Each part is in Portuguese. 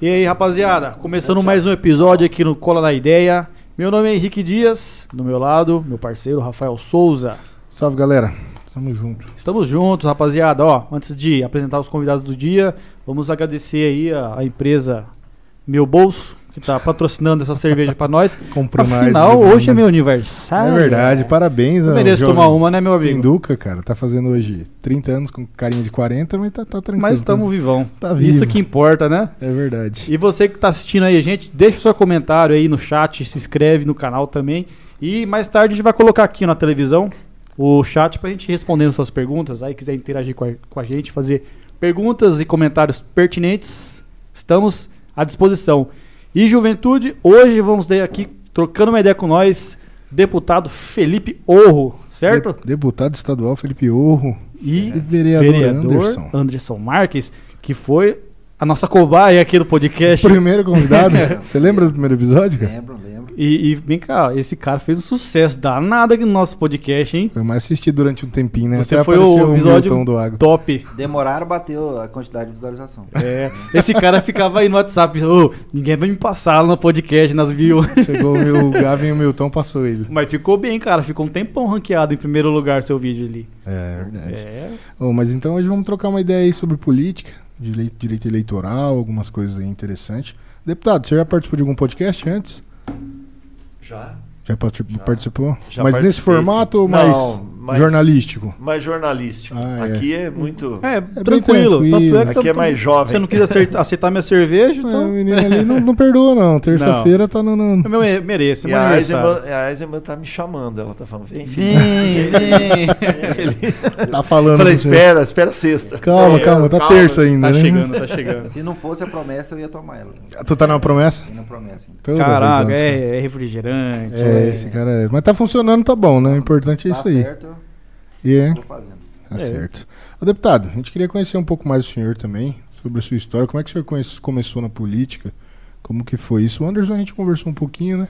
E aí, rapaziada, começando mais um episódio aqui no Cola na Ideia. Meu nome é Henrique Dias, do meu lado, meu parceiro Rafael Souza. Salve galera, tamo junto. Estamos juntos, rapaziada. Ó, antes de apresentar os convidados do dia, vamos agradecer aí a, a empresa Meu Bolso, que tá patrocinando essa cerveja pra nós. Comprou mais. Afinal, hoje é meu aniversário. É verdade, parabéns. Eu ao mereço tomar uma, né, meu amigo? Pinduca, cara, tá fazendo hoje 30 anos com carinha de 40, mas tá, tá tranquilo. Mas estamos vivão. Tá vivo. Isso que importa, né? É verdade. E você que tá assistindo aí a gente, deixa o seu comentário aí no chat, se inscreve no canal também. E mais tarde a gente vai colocar aqui na televisão o chat pra gente respondendo suas perguntas. Aí quiser interagir com a, com a gente, fazer perguntas e comentários pertinentes, estamos à disposição. E Juventude, hoje vamos ter aqui, trocando uma ideia com nós, deputado Felipe Orro, certo? De- deputado estadual Felipe Orro E e vereador, vereador Anderson. Anderson Marques, que foi a nossa cobaia aqui do podcast. Primeiro convidado. Você lembra do primeiro episódio, cara? Lembro, lembro. E, e vem cá, esse cara fez um sucesso danado aqui no nosso podcast, hein? Foi mais assistido durante um tempinho, né? Você Até foi o episódio do Água. top. Demoraram, bateu a quantidade de visualização. É, esse cara ficava aí no WhatsApp, ô, ninguém vai me passar lá no podcast, nas views. Chegou o meu- o Gavin e o Milton, passou ele. Mas ficou bem, cara, ficou um tempão ranqueado em primeiro lugar seu vídeo ali. É verdade. É, Ô, mas então hoje vamos trocar uma ideia aí sobre política, direito, direito eleitoral, algumas coisas aí interessantes. Deputado, você já participou de algum podcast antes? Já. Já, parti- participou? Já mas nesse formato ou mais jornalístico? Mais jornalístico. Ah, é. Aqui é, muito. é, bem tranquilo. tranquilo. Tanto é Aqui é mais jovem. Você não quis acertar- aceitar minha cerveja, É, o então. menino ali não, não perdoa, não. Terça-feira tá no. no- Eu me- mereço, é E meu a. Eisenman, a Eisenman tá me chamando. Ela tá falando, vem, filho. Vem, vem. Tá falando. Falei, espera, espera sexta. Calma, É, calma, tá terça ainda, Tá né? chegando, tá chegando. Se não fosse a promessa, eu ia tomar ela. Tu tá numa promessa? Não promessa. Toda vez Caraca, antes, é, é refrigerante. É, esse cara é. Mas tá funcionando, tá bom, né? O importante é Tá isso aí. certo, E é, eu vou fazendo. tá É. certo. Ô, deputado, a gente queria conhecer um pouco mais do senhor também, sobre a sua história. Como é que o senhor conhece- começou na política? Como que foi isso? O Anderson a gente conversou um pouquinho, né?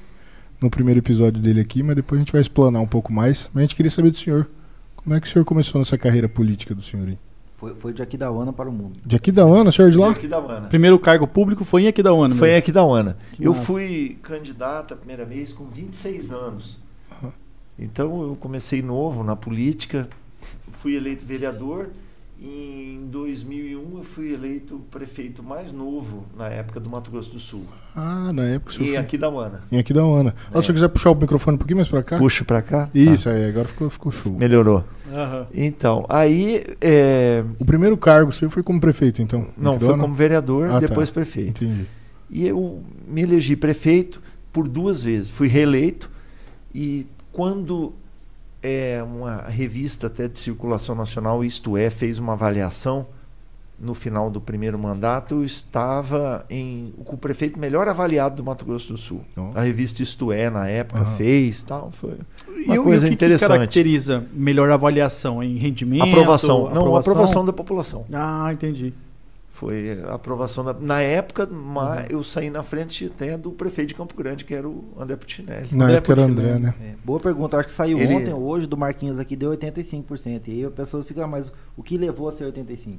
No primeiro episódio dele aqui, mas depois a gente vai explanar um pouco mais. Mas a gente queria saber do senhor. Como é que o senhor começou nessa carreira política do senhor aí? Foi, foi de aqui da Ana para o mundo. De aqui da Ana, senhor de lá? Aqui da Ana. Primeiro cargo público foi em Aquidauana. Foi mesmo. aqui da Ana. Que Eu massa. fui candidato a primeira vez com 26 anos. Então eu comecei novo na política, fui eleito vereador. Em 2001 eu fui eleito prefeito mais novo na época do Mato Grosso do Sul. Ah, na época o senhor E foi aqui da Ana. em aqui da Ana. Ó, se o senhor quiser puxar o microfone um pouquinho mais pra cá. Puxo pra cá? Isso, aí, agora ficou, ficou show. Tá. Melhorou. Aham. Então, aí. é, O primeiro cargo, o senhor foi como prefeito, então? não, foi como vereador, Ah, tá. depois prefeito. Entendi. E eu me elegi prefeito por duas vezes. Fui reeleito e quando é, uma revista até de circulação nacional, isto é, fez uma avaliação no final do primeiro mandato, eu estava em, com o prefeito melhor avaliado do Mato Grosso do Sul. Ó. A revista Isto É, na época, fez tal. Foi E, uma e coisa o que interessante. Que caracteriza melhor avaliação em rendimento? aprovação. Não, aprovação da população. Ah, entendi. Foi a aprovação da. Na época, ma- eu saí na frente até do prefeito de Campo Grande, que era o André Putinelli. Na André época era André, né? É, boa pergunta. Acho que saiu Ele- ontem, hoje, do Marquinhos aqui, deu 85%. E aí a pessoa fica, mas o que levou a ser 85%?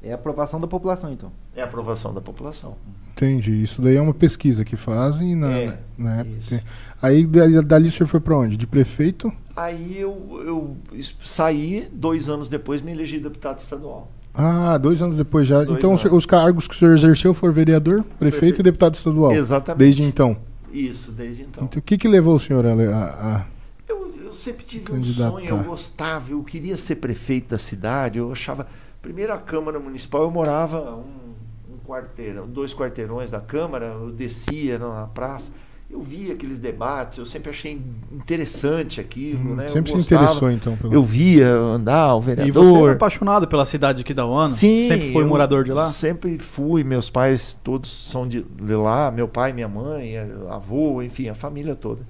É a aprovação da população, então. É a aprovação da população. Entendi. Isso daí é uma pesquisa que fazem na, É, na época. isso. Aí dali, dali o senhor foi pra onde? De prefeito? Aí eu, eu saí, dois anos depois me elegi deputado estadual. Ah, dois anos depois já. Dois então anos. os cargos que o senhor exerceu foram vereador, prefeito, Prefeito. e deputado estadual. Exatamente. Desde então. Isso, desde então. Então o que, que levou o senhor a, a- Eu, eu sempre tive um Candidatar. sonho, eu gostava, eu queria ser prefeito da cidade, eu achava. Primeiro a Câmara Municipal, eu morava um, um quarteirão, dois quarteirões da Câmara, eu descia na praça, eu via aqueles debates, eu sempre achei interessante aquilo, Hum, né? Eu sempre se interessou então pelo. Eu via andar, o E você é vereador. apaixonado pela cidade de Aquidauana? Sim. Sempre foi morador de lá? Sempre fui. Meus pais todos são de lá. Meu pai, minha mãe, avô, enfim, a família toda.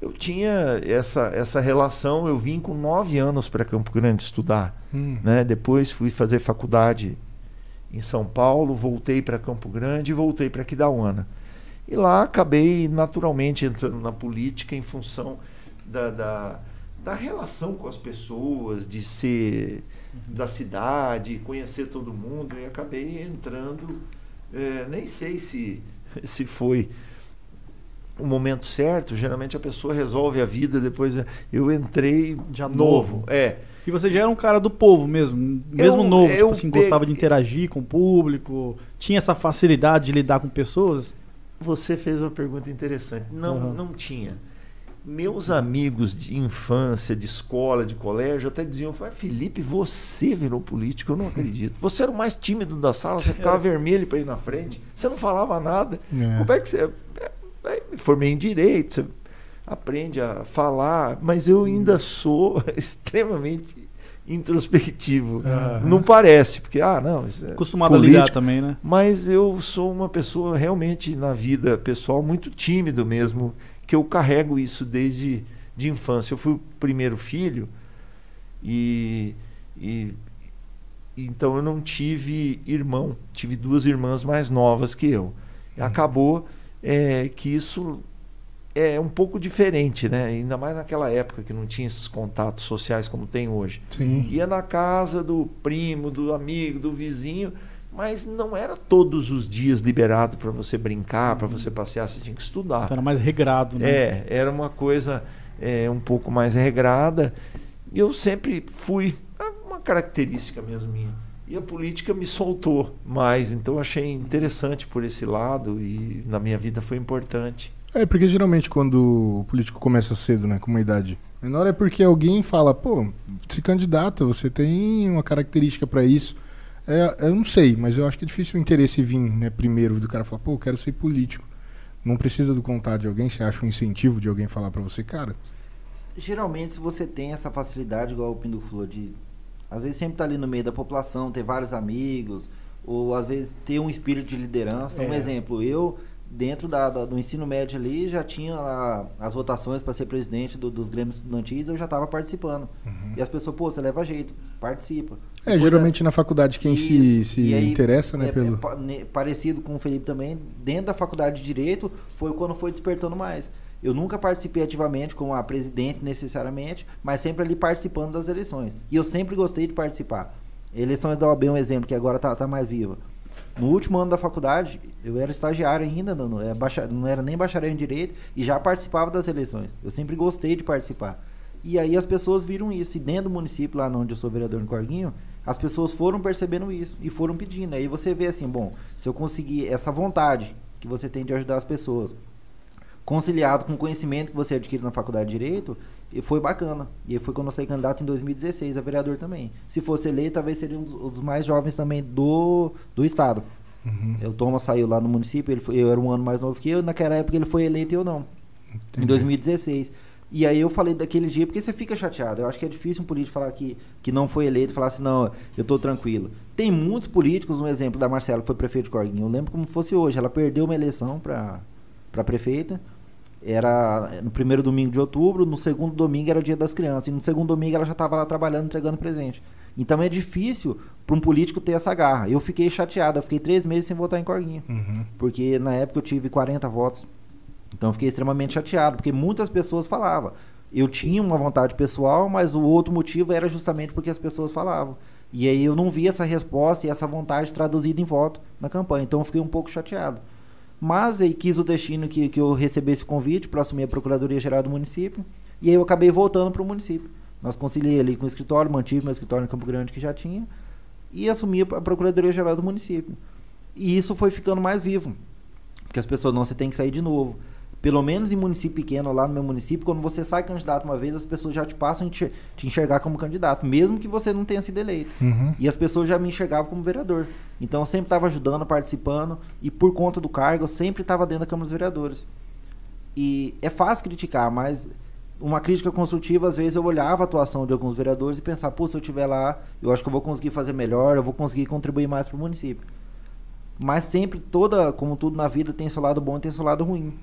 Eu tinha essa, essa relação. Eu vim com nove anos para Campo Grande estudar. Hum. Né? Depois fui fazer faculdade em São Paulo, voltei para Campo Grande e voltei para Aquidauana. E lá acabei naturalmente entrando na política em função da, da, da relação com as pessoas, de ser da cidade, conhecer todo mundo, e acabei entrando é, nem sei se, se foi o momento certo. Geralmente a pessoa resolve a vida depois. é, Eu entrei Já novo. novo. É. E você já era um cara do povo mesmo, mesmo Eu- novo, eu tipo assim, pe- gostava de interagir com o público, tinha essa facilidade de lidar com pessoas. Você fez uma pergunta interessante. Não, Uhum. não tinha. Meus amigos de infância, de escola, de colégio, até diziam: "Ah, Felipe, você virou político, eu não acredito. Você era o mais tímido da sala, você ficava vermelho para ir na frente, você não falava nada. É. Como é que você. é, é, me formei em direito, você aprende a falar, mas eu ainda sou extremamente introspectivo. Aham. Não parece, porque, ah, não. Isso é Acostumado a lidar político. também, né? Mas eu sou uma pessoa realmente na vida pessoal muito tímido mesmo, que eu carrego isso desde de infância. Eu fui o primeiro filho e, e então eu não tive irmão, tive duas irmãs mais novas que eu. E acabou é, que isso é um pouco diferente, né? Ainda mais naquela época que não tinha esses contatos sociais como tem hoje. Sim. Ia na casa do primo, do amigo, do vizinho, mas não era todos os dias liberado para você brincar, para você passear, você tinha que estudar. Então era mais regrado, né? É, era uma coisa é, um pouco mais regrada. E eu sempre fui, é uma característica mesmo minha. E a política me soltou mais, então achei interessante por esse lado e na minha vida foi importante. É, porque geralmente quando o político começa cedo, né, com uma idade menor, é porque alguém fala, pô, se candidata, você tem uma característica pra isso. É, eu não sei, mas eu acho que é difícil o interesse vir, né, primeiro do cara falar, pô, eu quero ser político. Não precisa do contato de alguém, você acha um incentivo de alguém falar pra você, cara. Geralmente, se você tem essa facilidade, igual o Pinduco falou, de às vezes sempre tá ali no meio da população, ter vários amigos, ou às vezes ter um espírito de liderança. Um É. exemplo, eu, dentro da, da- do ensino médio ali, já tinha lá as votações para ser presidente do- dos grêmios estudantis, eu já estava participando. E as pessoas, pô, você leva jeito, participa. É, Depois geralmente na faculdade quem se, Isso. se E aí, interessa, né, é- pelo... é pa- ne- parecido com o Felipe também, dentro da faculdade de Direito, foi quando foi despertando mais. Eu nunca participei ativamente como a presidente necessariamente, mas sempre ali participando das eleições. E eu sempre gostei de participar. Eleições da OAB é um exemplo que agora tá, tá mais viva. No último ano da faculdade, eu era estagiário ainda, não, não, é não era nem bacharel em Direito, e já participava das eleições. Eu sempre gostei de participar. E aí as pessoas viram isso. E dentro do município, lá onde eu sou vereador no Corguinho, as pessoas foram percebendo isso e foram pedindo. Aí você vê assim, bom, se eu conseguir essa vontade que você tem de ajudar as pessoas, conciliado com o conhecimento que você adquire na faculdade de Direito, e foi bacana. E foi quando eu saí candidato em 2016 a vereador também. Se fosse eleito, talvez seria um dos, mais jovens também do, do estado. Uhum. O Thomas saiu lá no município, ele foi, eu era um ano mais novo que eu, naquela época ele foi eleito e eu não em Entendi. 2016. E aí eu falei daquele dia porque você fica chateado. Eu acho que é difícil um político falar que, que não foi eleito e falar assim, não, eu tô tranquilo. Tem muitos políticos, um exemplo da Marcela, que foi prefeito de Corguinho. Eu lembro como fosse hoje. Ela perdeu uma eleição para para prefeita. Era no primeiro domingo de outubro, no segundo domingo era o dia das crianças. E no segundo domingo ela já estava lá trabalhando, entregando presente. Então é difícil para um político ter essa garra. Eu fiquei chateado, eu fiquei três meses sem votar em Corguinho. Uhum. Porque na época eu tive 40 votos. Então eu fiquei extremamente chateado, porque muitas pessoas falavam. Eu tinha uma vontade pessoal, mas o outro motivo era justamente porque as pessoas falavam. E aí eu não vi essa resposta e essa vontade traduzida em voto na campanha. Então eu fiquei um pouco chateado. Mas aí quis o destino que, que eu recebesse o convite para assumir a Procuradoria-Geral do município. E aí eu acabei voltando para o município. Nós conciliei ali com o escritório, mantive meu escritório em Campo Grande que já tinha. E assumi a Procuradoria-Geral do município. E isso foi ficando mais vivo. Porque as pessoas, não, você tem que sair de novo. Pelo menos em município pequeno, lá no meu município, quando você sai candidato uma vez, as pessoas já te passam a te, enxergar como candidato, mesmo que você não tenha sido eleito. Uhum. E as pessoas já me enxergavam como vereador. Então eu sempre estava ajudando, participando, e por conta do cargo, eu sempre estava dentro da Câmara dos Vereadores. E é fácil criticar, mas uma crítica construtiva, às vezes eu olhava a atuação de alguns vereadores e pensava, pô, se eu estiver lá, eu acho que eu vou conseguir fazer melhor, eu vou conseguir contribuir mais para o município. Mas sempre, toda, como tudo na vida, tem seu lado bom e tem seu lado ruim.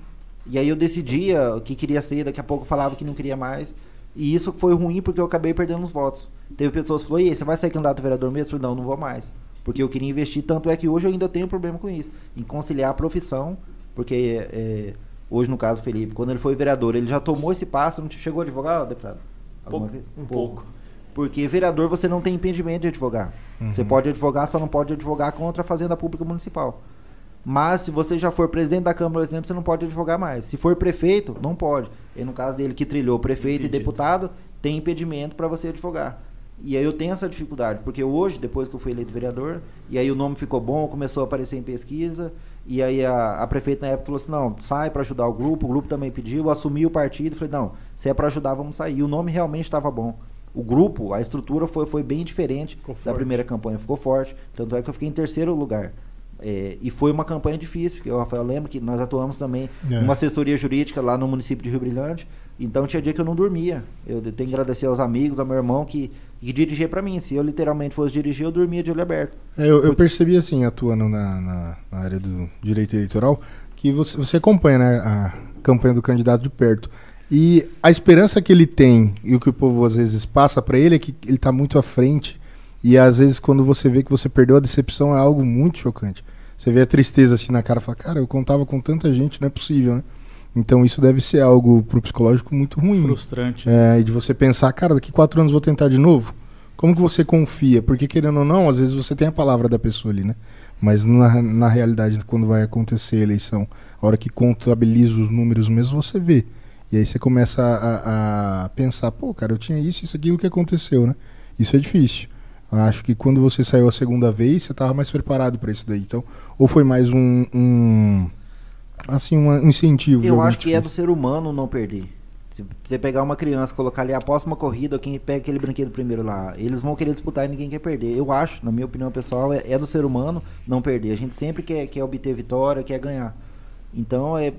E aí eu decidia o que queria ser, daqui a pouco eu falava que não queria mais. E isso foi ruim porque eu acabei perdendo os votos. Teve pessoas que falaram, e aí, você vai sair candidato a vereador mesmo? Eu falei, não, não vou mais. Porque eu queria investir, tanto é que hoje eu ainda tenho problema com isso. Em conciliar a profissão, porque é, hoje, no caso, Felipe, quando ele foi vereador, ele já tomou esse passo, não te- chegou a advogar, deputado? Pouco, um pouco. Porque vereador você não tem impedimento de advogar. Você Uhum. pode advogar, só não pode advogar contra a Fazenda Pública Municipal. Mas se você já for presidente da Câmara, por exemplo, você não pode advogar mais. Se for prefeito, não pode. E no caso dele que trilhou prefeito Entendi. e deputado, tem impedimento para você advogar. E aí eu tenho essa dificuldade, porque hoje, depois que eu fui eleito vereador, e aí o nome ficou bom, começou a aparecer em pesquisa, e aí a, a prefeita na época falou assim, não, sai para ajudar o grupo, o grupo também pediu, assumi o partido, falei, não, se é para ajudar, vamos sair. E o nome realmente estava bom. O grupo, a estrutura foi, foi bem diferente Ficou da forte. primeira campanha, ficou forte. Tanto é que eu fiquei em terceiro lugar. É, e foi uma campanha difícil, que o Rafael lembra que nós atuamos também É. numa assessoria jurídica lá no município de Rio Brilhante. Então tinha dia que eu não dormia. Eu tenho que agradecer aos amigos, ao meu irmão que, que dirigia pra mim. Se eu literalmente fosse dirigir, eu dormia de olho aberto. É, eu, eu percebi assim, atuando na, na, na área do direito eleitoral, que você, você acompanha né, a campanha do candidato de perto. E a esperança que ele tem e o que o povo às vezes passa pra ele é que ele tá muito à frente. E às vezes quando você vê que você perdeu a decepção é algo muito chocante. Você vê a tristeza assim na cara e fala, cara, eu contava com tanta gente, não é possível, né? Então isso deve ser algo pro psicológico muito ruim. Frustrante. É, e de você pensar, cara, daqui quatro anos eu vou tentar de novo. Como que você confia? Porque querendo ou não, às vezes você tem a palavra da pessoa ali, né? Mas na, na realidade, quando vai acontecer a eleição, a hora que contabiliza os números mesmo, você vê. E aí você começa a, a pensar, pô, cara, eu tinha isso, isso, aquilo que aconteceu, né? Isso é difícil. Acho que quando você saiu a segunda vez, você estava mais preparado para isso daí. Então, ou foi mais um, um assim, um incentivo. Eu acho que é do fez? ser humano não perder. Se você pegar uma criança, colocar ali após uma corrida, quem pega aquele brinquedo primeiro lá, eles vão querer disputar e ninguém quer perder. Eu acho, na minha opinião pessoal, é, é do ser humano não perder. A gente sempre quer, quer obter vitória, quer ganhar. Então, é,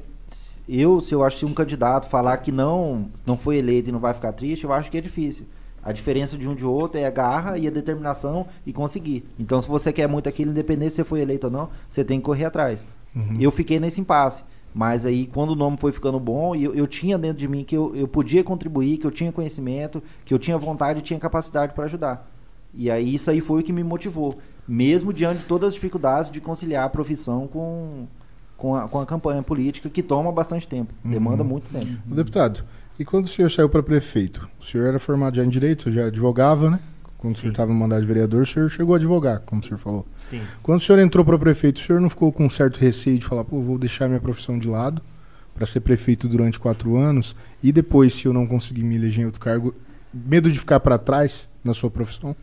eu, se eu acho que um candidato falar que não, não foi eleito e não vai ficar triste, eu acho que é difícil. A diferença de um de outro é a garra e a determinação e conseguir. Então, se você quer muito aquilo, independente se você foi eleito ou não, você tem que correr atrás. Uhum. Eu fiquei nesse impasse. Mas aí, quando o nome foi ficando bom, eu, eu tinha dentro de mim que eu, eu podia contribuir, que eu tinha conhecimento, que eu tinha vontade e tinha capacidade para ajudar. E aí, isso aí foi o que me motivou. Mesmo diante de todas as dificuldades de conciliar a profissão com, com, a, com a campanha política, que toma bastante tempo. Demanda Uhum. muito tempo. Deputado, e quando o senhor saiu para prefeito? O senhor era formado já em direito, já advogava, né? Quando o senhor Sim. estava no mandato de vereador, o senhor chegou a advogar, como o senhor falou. Sim. Quando o senhor entrou para prefeito, o senhor não ficou com um certo receio de falar, pô, vou deixar minha profissão de lado para ser prefeito durante quatro anos e depois, se eu não conseguir me eleger em outro cargo, medo de ficar para trás na sua profissão?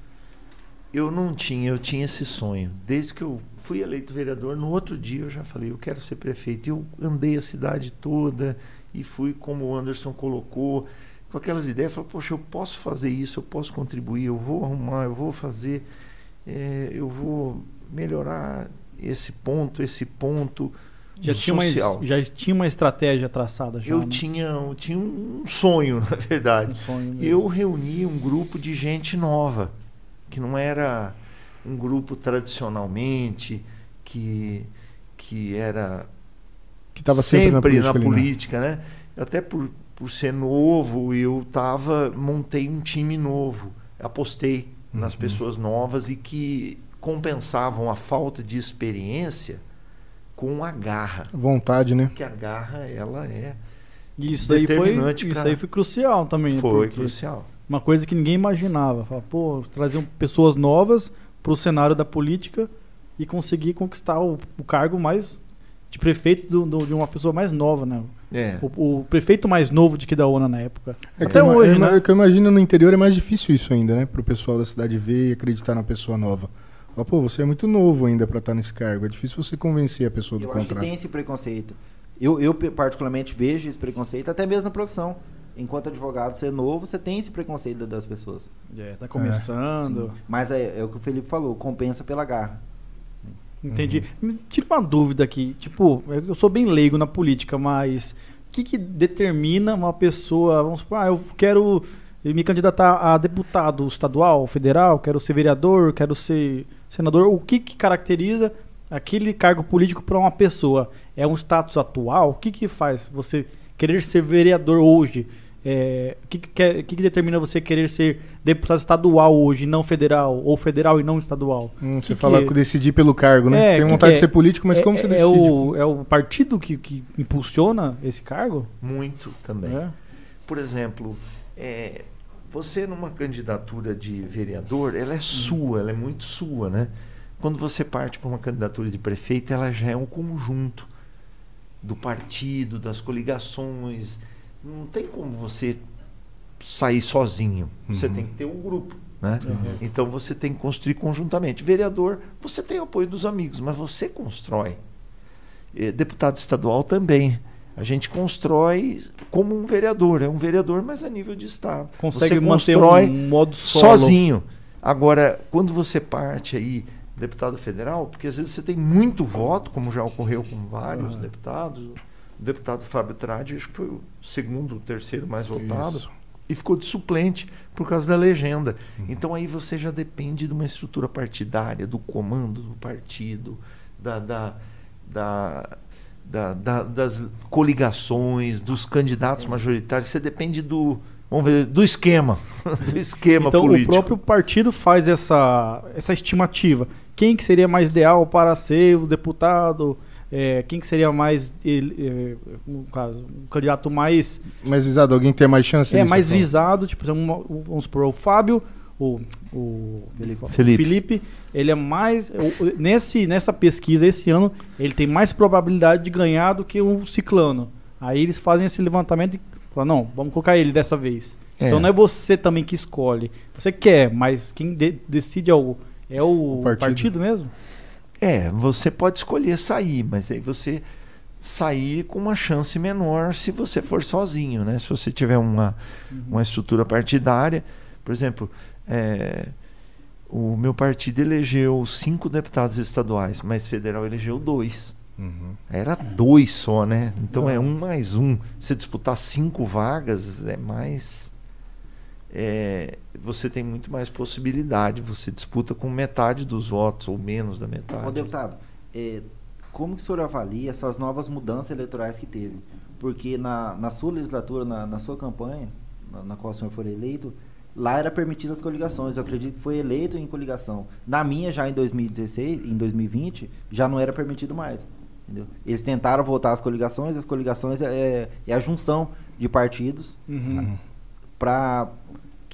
Eu não tinha, eu tinha esse sonho. Desde que eu fui eleito vereador, no outro dia eu já falei, eu quero ser prefeito. Eu andei a cidade toda e fui, como o Anderson colocou, com aquelas ideias, falei, poxa, eu posso fazer isso, eu posso contribuir, eu vou arrumar, eu vou fazer, eh, eu vou melhorar esse ponto, esse ponto. Já tinha, uma, social. já tinha uma estratégia traçada já. eu, né? tinha, eu tinha um sonho, na verdade. Um sonho. Eu reuni um grupo de gente nova, que não era um grupo tradicionalmente, que, que era Que estava sempre, na política, né? política, né? Até por, por ser novo, eu tava, montei um time novo, apostei nas Uhum. pessoas novas e que compensavam a falta de experiência com a garra. Vontade, né? Porque a garra, ela é E isso daí foi, determinante isso pra- aí foi crucial também. né? foi crucial. Uma coisa que ninguém imaginava. Falar, pô, trazer um- pessoas novas para o cenário da política e conseguir conquistar o, o cargo mais de prefeito do- do- de uma pessoa mais nova, né? É. O, o prefeito mais novo de Kidaúna na época. É que Até hoje, né? que eu imagino no interior é mais difícil isso ainda, né? Pro pessoal da cidade ver e acreditar na pessoa nova. Fala, pô, você é muito novo ainda para estar nesse cargo. É difícil você convencer a pessoa do Eu acho que contrário. tem esse preconceito. Eu, eu particularmente vejo esse preconceito, até mesmo na profissão. Enquanto advogado, ser novo, você tem esse preconceito das pessoas. É, tá começando. Sim. Mas é, é o que o Felipe falou, compensa pela garra. Entendi. Me Tira uma dúvida aqui. Tipo, eu sou bem leigo na política, mas o que, que determina uma pessoa. Vamos supor, ah, eu quero me candidatar a deputado estadual, federal, quero ser vereador, quero ser senador. O que, que caracteriza aquele cargo político para uma pessoa? É um status atual? O que, que faz você querer ser vereador hoje? É, o que, que, o que que determina você querer ser deputado estadual hoje, não federal, ou federal e não estadual? Hum, Que você que fala é? decidir pelo cargo, né? É, você tem que vontade que de é? ser político, mas é, como você é decide? O, é o partido que, que impulsiona esse cargo? Muito também. É. Por exemplo, é, você numa candidatura de vereador, ela é sua, ela é muito sua, né? quando você parte para uma candidatura de prefeito, ela já é um conjunto do partido, das coligações. Não tem como você sair sozinho. Você Uhum. tem que ter um grupo. Né? Uhum. Então você tem que construir conjuntamente. Vereador, você tem o apoio dos amigos, mas você constrói. Eh, Deputado estadual também. A gente constrói como um vereador. É um vereador, mas a nível de Estado. Consegue você manter constrói um modo solo. sozinho. Agora, quando você parte aí, deputado federal, porque às vezes você tem muito voto, como já ocorreu com vários deputados. O deputado Fábio Tradi, acho que foi o segundo, o terceiro mais votado, Isso. e ficou de suplente por causa da legenda. Uhum. Então aí você já depende de uma estrutura partidária, do comando do partido, da, da, da, da- da- das coligações, dos candidatos majoritários. Você depende do, vamos ver, do esquema, do esquema Então político. o próprio partido faz essa, essa estimativa. Quem que seria mais ideal para ser o deputado? É, quem que seria mais, ele- é, no caso, um candidato mais Mais visado, alguém tem mais chance? é nisso, mais então? visado, tipo, uma- vamos supor, o Fábio, o, o Felipe. Felipe. Felipe, ele é mais o- nesse nessa pesquisa esse ano, ele tem mais probabilidade de ganhar do que um ciclano. Aí eles fazem esse levantamento e falam, não, vamos colocar ele dessa vez. É. Então não é você também que escolhe. Você quer, mas quem de- decide é o é o, O partido. partido. mesmo? É, você pode escolher sair, mas aí você sair com uma chance menor se você for sozinho, né? Se você tiver uma, uma estrutura partidária, por exemplo, é, o meu partido elegeu cinco deputados estaduais, mas federal elegeu dois. Uhum. Era dois só, né? Então é Ah. um mais um. Se disputar cinco vagas, é mais. é, você tem muito mais possibilidade. Você disputa com metade dos votos, ou menos da metade. Ô, deputado, é, como que o senhor avalia essas novas mudanças eleitorais que teve? Porque na, na sua legislatura, na, na sua campanha, na, na qual o senhor foi eleito, lá era permitido as coligações. Eu acredito que foi eleito em coligação. Na minha, já em 2016, em 2020, já não era permitido mais. Entendeu? Eles tentaram voltar às coligações, as coligações é, é a junção de partidos Uhum. para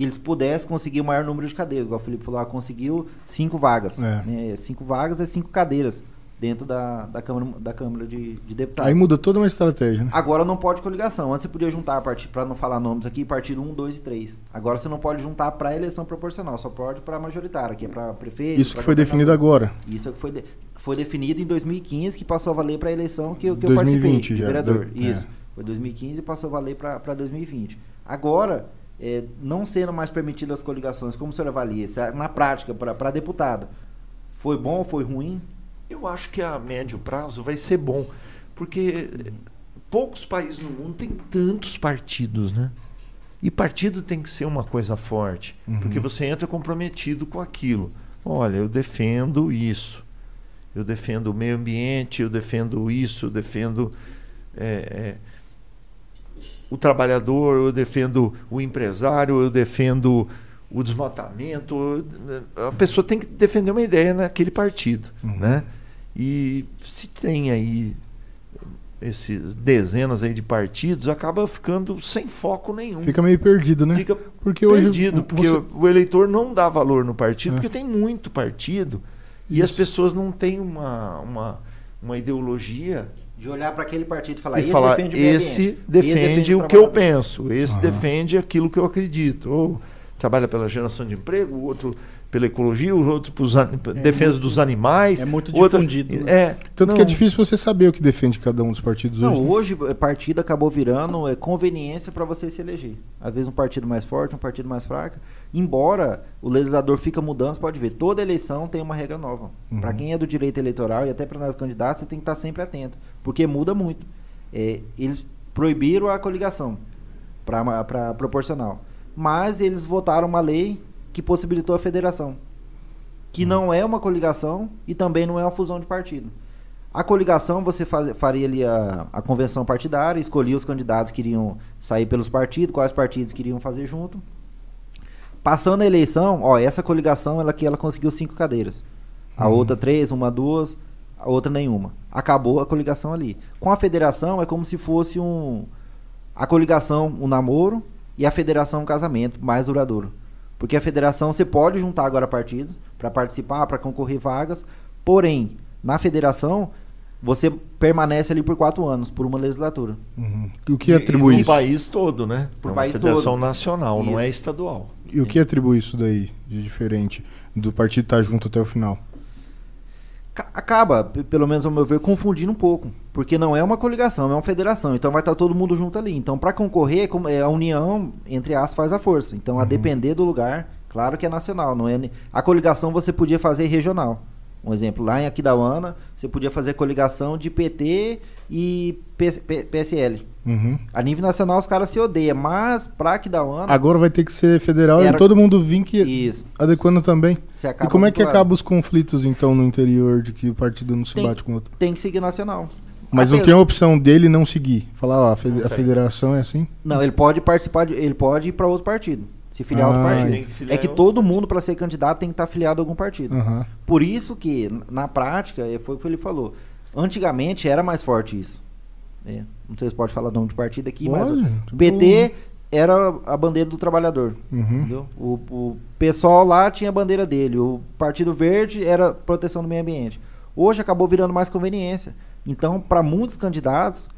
que eles pudessem conseguir o maior número de cadeiras. Igual o Felipe falou, ah, conseguiu cinco vagas. É. né? Cinco vagas é cinco cadeiras dentro da, da Câmara, da Câmara de, de Deputados. Aí muda toda uma estratégia, né? Agora não pode coligação. Antes você podia juntar, para não falar nomes aqui, partido 1, 2 e 3. Agora você não pode juntar para eleição proporcional, só pode para majoritária, que é para prefeito. Isso que foi definido agora. Isso é que foi, de- foi definido em 2015, que passou a valer para a eleição que, eu- que eu 2020 participei, de já, vereador. do- Isso. é. Foi 2015 e passou a valer para 2020. Agora, é, não sendo mais permitidas as coligações, como o senhor avalia? Se a- Na prática, para deputado, foi bom ou foi ruim? Eu acho que a médio prazo vai ser bom, porque poucos países no mundo têm tantos partidos, né? E partido tem que ser uma coisa forte, Uhum. porque você entra comprometido com aquilo. Olha, eu defendo isso, eu defendo o meio ambiente, eu defendo isso, eu defendo eh, eh, o trabalhador, eu defendo o empresário, eu defendo o desmatamento. eu- A pessoa tem que defender uma ideia naquele partido, Uhum. né? E se tem aí esses dezenas aí de partidos, acaba ficando sem foco nenhum. Fica meio perdido, né? Fica Porque hoje perdido, porque você- o, eleitor não dá valor no partido, É. porque tem muito partido e as pessoas não têm uma, uma, uma ideologia De olhar para aquele partido e falar, e esse falar, defende o esse defende, esse o que eu trabalhador." penso, esse Aham. defende aquilo que eu acredito. Ou trabalha pela geração de emprego, o outro pela ecologia, o outro por defesa dos animais. é muito difundido, né? É, Tanto não, que é difícil você saber o que defende cada um dos partidos Não, hoje. né? hoje eh, partido acabou virando é, conveniência para você se eleger. Às vezes um partido mais forte, um partido mais fraco. Embora o legislador fica mudando, você pode ver, toda eleição tem uma regra nova. Uhum. Para quem é do direito eleitoral e até para nós candidatos, você tem que estar sempre atento, porque muda muito. É, eles proibiram a coligação para proporcional, mas eles votaram uma lei que possibilitou a federação, que não é uma coligação e também não é uma fusão de partido. A coligação, você faz- faria ali a, a convenção partidária, escolhia os candidatos que iriam sair pelos partidos, quais partidos queriam fazer junto. Passando a eleição, ó, essa coligação, ela que ela conseguiu cinco cadeiras. A Uhum. outra três, uma duas, a outra nenhuma. Acabou a coligação ali. Com a federação é como se fosse um a coligação um namoro e a federação um casamento mais duradouro. Porque a federação você pode juntar agora partidos para participar, para concorrer vagas, Porém, na federação, você permanece ali por quatro anos, por uma legislatura. Uhum. E o que E- atribui e no isso? país todo, né? Pro é uma país federação todo. nacional, não Isso. é estadual. E o que atribui isso daí de diferente do partido estar junto até o final? Ca- Acaba, pelo menos ao meu ver, confundindo um pouco. Porque não é uma coligação, é uma federação. Então vai estar todo mundo junto ali. Então, para concorrer, como- é, a união, entre aspas, faz a força. Então, a depender do lugar, claro que é nacional. não é A coligação você podia fazer regional. Um exemplo, lá em Aquidauana, você podia fazer coligação de PT e PSL. Uhum. A nível nacional, os caras se odeiam, mas pra Aquidauana, Agora vai ter que ser federal Era- e todo mundo vir que isso. adequando também. E como é que lá. acaba os conflitos então no interior de que o partido não se Tem- bate com o outro? Tem que seguir nacional. Mas não tem a opção dele não seguir. Falar, ó, a, fe- a federação é assim? Não, ele pode participar, de, ele pode ir para outro partido, se filiar a outro Ah, partido. que filiar É que todo mundo para ser candidato tem que estar filiado a algum partido. Aham. Por isso que na prática, eh, foi o que ele falou. Antigamente era mais forte isso. É, não sei se pode falar nome de partido aqui, mas Pode, o PT era a bandeira do trabalhador. Uhum. O, o pessoal lá tinha a bandeira dele. O Partido Verde era proteção do meio ambiente. Hoje acabou virando mais conveniência. Então, para muitos candidatos,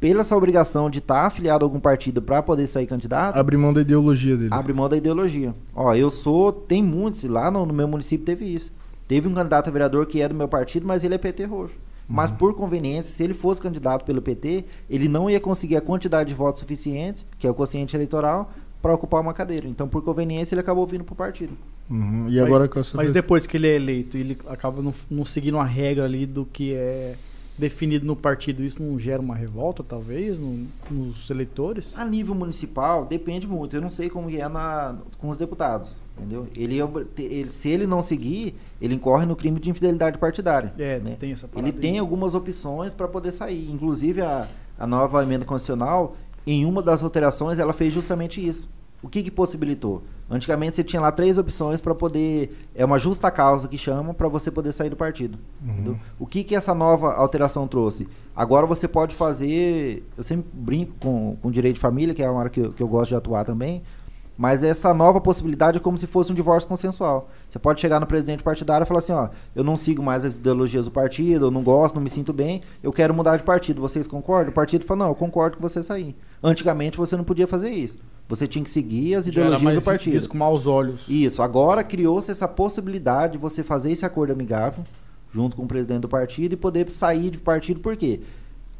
pela essa obrigação de estar afiliado a algum partido para poder sair candidato, Abre mão da ideologia dele. abre mão da ideologia. Ó, eu sou, tem muitos, lá no, no meu município teve isso. Teve um candidato a vereador que é do meu partido, mas ele é PT roxo. Mas por conveniência, se ele fosse candidato pelo PT, ele não ia conseguir a quantidade de votos suficientes, que é o quociente eleitoral, para ocupar uma cadeira. Então, por conveniência, ele acabou vindo pro partido. Uhum. E Mas- agora com essa Mas depois que ele é eleito, ele acaba não, não seguindo a regra ali do que é definido no partido, isso não gera uma revolta, talvez, no- nos eleitores? A nível municipal, depende muito. Eu não sei como é na, com os deputados. Entendeu? Ele, é ele- se ele não seguir, ele incorre no crime de infidelidade partidária. É, né? tem essa Ele tem aí. algumas opções para poder sair. Inclusive, a, a nova emenda constitucional, em uma das alterações, ela fez justamente isso. O que, que possibilitou? Antigamente você tinha lá três opções para poder. É uma justa causa que chamam para você poder sair do partido. entendeu? O que, que essa nova alteração trouxe? Agora você pode fazer. Eu sempre brinco com, com direito de família, que é uma área que eu, que eu gosto de atuar também. Mas essa nova possibilidade é como se fosse um divórcio consensual. Você pode chegar no presidente partidário e falar assim, ó, eu não sigo mais as ideologias do partido, eu não gosto, não me sinto bem, eu quero mudar de partido. Vocês concordam? O partido fala, não, eu concordo com você sair. Antigamente você não podia fazer isso. Você tinha que seguir as ideologias do partido. visto com maus olhos. Isso, agora criou-se essa possibilidade de você fazer esse acordo amigável junto com o presidente do partido e poder sair de partido, por quê?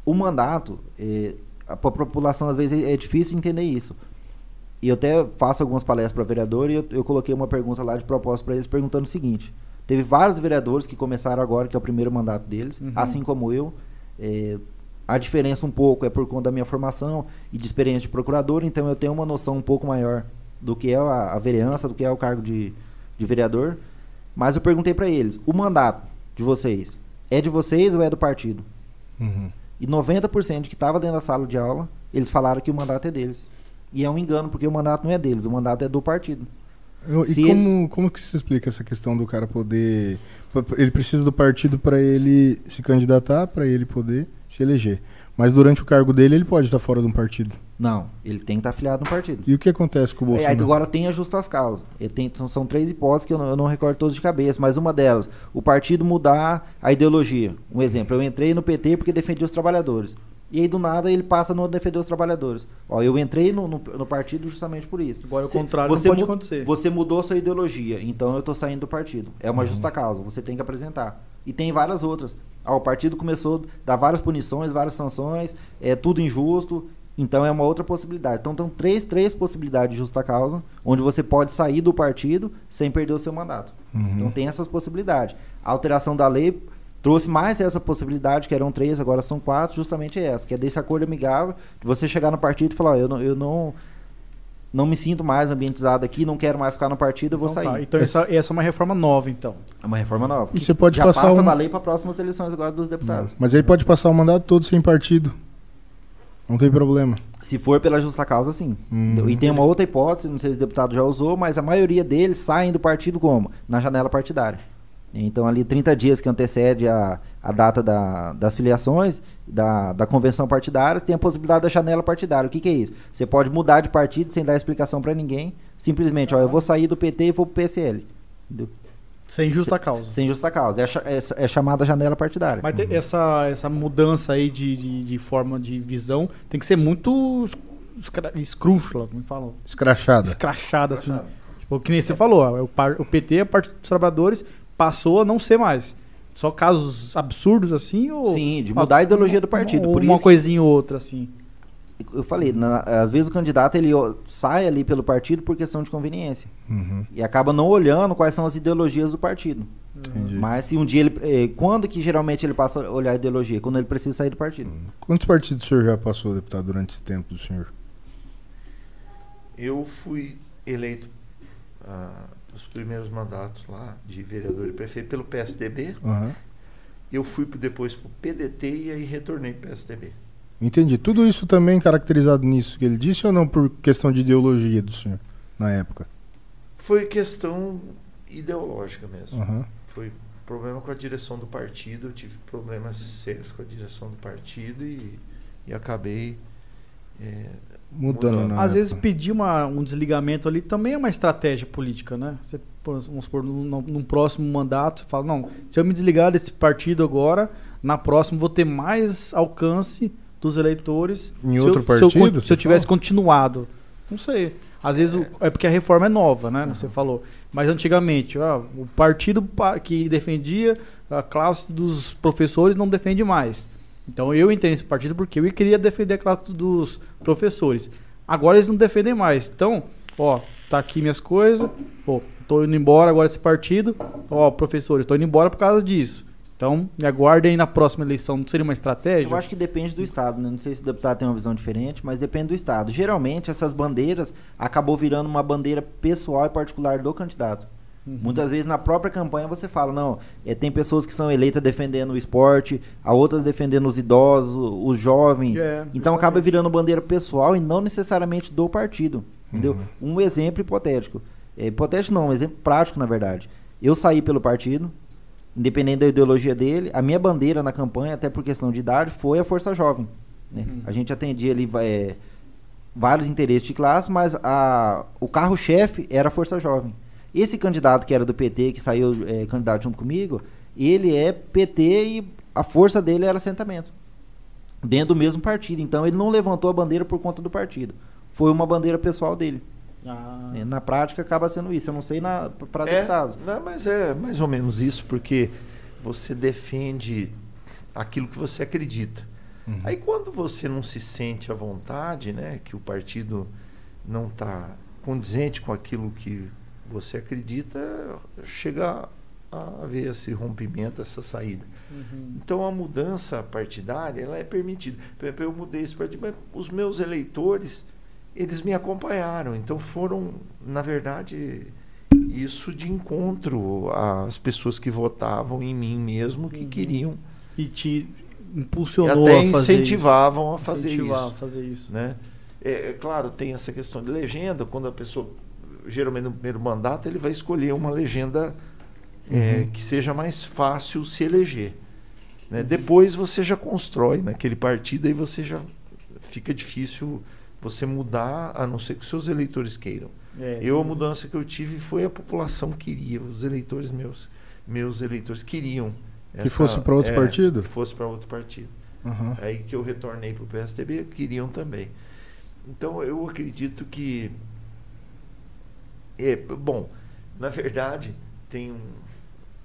O mandato, eh, a po- população às vezes é difícil entender isso. E eu até faço algumas palestras para vereador e eu, eu coloquei uma pergunta lá de propósito para eles perguntando o seguinte: teve vários vereadores que começaram agora, que é o primeiro mandato deles, Uhum. assim como eu. eh, a diferença um pouco é por conta da minha formação e de experiência de procurador, então eu tenho uma noção um pouco maior do que é a, a vereança, do que é o cargo de, de vereador. Mas eu perguntei para eles: o mandato de vocês é de vocês ou é do partido? Uhum. E 90% que estava dentro da sala de aula, eles falaram que o mandato é deles. E é um engano, porque o mandato não é deles, o mandato é do partido. Eu- E como, como que se explica essa questão do cara poder. Ele precisa do partido para ele se candidatar, para ele poder se eleger. Mas durante o cargo dele, ele pode estar fora de um partido. Não, ele tem que estar afiliado no partido. E o que acontece com o É, Bolsonaro? agora tem as justas causas. Ele tem- são, são três hipóteses que eu não, eu não recordo todas de cabeça, mas uma delas, o partido mudar a ideologia. Um exemplo, eu entrei no PT porque defendia os trabalhadores. E aí do nada ele passa no defender os trabalhadores. Ó, eu entrei no, no, no partido justamente por isso. Agora o contrário você pode acontecer. Você mudou sua ideologia, então eu tô saindo do partido. É Uhum. uma justa causa, você tem que apresentar. E tem várias outras. Ah, o partido começou a dar várias punições, várias sanções, é tudo injusto. Então é uma outra possibilidade. Então estão três, três possibilidades de justa causa, onde você pode sair do partido sem perder o seu mandato. Uhum. Então tem essas possibilidades. A alteração da lei trouxe mais essa possibilidade, que eram três, agora são quatro, justamente essa, que é desse acordo amigável, de você chegar no partido e falar, ó, eu não, eu não, não me sinto mais ambientizado aqui, não quero mais ficar no partido, eu vou Então, sair. tá. Então essa, essa é uma reforma nova, então. É uma reforma nova. E você pode Já passar passa um- na lei para próximas eleições agora dos deputados. Mas aí pode passar o mandato todo sem partido. Não tem problema. Se for pela justa causa, sim. Uhum. E tem uma outra hipótese, não sei se o deputado já usou, mas a maioria deles saem do partido como? Na janela partidária. Então, ali 30 dias que antecede a, a data da- das filiações, da, da convenção partidária, tem a possibilidade da janela partidária. O que, que é isso? Você pode mudar de partido sem dar explicação para ninguém. Simplesmente, ó, eu vou sair do PT e vou pro PSL. Entendeu? Sem justa causa. sem justa causa. É, é, é chamada janela partidária. Mas te- essa, essa mudança aí de, de, de forma de visão tem que ser muito escra- escrúxula, como falam? Escrachada. Escrachada, assim. Tipo, que nem você falou, ó, o, PT, a Partido dos Trabalhadores, passou a não ser mais. Só casos absurdos assim ou. Sim, de mudar a ideologia do partido. Ou Por uma isso coisinha ou outra, assim. eu falei, na- às vezes o candidato ele sai ali pelo partido por questão de conveniência. Uhum, E acaba não olhando quais são as ideologias do partido. entendi. Mas se um dia ele. eh, quando que geralmente ele passa a olhar a ideologia? Quando ele precisa sair do partido. Quantos partidos o senhor já passou, deputado, durante esse tempo do senhor? Eu fui eleito ah, os primeiros mandatos lá de vereador e prefeito pelo PSDB. Aham. Eu fui depois para o PDT e aí retornei para o PSDB. Entendi. Tudo isso também caracterizado nisso que ele disse ou não por questão de ideologia do senhor na época? Foi questão ideológica mesmo. Aham. Foi problema com a direção do partido. Eu tive problemas sérios com a direção do partido e, e acabei. é, Mudando Às vezes época. pedir uma- um desligamento ali também é uma estratégia política, né? Você, vamos supor, num, num- próximo mandato, você fala, não, se eu me desligar desse partido agora, na próxima vou ter mais alcance dos eleitores. Em se outro eu, se eu partido, Se eu, tivesse fala? continuado. Não sei. Às vezes o- é porque a reforma é nova, né? Você falou. Mas antigamente, ó, o partido pa- que defendia a classe dos professores não defende mais. Então eu entrei nesse partido porque eu queria defender a classe dos professores. Agora eles não defendem mais. Então, ó, tá aqui minhas coisas. Pô, tô indo embora agora desse partido. Ó, professores, tô indo embora por causa disso. Então, me aguardem na próxima eleição. Não seria uma estratégia? Eu acho que depende do estado, né? Não sei se o deputado tem uma visão diferente, mas depende do estado. Geralmente essas bandeiras acabou virando uma bandeira pessoal e particular do candidato. Uhum. Muitas vezes na própria campanha você fala, não, é, tem pessoas que são eleitas defendendo o esporte, a outras defendendo os idosos, os jovens. É, então acaba virando bandeira pessoal e não necessariamente do partido. Entendeu? Uhum. Um exemplo hipotético. É, hipotético não, um exemplo prático, na verdade. Eu saí pelo partido, independente da ideologia dele, a minha bandeira na campanha, até por questão de idade, foi a Força Jovem. né? Uhum. A gente atendia ali é, vários interesses de classe, mas a, o carro-chefe era a Força Jovem. Esse candidato que era do PT, que saiu é, candidato junto comigo, ele é PT e a força dele era assentamento. Dentro do mesmo partido. Então ele não levantou a bandeira por conta do partido. Foi uma bandeira pessoal dele. Ah, É, Na prática acaba sendo isso. Eu não sei na para É, deputados. não, mas é mais ou menos isso, porque você defende aquilo que você acredita. Uhum. Aí quando você não se sente à vontade, né, que o partido não está condizente com aquilo que você acredita, chega a haver esse rompimento, essa saída. uhum. Então a mudança partidária ela é permitida. Por exemplo, eu mudei esse partido, mas os meus eleitores eles me acompanharam. Então foram, na verdade, isso de encontro às pessoas que votavam em mim mesmo, que Uhum. queriam E te e impulsionou até a fazer incentivavam a isso. fazer Incentivar isso. a fazer isso. Né? É, é claro, tem essa questão de legenda, quando a pessoa, geralmente no primeiro mandato, ele vai escolher uma legenda é, Uhum. que seja mais fácil se eleger. Uhum. né? Depois você já constrói naquele partido, aí você já fica difícil você mudar, a não ser que seus eleitores queiram. É, Eu, a mudança que eu tive foi a população queria, os eleitores meus, meus eleitores queriam. Que fosse pra outro é, partido? Que fosse para outro partido. Aham. Aí que eu retornei para o PSDB, queriam também. Então eu acredito que. É, bom, na verdade, tem um,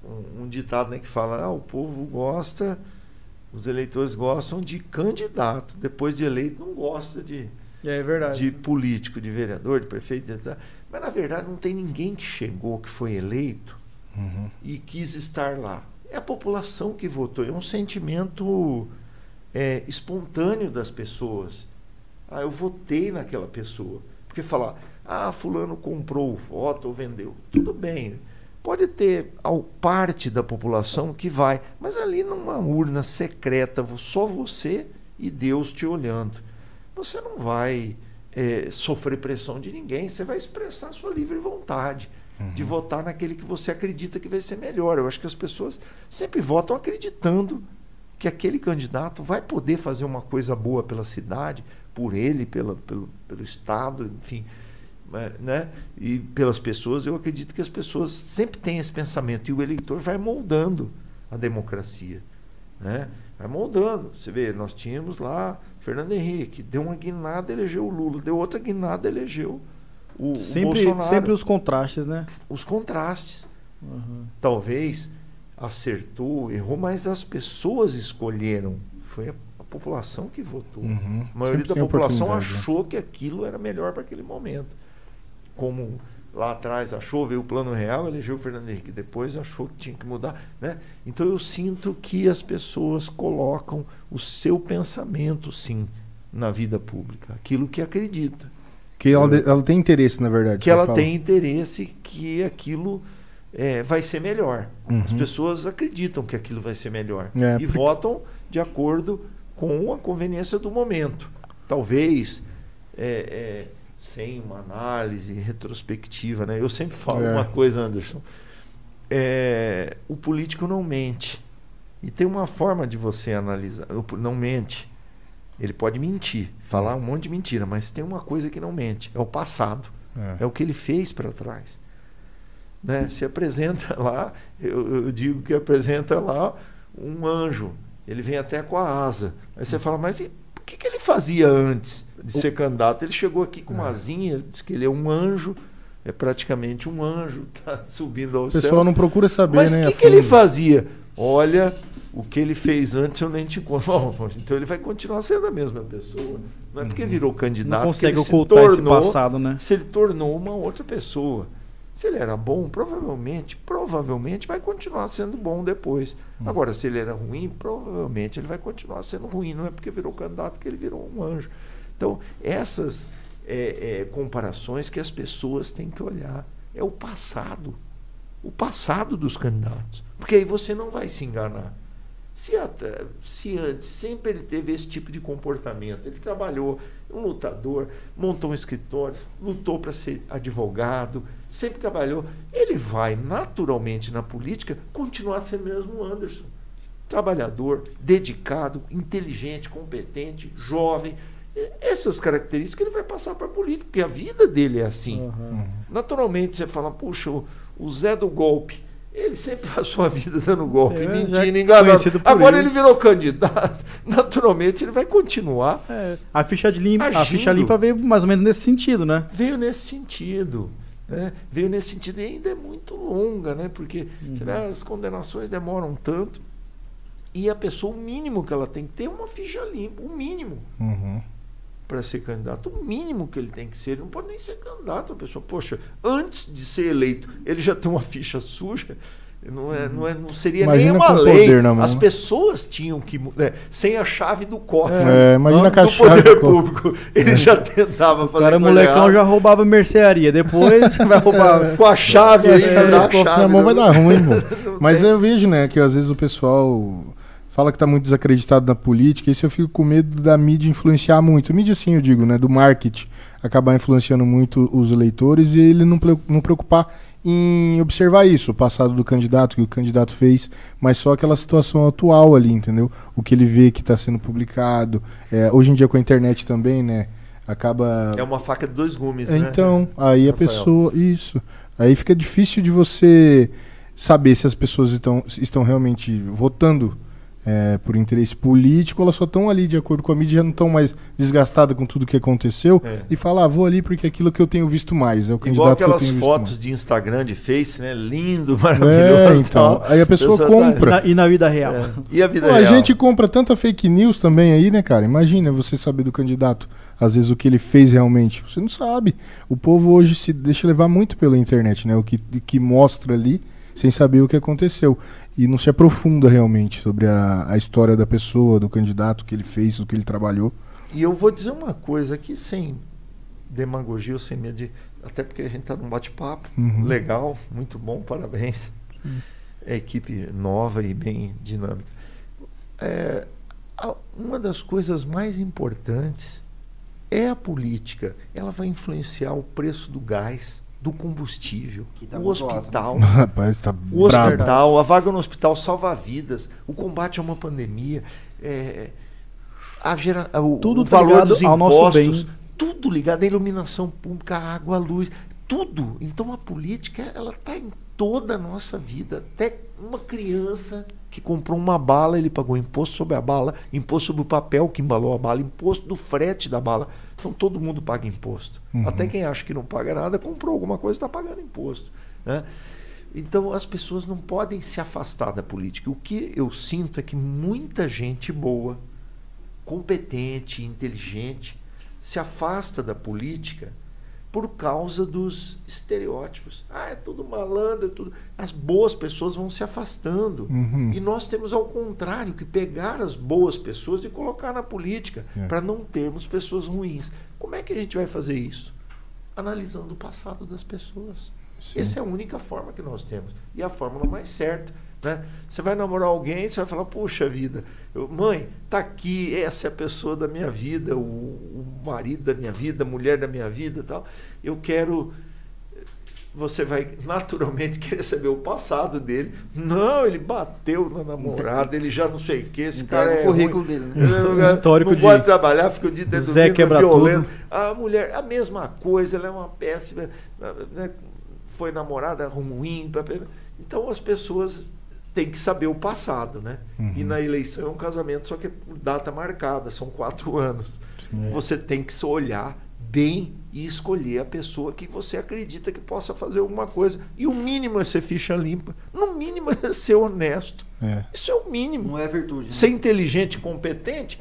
um, um ditado né, que fala: ah, o povo gosta, os eleitores gostam de candidato, depois de eleito não gosta de, É verdade. de político, de vereador, de prefeito, etc. Mas na verdade não tem ninguém que chegou, que foi eleito Uhum. e quis estar lá. É a população que votou, é um sentimento é, espontâneo das pessoas. Ah, eu votei naquela pessoa. Porque falar, ah, fulano comprou o voto ou vendeu. Tudo bem. Pode ter ao parte da população que vai, mas ali numa urna secreta, só você e Deus te olhando. Você não vai é, sofrer pressão de ninguém, você vai expressar sua livre vontade de votar naquele que você acredita que vai ser melhor. Eu acho que as pessoas sempre votam acreditando que aquele candidato vai poder fazer uma coisa boa pela cidade, por ele, pela, pelo, pelo Estado, enfim. Né? E pelas pessoas, eu acredito que as pessoas sempre têm esse pensamento e o eleitor vai moldando a democracia, né? Vai moldando. Você vê, nós tínhamos lá Fernando Henrique, deu uma guinada, elegeu o Lula, deu outra guinada, elegeu o, o Sempre, Bolsonaro. sempre os contrastes, né? Os contrastes. Uhum. Talvez acertou, errou, mas as pessoas escolheram. Foi a, população que votou. Uhum. A maioria Sempre da população né? achou que aquilo era melhor para aquele momento. Como lá atrás achou, veio o plano real, elegeu o Fernando Henrique. Depois achou que tinha que mudar. Né? Então eu sinto que as pessoas colocam o seu pensamento, sim, na vida pública. Aquilo que acredita. Que ela, ela tem interesse, na verdade. Que ela fala. tem interesse que aquilo eh, vai ser melhor. As Uhum. pessoas acreditam que aquilo vai ser melhor. É, e porque- votam de acordo com a conveniência do momento. Talvez é, é, sem uma análise retrospectiva. Né? Eu sempre falo É. uma coisa, Anderson. É, o político não mente. E tem uma forma de você analisar. Não mente. Ele pode mentir, falar um monte de mentira, mas tem uma coisa que não mente: é o passado. É. É o que ele fez para trás. Né? Se apresenta lá, eu, eu digo que apresenta lá um anjo. Ele vem até com a asa. Aí você fala, mas e que, que ele fazia antes de ser candidato? Ele chegou aqui com uma É. asinha, diz que ele é um anjo, é praticamente um anjo, está subindo ao O céu. pessoal não procura saber, Mas o né? que, a que ele fundo. fazia? Olha, o que ele fez antes eu nem te conto. Então ele vai continuar sendo a mesma pessoa. Não é porque virou candidato Não que consegue ele se ocultar esse tornou passado, né? se ele tornou uma outra pessoa. Se ele era bom, provavelmente, provavelmente vai continuar sendo bom depois. Agora, se ele era ruim, provavelmente ele vai continuar sendo ruim. Não é porque virou candidato que ele virou um anjo. Então, essas é, é, comparações que as pessoas têm que olhar. É o passado. O passado dos candidatos. Porque aí você não vai se enganar. Se, atra- se antes sempre ele teve esse tipo de comportamento, ele trabalhou, um lutador, montou um escritório, lutou para ser advogado, sempre trabalhou, ele vai naturalmente na política continuar sendo mesmo o Anderson. Trabalhador, dedicado, inteligente, competente, jovem. Essas características ele vai passar para a política, porque a vida dele é assim. Uhum. Naturalmente você fala, puxa, o, Zé do golpe, ele sempre passou a vida dando golpe, É, mentindo, enganando. Agora isso. ele virou candidato, naturalmente ele vai continuar. É, a ficha de limpa, a ficha limpa veio mais ou menos nesse sentido, né? Veio nesse sentido. Né? Veio nesse sentido e ainda é muito longa, né? porque você vê, as condenações demoram tanto. E a pessoa, o mínimo que ela tem que ter é uma ficha limpa, o mínimo. Uhum. para ser candidato, o mínimo que ele tem que ser, ele não pode nem ser candidato, a pessoa, poxa, antes de ser eleito, ele já tem uma ficha suja, não, é, não, é, não seria Imagina nem uma lei. As né? pessoas tinham que, é, sem a chave do cofre É, imagina com a chave poder do público, ele já tentava O fazer cara, coisa molecão, já roubava mercearia. Depois vai roubar. com a chave É, ainda, dá a chave na mão do- vai dar ruim, mano. Não Mas tem. eu vejo, né, que às vezes o pessoal fala que tá muito desacreditado na política, isso eu fico com medo da mídia influenciar muito. A mídia, sim, eu digo, né, do marketing acabar influenciando muito os eleitores e ele não, não preocupar em observar isso, o passado do candidato, o que o candidato fez, mas só aquela situação atual ali, entendeu? O que ele vê que está sendo publicado. É, hoje em dia com a internet também, né, acaba É uma faca de dois gumes, né? então, aí a Rafael? pessoa. Isso. Aí fica difícil de você saber se as pessoas estão, estão realmente votando é, por interesse político, elas só estão ali de acordo com a mídia, já não estão mais desgastadas com tudo que aconteceu. É. E falar, ah, vou ali porque é aquilo que eu tenho visto mais. É o Igual candidato que eu aquelas fotos mais. de Instagram, de Face, né? Lindo, maravilhoso. É, então. Aí a pessoa tá- E compra. na, e na vida real. É. E a vida Pô, a real? gente compra tanta fake news também aí, né, cara? Imagina você saber do candidato, às vezes o que ele fez realmente. Você não sabe. O povo hoje se deixa levar muito pela internet, né? O que, que mostra ali, sem saber o que aconteceu. E não se aprofunda realmente sobre a, a história da pessoa, do candidato, o que ele fez, o que ele trabalhou. E eu vou dizer uma coisa aqui, sem demagogia ou sem medo de. Até porque a gente está num bate-papo Uhum. legal, muito bom, parabéns. É equipe nova e bem dinâmica. É, a- uma das coisas mais importantes é a política. Ela vai influenciar o preço do gás, do combustível, tá o alto, hospital. Rapaz, tá O brabo. hospital, a vaga no hospital salva vidas, o combate a uma pandemia, é, a gera, o, Tudo o tá valor ligado dos ao nosso impostos, bem. tudo ligado, a iluminação pública, a água, a luz, tudo. Então a política, ela está em toda a nossa vida. Até uma criança que comprou uma bala, ele pagou imposto sobre a bala, imposto sobre o papel que embalou a bala, imposto do frete da bala. Então todo mundo paga imposto. Uhum. Até quem acha que não paga nada, comprou alguma coisa, está pagando imposto. Né? Então as pessoas não podem se afastar da política. O que eu sinto é que muita gente boa, competente, inteligente, se afasta da política por causa dos estereótipos. Ah, é tudo malandro, é tudo. As boas pessoas vão se afastando. Uhum. E nós temos ao contrário que pegar as boas pessoas e colocar na política É. para não termos pessoas ruins. Como é que a gente vai fazer isso? Analisando o passado das pessoas. Sim. Essa é a única forma que nós temos. E a fórmula mais certa. Né? Você vai namorar alguém, você vai falar, puxa vida, eu- mãe, tá aqui, essa é a pessoa da minha vida, o, o marido da minha vida, a mulher da minha vida e tal. Eu quero. Você vai naturalmente querer saber o passado dele. Não, ele bateu na namorada, ele já não sei o que, esse Entrega cara é o currículo ruim. dele, né? Ele Histórico não de pode trabalhar, fica o dia inteiro Zé quebra violento. tudo. A mulher, a mesma coisa, ela é uma péssima, né? foi namorada ruim. Então as pessoas têm que saber o passado, né? Uhum. E na eleição é um casamento, só que é por data marcada, são quatro anos. Sim. Você tem que se olhar bem e escolher a pessoa que você acredita que possa fazer alguma coisa. E o mínimo é ser ficha limpa. No mínimo é ser honesto. É. Isso é o mínimo. Não é virtude. Né? Ser inteligente e competente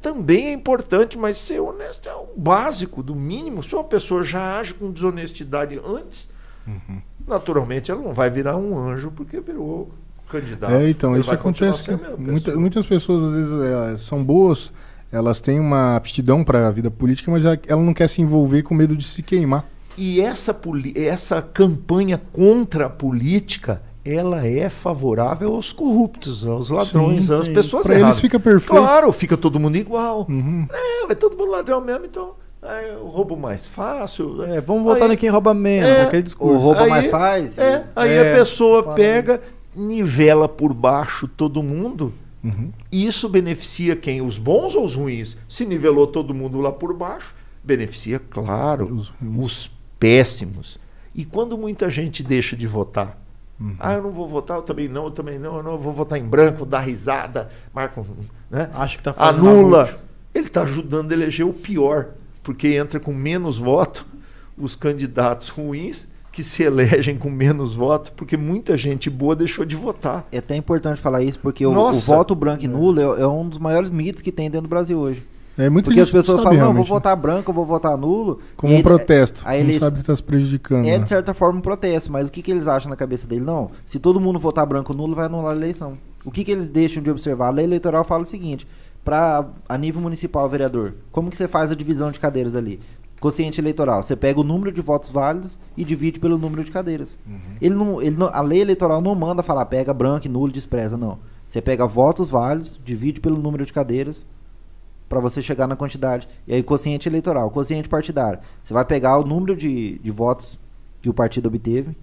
também é importante, mas ser honesto é o básico, do mínimo. Se uma pessoa já age com desonestidade antes, Uhum. naturalmente ela não vai virar um anjo porque virou candidato. É, então, Ele isso acontece. Muita- pessoa. muitas pessoas, às vezes, é, são boas, elas têm uma aptidão para a vida política, mas ela não quer se envolver com medo de se queimar. E essa, essa campanha contra a política, ela é favorável aos corruptos, aos ladrões, Sim, às sim. pessoas Para eles erradas. fica perfeito. Claro, fica todo mundo igual. Uhum. É, vai todo mundo ladrão mesmo, então é, eu roubo mais fácil. É, vamos voltar Aí- no quem rouba menos, É, aquele O discurso. rouba Aí- mais faz. É, aí É, a pessoa pega, nivela por baixo todo mundo. Uhum. E isso beneficia quem? Os bons ou os ruins? Se nivelou todo mundo lá por baixo, beneficia, claro, Os os péssimos. E quando muita gente deixa de votar? Uhum. Ah, eu não vou votar, eu também não, eu também não, eu não eu vou votar em branco, dar risada, marca um. Né? Acho que tá Anula. Ele está ajudando a eleger o pior, porque entra com menos voto os candidatos ruins que se elegem com menos voto, porque muita gente boa deixou de votar. É até importante falar isso, porque o, o voto branco e nulo é, é um dos maiores mitos que tem dentro do Brasil hoje. É, muita Porque as pessoas falam, não, vou né? votar branco, eu vou votar nulo. Como E um ele- protesto. aí não eles- sabe que está se prejudicando. É, né? de certa forma, um protesto, mas o que, que eles acham na cabeça dele? Não, se todo mundo votar branco ou nulo, vai anular a eleição. O que, que eles deixam de observar? A lei eleitoral fala o seguinte, para a nível municipal, vereador, como que você faz a divisão de cadeiras ali? Quociente eleitoral, você pega o número de votos válidos e divide pelo número de cadeiras. Uhum. Ele não, ele não- a lei eleitoral não manda falar pega branco e nulo, despreza, não. Você pega votos válidos, divide pelo número de cadeiras para você chegar na quantidade. E aí, quociente eleitoral, quociente partidário. Você vai pegar o número de, de votos que o partido obteve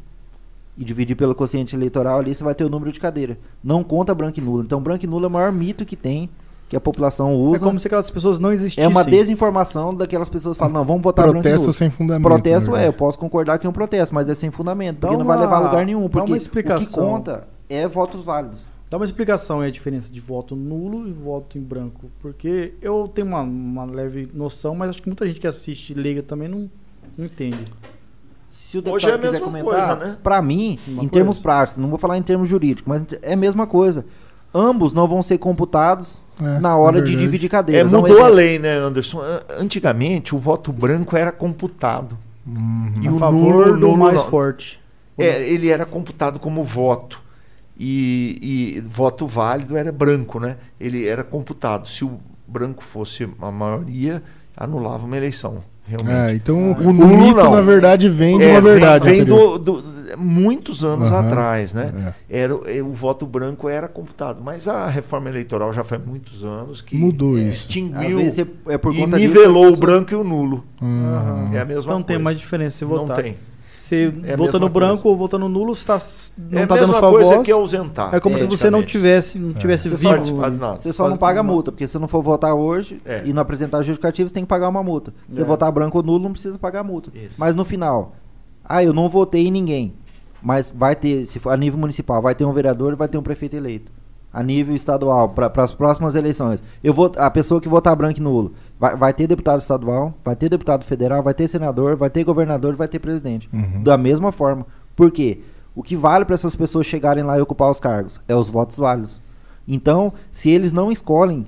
e dividir pelo quociente eleitoral ali, você vai ter o número de cadeira. Não conta branco e nulo. Então, branco e nulo é o maior mito que tem, que a população É usa. como se aquelas pessoas não existissem. É uma desinformação daquelas pessoas que falam, não, vamos votar branco Protesto sem fundamento. Protesto na é, eu posso concordar que é um protesto, mas é sem fundamento, porque não vai uma- levar a lugar nenhum. Porque uma o que explicação. conta é votos válidos. Dá uma explicação aí a diferença de voto nulo e voto em branco. Porque eu tenho uma, uma leve noção, mas acho que muita gente que assiste e liga também não, não entende. Se o Hoje é deputado a quiser mesma comentar, coisa, né? pra mim, Uma em termos coisa. práticos, não vou falar em termos jurídicos, mas é a mesma coisa. Ambos não vão ser computados É, na hora é de dividir É, cadeiras. um mudou a exemplo. lei, né, Anderson? An- Antigamente, o voto branco era computado. Uhum. E a o favor nulo, do nulo mais forte. É, ele era computado como voto. E, e voto válido era branco, né? Ele era computado. Se o branco fosse a maioria, anulava uma eleição. É, Realmente. então O o, nulo mito, não. na verdade, vem de É, uma verdade. Vem, vem do, do- muitos anos Aham, atrás, né? é. Era, o- é, o voto branco era computado. Mas a reforma eleitoral já faz muitos anos que Mudou é, isso. Extinguiu é- é por e conta disso nivelou que o branco e o nulo. Uhum. É a mesma Então não tem coisa. mais diferença se Não votar. tem. você É vota no branco coisa. ou vota no nulo, você tá, não é tá a dando mesma sua coisa voz. que ausentar. É como se você não tivesse, não tivesse Você vivo. só- Participado, não. Você só não paga multa, porque se não for votar hoje É. e não apresentar justificativo, você tem que pagar uma multa. Se você É. votar branco ou nulo, não precisa pagar multa. Isso. Mas no final, ah, eu não votei em ninguém. Mas vai ter, se for a nível municipal, vai ter um vereador e vai ter um prefeito eleito. A nível estadual, para as próximas eleições. Eu vou, a pessoa que votar branco e nulo, vai, vai ter deputado estadual, vai ter deputado federal, vai ter senador, vai ter governador, vai ter presidente. Uhum. Da mesma forma. Por quê? O que vale para essas pessoas chegarem lá e ocupar os cargos é os votos válidos. Então, se eles não escolhem,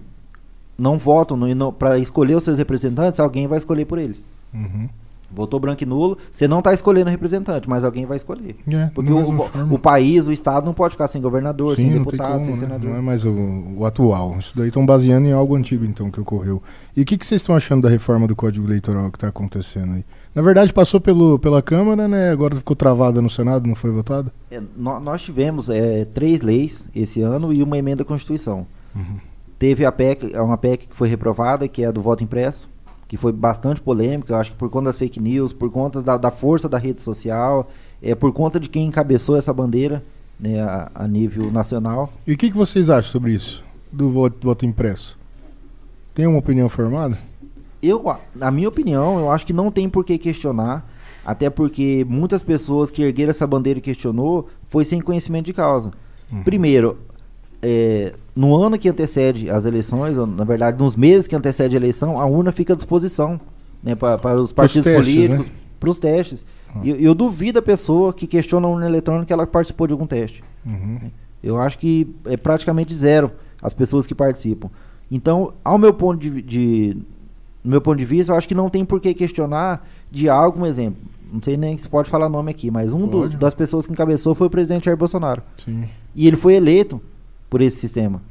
não votam para escolher os seus representantes, alguém vai escolher por eles. Uhum. Votou branco e nulo, você não está escolhendo representante, mas alguém vai escolher. É, Porque da o, o- país, o estado não pode ficar sem governador, sem Sim, tem deputado, como, sem né? senador. Não é mais o, o atual. Isso daí estão baseando em algo antigo, então, que ocorreu. E o que, que vocês estão achando da reforma do Código Eleitoral que está acontecendo aí? Na verdade, passou pelo, pela Câmara, né? Agora ficou travada no Senado, não foi votada? É, nó- nós tivemos é, três leis esse ano e uma emenda à Constituição. Uhum. Teve a PEC, é uma PEC que foi reprovada, que é a do voto impresso, que foi bastante polêmica, eu acho que por conta das fake news, por conta da, da força da rede social, é, por conta de quem encabeçou essa bandeira né, a, a nível nacional. E o que, que vocês acham sobre isso? Do voto, voto impresso? Tem uma opinião formada? Eu, na minha opinião, eu acho que não tem por que questionar, até porque muitas pessoas que ergueram essa bandeira e questionou foi sem conhecimento de causa. Uhum. Primeiro, é, no ano que antecede as eleições, ou, na verdade, nos meses que antecede a eleição, a urna fica à disposição né, pa- para os partidos testes, políticos, né? para os testes. Ah. E eu, eu duvido a pessoa que questiona a urna eletrônica que ela participou de algum teste. Uhum. Eu acho que é praticamente zero as pessoas que participam. Então, ao meu ponto de, de meu ponto de vista, eu acho que não tem por que questionar de algo, um exemplo. Não sei nem se pode falar nome aqui, mas um do- das pessoas que encabeçou foi o presidente Jair Bolsonaro. Sim. E ele foi eleito por esse sistema.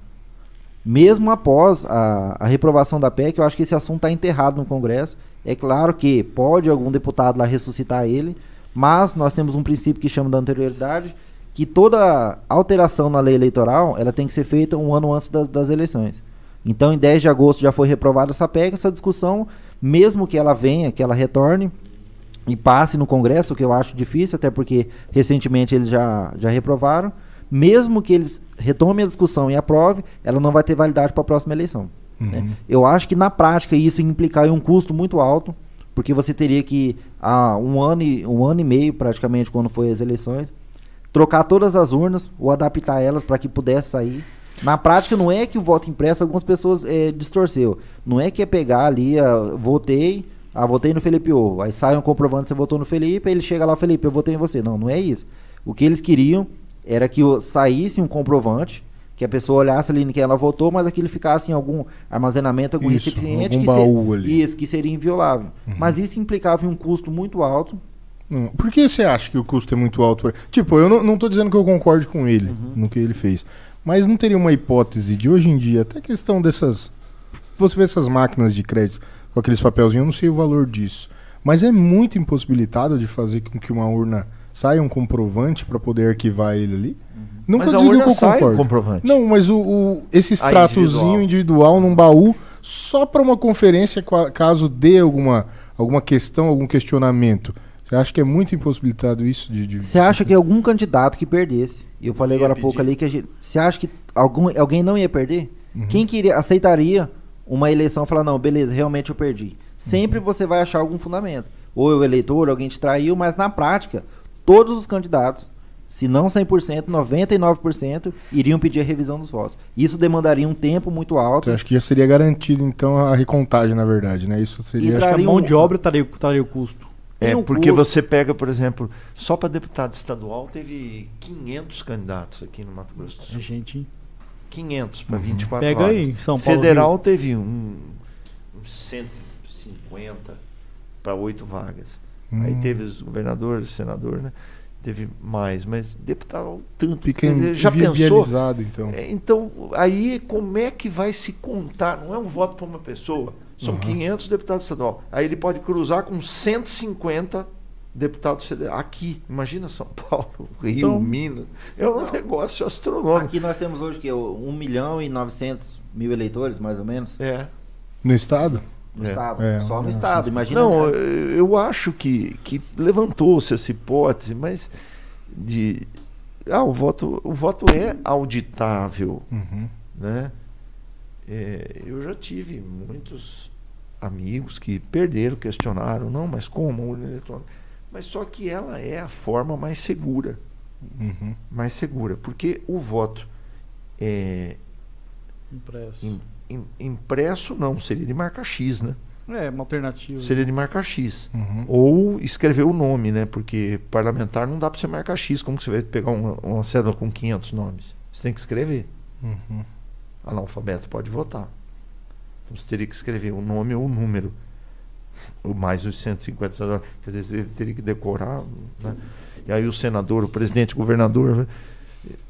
Mesmo após a, a reprovação da PEC, eu acho que esse assunto está enterrado no Congresso. É claro que pode algum deputado lá ressuscitar ele, mas nós temos um princípio que chama da anterioridade, que toda alteração na lei eleitoral ela tem que ser feita um ano antes das- das eleições. Então, em 10 de agosto já foi reprovada essa PEC, essa discussão, mesmo que ela venha, que ela retorne e passe no Congresso, o que eu acho difícil, até porque recentemente eles já, já reprovaram, mesmo que eles retomem a discussão e aprovem, ela não vai ter validade para a próxima eleição. né? Uhum. Eu acho que na prática isso ia implicar em um custo muito alto, porque você teria que, há um ano e, um ano e meio praticamente, quando foi as eleições, trocar todas as urnas ou adaptar elas para que pudesse sair. Na prática, não é que o voto impresso, algumas pessoas eh, distorceu. Não é que é pegar ali, ah, votei, ah, votei no Felipe Ovo. Aí sai um comprovante que você votou no Felipe, aí ele chega lá, Felipe, eu votei em você. Não, não é isso. O que eles queriam era que o- saísse um comprovante, que a pessoa olhasse ali em quem ela votou, mas aquilo ficasse em algum armazenamento, algum Isso, recipiente algum que, baú se- ali. Uhum. isso, que seria inviolável. Mas isso implicava em um custo muito alto. Não, Por que você acha que o custo é muito alto? Tipo, eu não, tô dizendo que eu concordo com ele Uhum. no que ele fez. Mas não teria uma hipótese de hoje em dia, até questão dessas. Você vê essas máquinas de crédito com aqueles papelzinhos, eu não sei o valor disso. Mas é muito impossibilitado de fazer com que uma urna saia um comprovante para poder arquivar ele ali. Nunca Mas a urna que eu sai concordo. comprovante. Não, mas o, o- esse extratozinho individual. num baú, só para uma conferência, caso dê alguma, alguma questão, algum questionamento. Você acha que é muito impossibilitado isso? De, de- Você acha que algum candidato que perdesse, e eu falei agora há pouco ali que a gente, você acha que algum, alguém não ia perder? Uhum. Quem queria aceitaria uma eleição e falar não, beleza, realmente eu perdi. Uhum. Sempre você vai achar algum fundamento. Ou o eleitor, alguém te traiu, mas na prática, todos os candidatos, se não 100%, 99% iriam pedir a revisão dos votos. Isso demandaria um tempo muito alto. Você acha que já seria garantido, então, a recontagem, na verdade, né? Isso seria. E Acho que a traria mão um- de obra traria, traria o custo. É, um porque custo. você pega, por exemplo, só para deputado estadual teve 500 candidatos aqui no Mato Grosso do A Sul. gente 500 para Uhum. 24 pega vagas. aí, São Paulo. Federal teve um, uns 150 para 8 vagas. Aí Hum. teve os governadores, senador, né? Teve mais, mas deputado tanto. Fica dizer, já pensou? então. É, Então, aí como é que vai se contar? Não é um voto para uma pessoa, são Uhum. 500 deputados estadual. Aí ele pode cruzar com 150 deputados federais. Aqui, imagina São Paulo, Rio, Então- Minas. É um negócio astronômico. Aqui nós temos hoje que 1 milhão e 900 mil eleitores, mais ou menos. É. No estado? No É. estado. É, Só no é, estado. Imagina. Não, eu acho que, que levantou-se essa hipótese, mas de ah, o voto, o voto é auditável, Uhum. né? É, eu já tive muitos amigos que perderam, questionaram, não, mas como a urna eletrônica? Mas só que ela é a forma mais segura, Uhum. mais segura, porque o voto é Impresso. im- im- impresso não, seria de marca X, né? É, uma alternativa. Seria de marca X. Uhum. Ou escrever o nome, né? Porque parlamentar não dá para você marcar X. Como que você vai pegar uma, uma cédula com 500 nomes? Você tem que escrever. Uhum. Analfabeto pode votar. Então você teria que escrever o nome ou o número. Ou mais os 150 senadores. Quer dizer, ele teria que decorar. Né? E aí o senador, o presidente, o governador.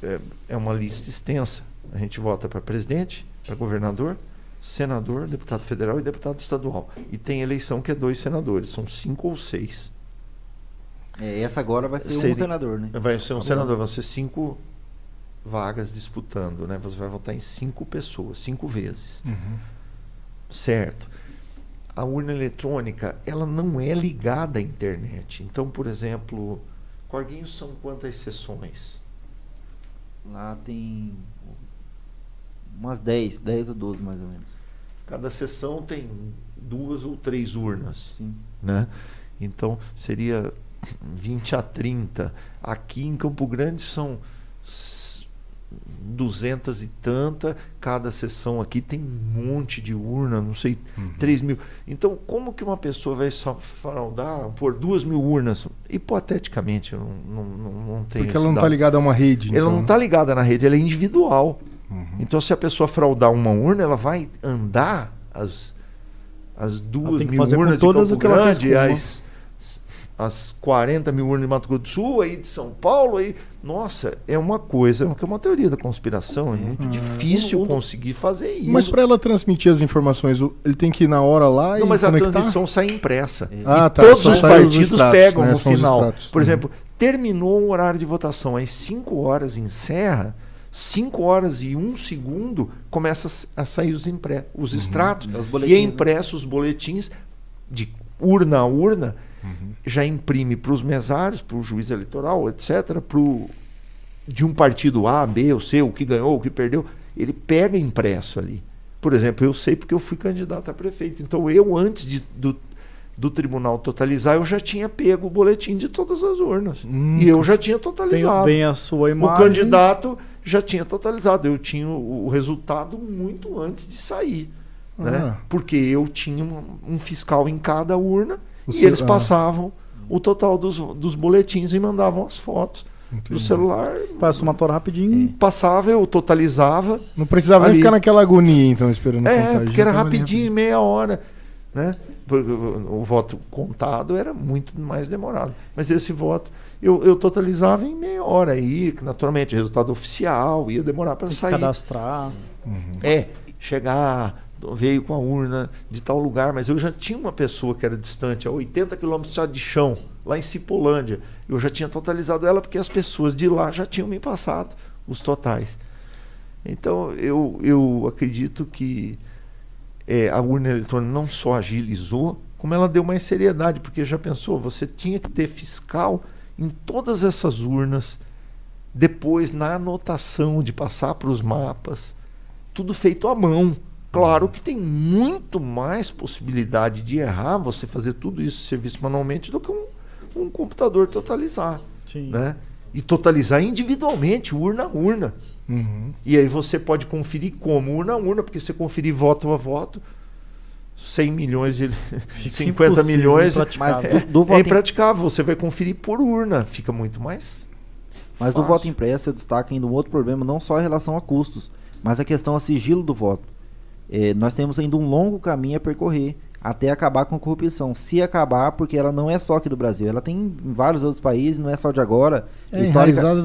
É, é uma lista extensa. A gente vota para presidente, para governador, senador, deputado federal e deputado estadual. E tem eleição que é dois senadores. São cinco ou seis. É, essa agora vai ser um Seria- senador, né? Vai ser um senador, vão ser cinco vagas disputando, né? Você vai votar em cinco pessoas, cinco vezes. Uhum. Certo. A urna eletrônica, ela não é ligada à internet. Então, por exemplo, Corguinhos são quantas sessões? Lá tem umas 10, 10 ou 12 mais ou menos. Cada sessão tem duas ou três urnas, Sim. né? Então, seria 20 a 30. Aqui em Campo Grande são s- 200 e tanta. Cada sessão aqui tem um monte de urna, não sei, Uhum. 3 mil. Então, como que uma pessoa vai fraudar por 2 mil urnas? Hipoteticamente, eu não, não, não, não tenho Porque ela não está ligada a uma rede. Ela então, não né? está ligada na rede, ela é individual. Uhum. Então, se a pessoa fraudar uma urna, ela vai andar as, as duas mil urnas de Campo Grande, as, as 40 mil urnas de Mato Grosso do Sul, aí de São Paulo, aí. Nossa, é uma coisa, que é uma teoria da conspiração, é muito Ah. difícil o- conseguir fazer isso. Mas para ela transmitir as informações, ele tem que ir na hora lá Não, e mas a conectar? transmissão sai impressa. É. Ah, tá, todos os sai os partidos extratos, pegam né? no São final. Por Uhum. exemplo, terminou o horário de votação às 5 horas, encerra. 5 horas e um segundo começa a sair os, impre os extratos. É os E é né? impresso os boletins de urna a urna, Uhum. já imprime para os mesários, para o juiz eleitoral, etc., pro, de um partido A, B ou C, o que ganhou, o que perdeu, ele pega impresso ali. Por exemplo, eu sei porque eu fui candidato a prefeito. Então, eu, antes de, do, do tribunal totalizar, eu já tinha pego o boletim de todas as urnas. Hum, e eu já tinha Tem, totalizado. vem a sua O imagem. candidato já tinha totalizado. Eu tinha o, resultado muito antes de sair. Né? Ah. Porque eu tinha um, fiscal em cada urna O e eles ah. passavam o total dos, dos boletins e mandavam as fotos do Entendi. celular. Passa uma tora rapidinho. Passava, eu totalizava. Não precisava nem Ali. ficar naquela agonia, então, esperando É, contagem. porque era ali rapidinho, meia hora. Né? O voto contado era muito mais demorado. Mas esse voto eu, eu totalizava em meia hora. Aí, naturalmente, resultado oficial, ia demorar para que sair. cadastrar. Uhum. É, chegar, veio com a urna de tal lugar, mas eu já tinha uma pessoa que era distante, a 80 quilômetros de chão, lá em Cipolândia. Eu já tinha totalizado ela porque as pessoas de lá já tinham me passado os totais. Então eu, eu acredito que é, a urna eletrônica não só agilizou, como ela deu mais seriedade, porque já pensou, você tinha que ter fiscal em todas essas urnas, depois na anotação de passar para os mapas, tudo feito à mão. Claro que tem muito mais possibilidade de errar você fazer tudo isso serviço manualmente do que um, um computador totalizar, Sim. né? E totalizar individualmente, urna a urna. Uhum. E aí você pode conferir como urna a urna, porque você conferir voto a voto, 100 milhões de 50 Impossível, milhões. Mas é, do, do é voto em- impraticável. Você vai conferir por urna, fica muito mais. Mas do fácil. voto impresso eu destaco ainda um outro problema, não só em relação a custos, mas a questão a sigilo do voto. Eh, nós temos ainda um longo caminho a percorrer até acabar com a corrupção. Se acabar, porque ela não é só aqui do Brasil, ela tem em vários outros países, não é só de agora. É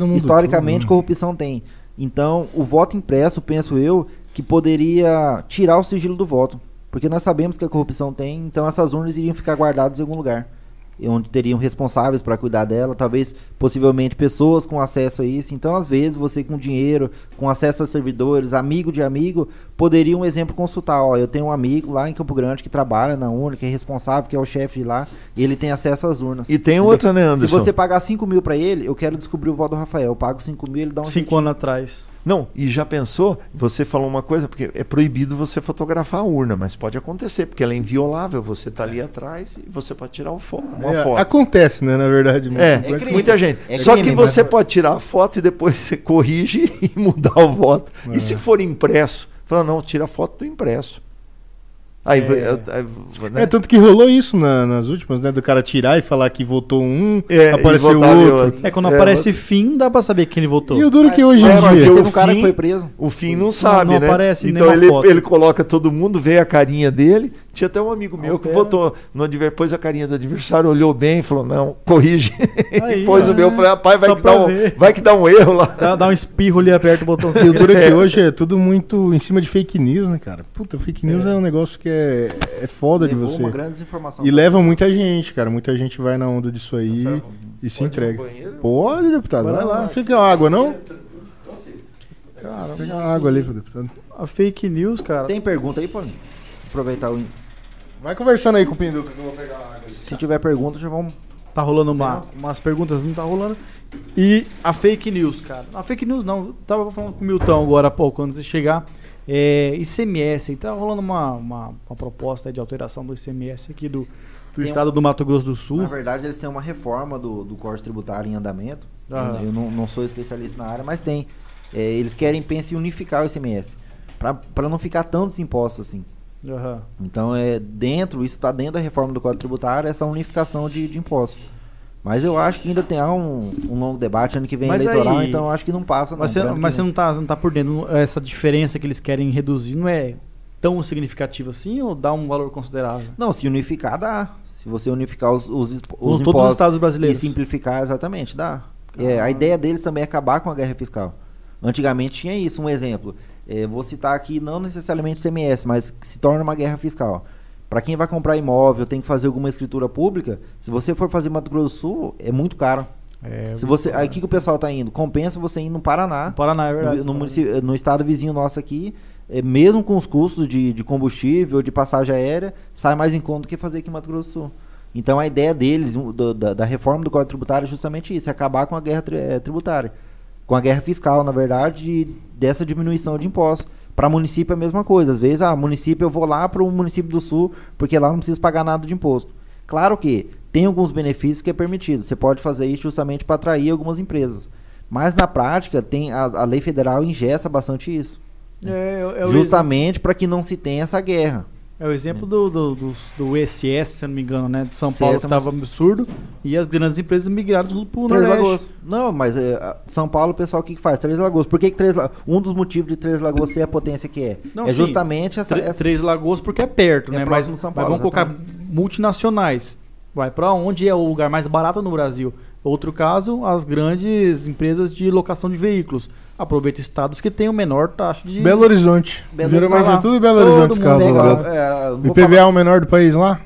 mundo historicamente, todo, né? corrupção tem. Então, o voto impresso, penso eu, que poderia tirar o sigilo do voto. Porque nós sabemos que a corrupção tem, então essas urnas iriam ficar guardadas em algum lugar. onde teriam responsáveis para cuidar dela, talvez possivelmente pessoas com acesso a isso. Então, às vezes, você com dinheiro, com acesso a servidores, amigo de amigo, poderia um exemplo consultar, ó, eu tenho um amigo lá em Campo Grande que trabalha na urna, que é responsável, que é o chefe de lá, e ele tem acesso às urnas. E tem outra, né, Anderson? Se você pagar 5 mil para ele, eu quero descobrir o voto do Rafael. Eu pago 5 mil, ele dá um Cinco jeitinho. anos atrás. Não, e já pensou? Você falou uma coisa, porque é proibido você fotografar a urna, mas pode acontecer, porque ela é inviolável. Você está ali atrás e você pode tirar o fo uma É, foto. Acontece, né, na verdade. mas É, que- crime. muita gente. É Só crime, que mas- você pode tirar a foto e depois você corrige e mudar o voto. É. E se for impresso? Fala, não, tira a foto do impresso. Aí, É. aí, né? É, tanto que rolou isso na- nas últimas, né? Do cara tirar e falar que votou um, É, apareceu outro. outro. É, quando É, aparece fim, dá pra saber quem ele votou. E o duro que hoje em É, dia. eu- Teve um cara que foi preso. O fim não sabe, não né? aparece então ele, foto. ele coloca todo mundo, vê a carinha dele. Tinha até um amigo meu que votou no adversário, pôs a carinha do adversário, olhou bem e falou: não, corrige. Aí, pôs ó. o meu, eu falei, rapaz, vai que, dá um, ver. vai que dá um erro lá. Dá, dá um espirro ali, aperta o botão. E o duro é que hoje é tudo muito em cima de fake news, né, cara? Puta, fake news é, um negócio que é, é foda de Levou você. uma grande desinformação. E leva muita gente, cara. Muita gente vai na onda disso aí e se entrega. Pode, deputado, vai, Vai lá. lá. Você quer água, não? Pega uma água ali pro deputado. A fake news, cara. Tem pergunta aí, pô? Aproveitar o. Vai conversando aí com o Pinduca que eu vou pegar a água. Se tiver pergunta, já vamos. Tá rolando uma, umas perguntas, não tá rolando. E a fake news, cara. A fake news não. Tava falando com o Milton agora há pouco, antes de chegar. É, ICMS, aí tá rolando uma, uma, uma proposta de alteração do ICMS aqui do, do Tem um- estado do Mato Grosso do Sul. Na verdade, eles têm uma reforma do, do Código Tributário em andamento. Aham. Eu não, não sou especialista na área, mas tem. É, eles querem, pensam em unificar o ICMS. Para não ficar tantos impostos assim. Aham. Então, é dentro, isso está dentro da reforma do Código Tributário, essa unificação de, de impostos. Mas eu acho que ainda tem um, um longo debate, ano que vem é Mas eleitoral, aí- então eu acho que não passa. Não, Mas, você, mas você não tá, não tá por dentro. Essa diferença que eles querem reduzir não é tão significativa assim ou dá um valor considerável? Não, se unificar dá. Se você unificar os, os, expo- Com os todos os impostos estados e brasileiros. simplificar, exatamente, dá. É, a ideia deles também é acabar com a guerra fiscal. Antigamente tinha isso, um exemplo. É, vou citar aqui não necessariamente CMS, mas que se torna uma guerra fiscal. Para quem vai comprar imóvel, tem que fazer alguma escritura pública. Se você for fazer Mato Grosso do Sul, é muito caro. É, Se você, aí o que, que o pessoal tá indo? Compensa você ir no Paraná, no Paraná, é verdade. no, no no estado vizinho nosso aqui, é, mesmo com os custos de, de combustível, de passagem aérea, sai mais em conta do que fazer aqui em Mato Grosso do Sul. Então a ideia deles, do- da, da reforma do Código Tributário, é justamente isso, é acabar com a guerra tri- eh, tributária. Com a guerra fiscal, na verdade, dessa diminuição de impostos. Para município é a mesma coisa. Às vezes, ah, município eu vou lá para o município do sul, porque lá não precisa pagar nada de imposto. Claro que tem alguns benefícios que é permitido. Você pode fazer isso justamente para atrair algumas empresas. Mas na prática, tem a, a lei federal ingessa bastante isso. É, é o justamente para que não se tenha essa guerra. É o exemplo do, do, do, do ESS, se não me engano, né? De São Paulo CS que estava absurdo. E as grandes empresas migraram tudo pro Três Nordeste. Lagoas. Não, mas é, São Paulo, o pessoal, o que, que faz? Três Lagoas. Por que, que Três Lagoas? Um dos motivos de Três Lagoas ser a potência que é. Não, é sim. justamente essa. Essa- Três Lagoas porque é perto, É né? Mas, São mas Paulo, vamos colocar multinacionais. Vai pra onde é o lugar mais barato no Brasil? Outro caso, as grandes empresas de locação de veículos. Aproveita estados que têm o menor taxa de. Belo Horizonte. Belo Geralmente é tudo Belo Todo Horizonte Pega, alugados. é, IPVA é o menor do país lá?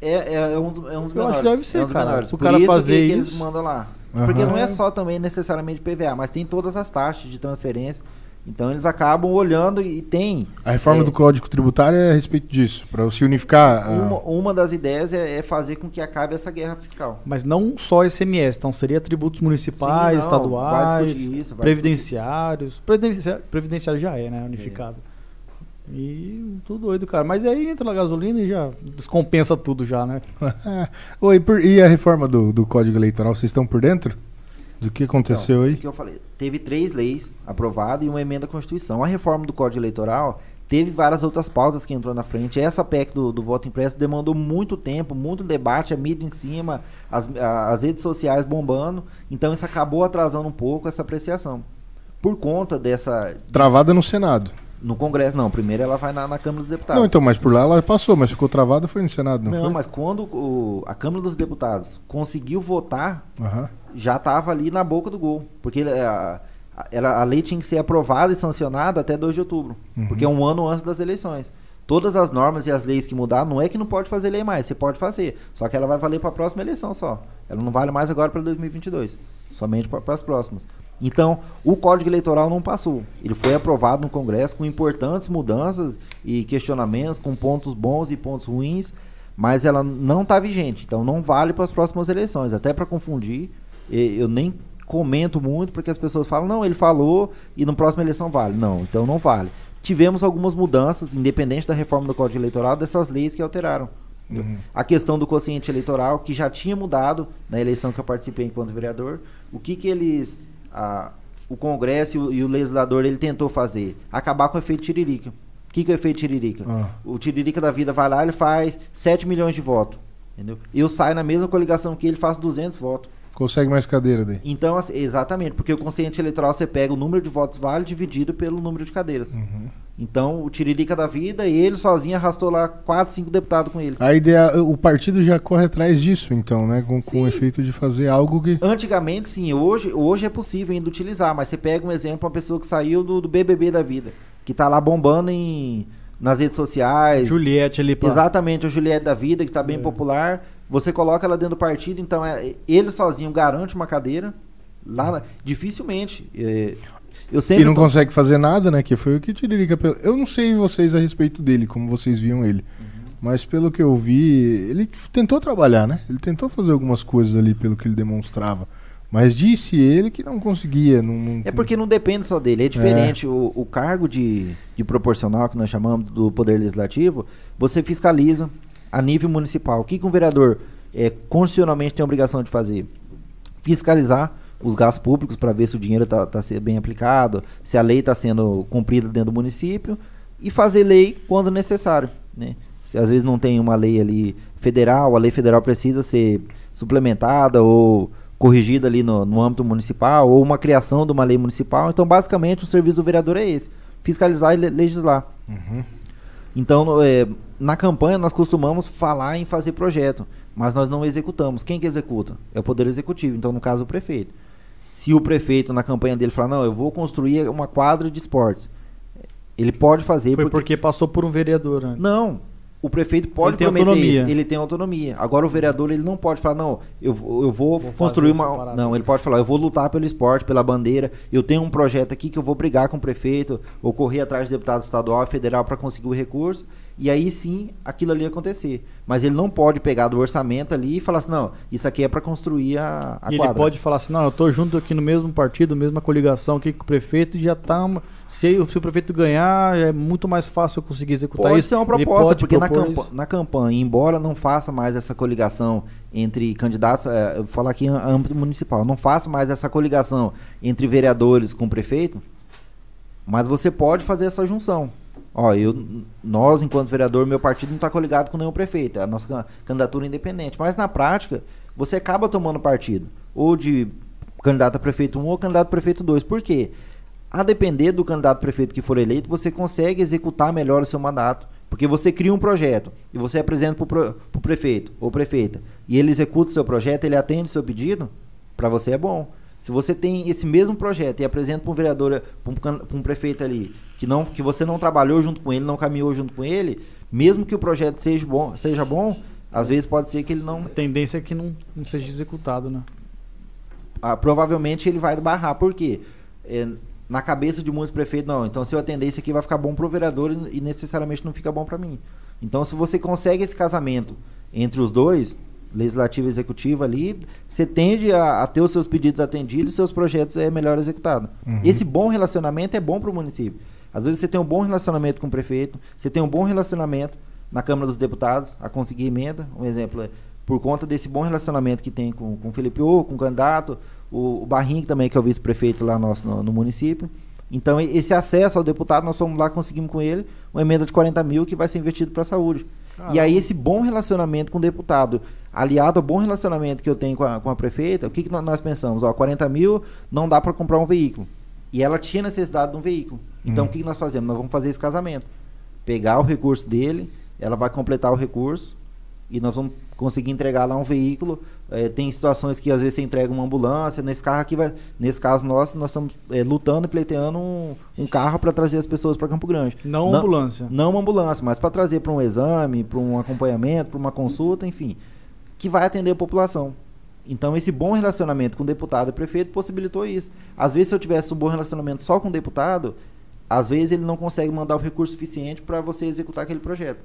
é, é, é um, do- é um dos Eu acho menores. que deve ser, é um dos cara. menores. O Por cara isso fazer que, que eles isso- mandam lá. Aham. Porque não é só também necessariamente PVA, mas tem todas as taxas de transferência. Então eles acabam olhando e tem. A reforma É. do Código Tributário é a respeito disso, para se unificar. a- Uma, uma das ideias é, é fazer com que acabe essa guerra fiscal. Mas não só ICMS, então seria tributos municipais, Sim, não, estaduais, isso, vai previdenciários. Previdenciário, previdenciário já é, né? Unificado. E tudo doido, cara. Mas aí entra na gasolina e já descompensa tudo já, né? Oi, por- e a reforma do, do Código Eleitoral, vocês estão por dentro? Do que aconteceu Então, aí? Que eu falei? Teve três leis aprovadas e uma emenda à Constituição. A reforma do Código Eleitoral teve várias outras pautas que entrou na frente. Essa PEC do, do voto impresso demandou muito tempo, muito debate, a mídia em cima, as, as redes sociais bombando. Então isso acabou atrasando um pouco essa apreciação. Por conta dessa. Travada no Senado. No Congresso, não. Primeiro ela vai na, na Câmara dos Deputados. Não, então, mas por lá ela passou, mas ficou travada foi no Senado, não, Não, foi? mas quando o- a Câmara dos Deputados conseguiu votar Aham. Já estava ali na boca do gol. Porque é, a, a, ela- a lei tinha que ser aprovada e sancionada até 2 de outubro. Uhum. Porque é um ano antes das eleições. Todas as normas e as leis que mudar, não é que não pode fazer lei mais, você pode fazer. Só que ela vai valer para a próxima eleição só. Ela não vale mais agora para 2022, somente para as próximas. Então, o Código Eleitoral não passou. Ele foi aprovado no Congresso com importantes mudanças e questionamentos, com pontos bons e pontos ruins, mas ela não está vigente. Então, não vale para as próximas eleições. Até para confundir, eu nem comento muito porque as pessoas falam, não, ele falou e na próxima eleição vale. Não, então não vale. Tivemos algumas mudanças, independente da reforma do Código Eleitoral, dessas leis que alteraram. Uhum. A questão do quociente eleitoral, que já tinha mudado na eleição que eu participei enquanto vereador, o que, que eles a, o Congresso e o, e o, legislador ele tentou fazer? Acabar com o efeito tiririca. O que, que é o efeito tiririca? Ah. O tiririca da vida vai lá, ele faz 7 milhões de votos. Entendeu? Eu saio na mesma coligação que ele, faço 200 votos. Consegue mais cadeira daí. Então, assim, exatamente, porque o consciente eleitoral você pega o número de votos válidos dividido pelo número de cadeiras. Uhum. Então, o Tiririca da vida, e ele sozinho arrastou lá 4, 5 deputados com ele. A ideia, o partido já corre atrás disso, então, né? Com, com o efeito de fazer algo que. Antigamente, sim, hoje, hoje é possível ainda utilizar, mas você pega um exemplo, uma pessoa que saiu do, do BBB da vida, que tá lá bombando em, nas redes sociais. Juliette ali, pá. Exatamente, o Juliette da vida, que tá bem é. popular. Você coloca ela dentro do partido, então é, ele sozinho garante uma cadeira. Lá, dificilmente. É, eu sempre e não tô... consegue fazer nada, né? Que foi o que Tiririca. Eu não sei vocês a respeito dele, como vocês viam ele. Uhum. Mas pelo que eu vi, ele tentou trabalhar, né? Ele tentou fazer algumas coisas ali pelo que ele demonstrava. Mas disse ele que não conseguia. Não, não... É porque não depende só dele, é diferente. É. O, o, cargo de, de proporcional, que nós chamamos do Poder Legislativo, você fiscaliza a nível municipal. O que, que um vereador é, constitucionalmente tem a obrigação de fazer? Fiscalizar os gastos públicos para ver se o dinheiro está tá sendo bem aplicado, se a lei está sendo cumprida dentro do município e fazer lei quando necessário. Né? Se às vezes não tem uma lei ali federal, a lei federal precisa ser suplementada ou corrigida ali no, no âmbito municipal ou uma criação de uma lei municipal. Então, basicamente, o serviço do vereador é esse: fiscalizar e legislar. Uhum. Então, é, na campanha, nós costumamos falar em fazer projeto, mas nós não executamos. Quem que executa? É o Poder Executivo, então, no caso, o prefeito. Se o prefeito, na campanha dele, falar, não, eu vou construir uma quadra de esportes, ele pode fazer. Foi porque, porque passou por um vereador, né? Não, o prefeito pode ele prometer autonomia. Isso, ele tem autonomia. Agora o vereador ele não pode falar, não, eu, eu vou, vou construir uma. Não, ele pode falar, eu vou lutar pelo esporte, pela bandeira, eu tenho um projeto aqui que eu vou brigar com o prefeito, ou correr atrás de deputado estadual e federal para conseguir o recurso, e aí sim aquilo ali acontecer. Mas ele não pode pegar do orçamento ali e falar assim, não, isso aqui é para construir a, a e quadra. Ele pode falar assim, não, eu tô junto aqui no mesmo partido, mesma coligação aqui com o prefeito e já tá. Se, se o prefeito ganhar, é muito mais fácil eu conseguir executar pode isso. Pode ser uma proposta, porque na, camp na, campanha, embora não faça mais essa coligação entre candidatos, é, eu vou falar aqui em âmbito municipal, não faça mais essa coligação entre vereadores com prefeito, mas você pode fazer essa junção. Ó, eu, nós, enquanto vereador, meu partido não está coligado com nenhum prefeito, é a nossa candidatura independente. Mas na prática, você acaba tomando partido, ou de candidato a prefeito 1 ou candidato a prefeito 2. Por quê? a depender do candidato prefeito que for eleito, você consegue executar melhor o seu mandato. Porque você cria um projeto e você apresenta para o prefeito ou prefeita e ele executa o seu projeto, ele atende o seu pedido, para você é bom. Se você tem esse mesmo projeto e apresenta para um vereador, para um, um, prefeito ali, que, não, que você não trabalhou junto com ele, não caminhou junto com ele, mesmo que o projeto seja bom, seja bom às vezes pode ser que ele não. A tendência é que não, não seja executado, né? Ah, provavelmente ele vai barrar. Por quê? É, na cabeça de muitos prefeitos, não, então se eu atender isso aqui vai ficar bom pro vereador e, e necessariamente não fica bom para mim. Então se você consegue esse casamento entre os dois, legislativo e executivo ali, você tende a, a ter os seus pedidos atendidos e seus projetos é melhor executado. Uhum. Esse bom relacionamento é bom para o município. Às vezes você tem um bom relacionamento com o prefeito, você tem um bom relacionamento na Câmara dos Deputados a conseguir emenda. Um exemplo é por conta desse bom relacionamento que tem com, com o Felipe O, com o candidato, o, o Barrinho também, que é o vice-prefeito lá nosso, no, no, município. Então, esse acesso ao deputado, nós fomos lá, conseguimos com ele uma emenda de 40 mil que vai ser investido para a saúde. Caramba. E aí, esse bom relacionamento com o deputado, aliado ao bom relacionamento que eu tenho com a, com a prefeita, o que, que nós pensamos? Ó, 40 mil não dá para comprar um veículo. E ela tinha necessidade de um veículo. Então, hum. o que, que nós fazemos? Nós vamos fazer esse casamento. Pegar o recurso dele, ela vai completar o recurso, e nós vamos conseguir entregar lá um veículo. É, tem situações que às vezes você entrega uma ambulância. Nesse carro aqui, vai, nesse caso nosso, nós estamos é, lutando e pleiteando um, um carro para trazer as pessoas para Campo Grande. Não, não ambulância. Não uma ambulância, mas para trazer para um exame, para um acompanhamento, para uma consulta, enfim, que vai atender a população. Então, esse bom relacionamento com deputado e prefeito possibilitou isso. Às vezes, se eu tivesse um bom relacionamento só com o deputado, às vezes ele não consegue mandar o recurso suficiente para você executar aquele projeto.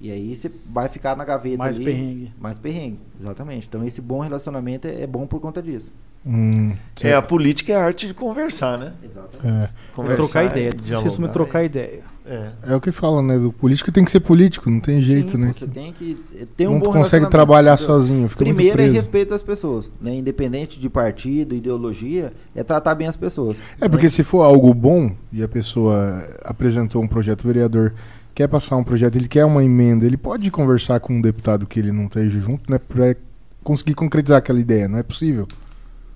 E aí você vai ficar na gaveta mais ali. perrengue. Mais perrengue, exatamente. Então esse bom relacionamento é, é bom por conta disso. Hum, é, a política é a arte de conversar, né? Exatamente. É. Conversar, trocar ideia. dialogar. Preciso me trocar ideia. É. É o que falam, né? O político tem que ser político, não tem jeito, Sim, né? Você tem que ter um não bom consegue trabalhar sozinho, fica muito Primeiro é respeito às pessoas, né? Independente de partido, ideologia, é tratar bem as pessoas. É porque né? se for algo bom e a pessoa apresentou um projeto, vereador quer passar um projeto, ele quer uma emenda, ele pode conversar com um deputado que ele não esteja junto, né, para conseguir concretizar aquela ideia, não é possível?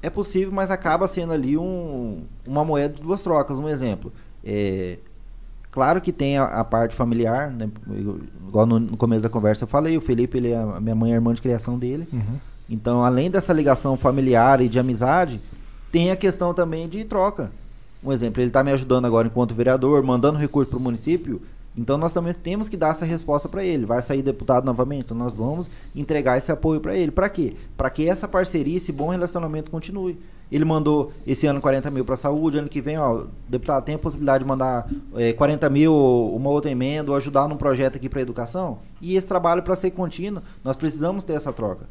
É possível, mas acaba sendo ali um, uma moeda de duas trocas. Um exemplo. É, claro que tem a, a parte familiar, né? Eu- igual no, no começo da conversa eu falei, o Felipe, ele é a minha mãe é irmã de criação dele. Uhum. Então, além dessa ligação familiar e de amizade, tem a questão também de troca. Um exemplo, ele está me ajudando agora enquanto vereador, mandando recurso para o município. Então, nós também temos que dar essa resposta para ele. Vai sair deputado novamente, então nós vamos entregar esse apoio para ele. Para quê? Para que essa parceria, esse bom relacionamento continue. Ele mandou esse ano 40 mil para a saúde, ano que vem, ó, deputado, tem a possibilidade de mandar eh, 40 mil, uma outra emenda, ou ajudar num projeto aqui para educação? E esse trabalho, para ser contínuo, nós precisamos ter essa troca.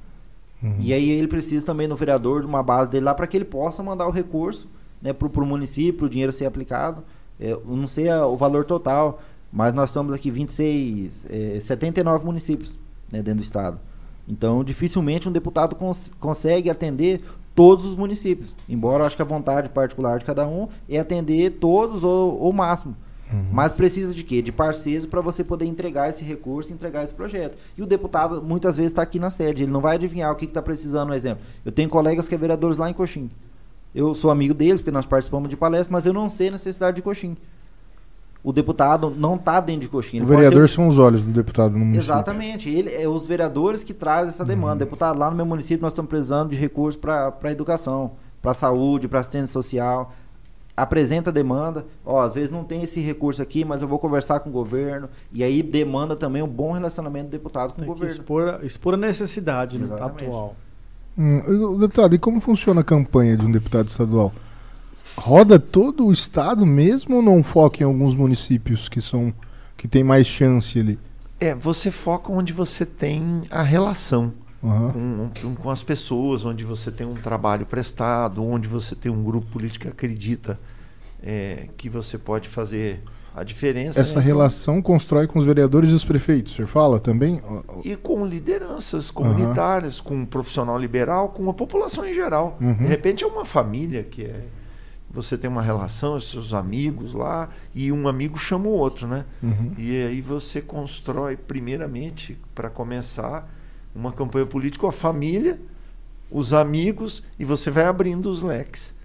E aí ele precisa também no vereador de uma base dele lá para que ele possa mandar o recurso né, para o município, o dinheiro ser aplicado. É, não sei a- o valor total, mas nós estamos aqui 26, é, 79 municípios né, dentro do estado. Então, dificilmente um deputado cons- consegue atender todos os municípios. Embora eu acho que a vontade particular de cada um é atender todos ou o máximo. Mas precisa de quê? De parceiros para você poder entregar esse recurso, entregar esse projeto. E o deputado muitas vezes está aqui na sede, ele não vai adivinhar o que está precisando, um exemplo. Eu tenho colegas que é vereadores lá em Coxim. Eu sou amigo deles, porque nós participamos de palestras, mas eu não sei a necessidade de Coxim. O deputado não está dentro de Coxim. O vereador ter- são os olhos do deputado no município. Exatamente. Ele, é os vereadores que trazem essa demanda. Deputado, lá no meu município nós estamos precisando de recursos para a educação, para a saúde, para assistência social. Apresenta a demanda. Ó, às vezes não tem esse recurso aqui, mas eu vou conversar com o governo. E aí demanda também um bom relacionamento do deputado com Tem o governo. expor, expor a necessidade né, atual. Hum, deputado, e como funciona a campanha de um deputado estadual? Roda todo o estado mesmo ou não foca em alguns municípios que são que tem mais chance ali? É, você foca onde você tem a relação Aham. com, com- as pessoas, onde você tem um trabalho prestado, onde você tem um grupo político que acredita é, que você pode fazer a diferença. Essa né? Relação constrói com os vereadores e os prefeitos, o senhor fala também? E com lideranças comunitárias, com um profissional liberal, com a população em geral. Uhum. De repente é uma família que é. Você tem uma relação, os seus amigos lá, e um amigo chama o outro, né? Uhum. E aí você constrói, primeiramente, para começar, uma campanha política com a família, os amigos, e você vai abrindo os leques.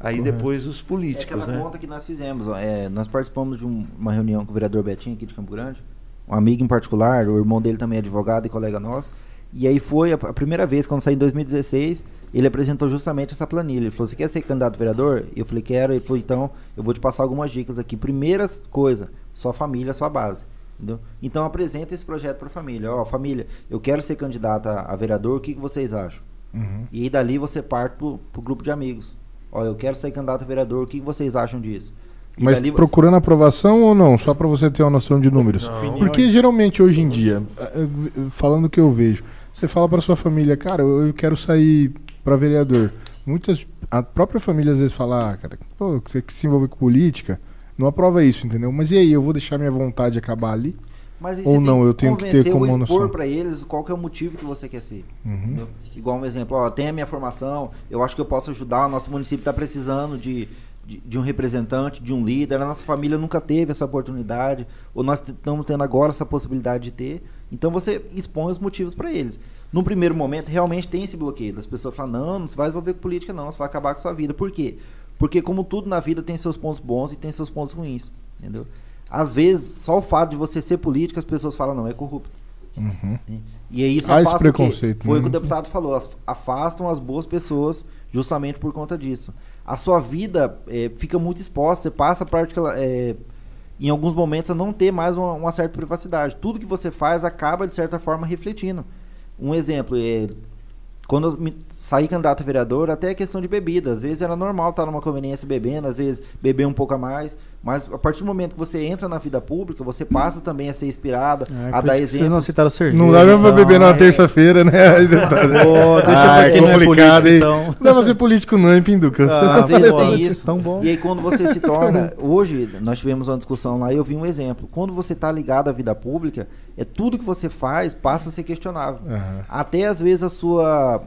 Aí Correto. depois os É políticos, aquela né? conta que nós fizemos. ó, é, nós participamos de um- uma reunião com o vereador Betinho aqui de Campo Grande, um amigo em particular, o irmão dele também é advogado e colega nosso. E aí foi a, a primeira vez, quando saiu em 2016, ele apresentou justamente essa planilha. Ele falou: Você quer ser candidato a vereador? Eu falei: Quero. Ele falou: Então, eu vou te passar algumas dicas aqui. Primeira coisa, sua família, sua base. Entendeu? Então, apresenta esse projeto para a família. Ó, família, eu quero ser candidato a, vereador, o que, que vocês acham? Uhum. E aí dali você parte pro, pro grupo de amigos. Ó, eu quero ser candidato a vereador, o que que vocês acham disso? E Mas dali- procurando aprovação ou não? Só para você ter uma noção de números. Não. Porque geralmente hoje em dia, eh, eh, falando o que eu vejo, você fala para sua família, cara, eu quero sair para vereador. Muitas a própria família às vezes fala, ah, cara, pô, você que se envolver com política, não aprova isso, entendeu? Mas e aí, eu vou deixar minha vontade acabar ali? Ou não, eu tenho que ter como noção. expor para eles qual que é o motivo que você quer ser. Uhum. Igual um exemplo, ó, tem a minha formação, eu acho que eu posso ajudar, o nosso município está precisando de, de, de um representante, de um líder, a nossa família nunca teve essa oportunidade, ou nós estamos tendo agora essa possibilidade de ter. Então você expõe os motivos para eles. Num primeiro momento, realmente tem esse bloqueio. Das pessoas falam, não, não se vai envolver com política, não, você vai acabar com a sua vida. Por quê? Porque, como tudo na vida, tem seus pontos bons e tem seus pontos ruins. Entendeu? Às vezes, só o fato de você ser político, as pessoas falam, não, é corrupto. Uhum. E aí isso Há esse afasta quê? preconceito, Foi o né? que o deputado falou, as- afastam as boas pessoas justamente por conta disso. A sua vida eh, fica muito exposta, você passa particular, eh, em alguns momentos a não ter mais uma, uma certa privacidade. Tudo que você faz acaba de certa forma refletindo. Um exemplo, é, quando eu saí candidato a vereador, até a questão de bebida. Às vezes era normal estar numa conveniência bebendo, às vezes beber um pouco a mais. Mas a partir do momento que você entra na vida pública, você passa também a ser inspirado, É, a dar que vocês exemplo. não aceitaram cerveja. Não dá mesmo pra então, beber numa é. terça-feira, né? Aí, deputado? Pô, deixa Ah, pra é é complicado, político, então. Não dá pra ser político não, hein, Pinduca? Ah, às vezes tem isso. tão bom. E aí quando você se torna, hoje nós tivemos uma discussão lá e eu vi um exemplo. Quando você está ligado à vida pública, é tudo que você faz passa a ser questionável. Aham. Até às vezes a sua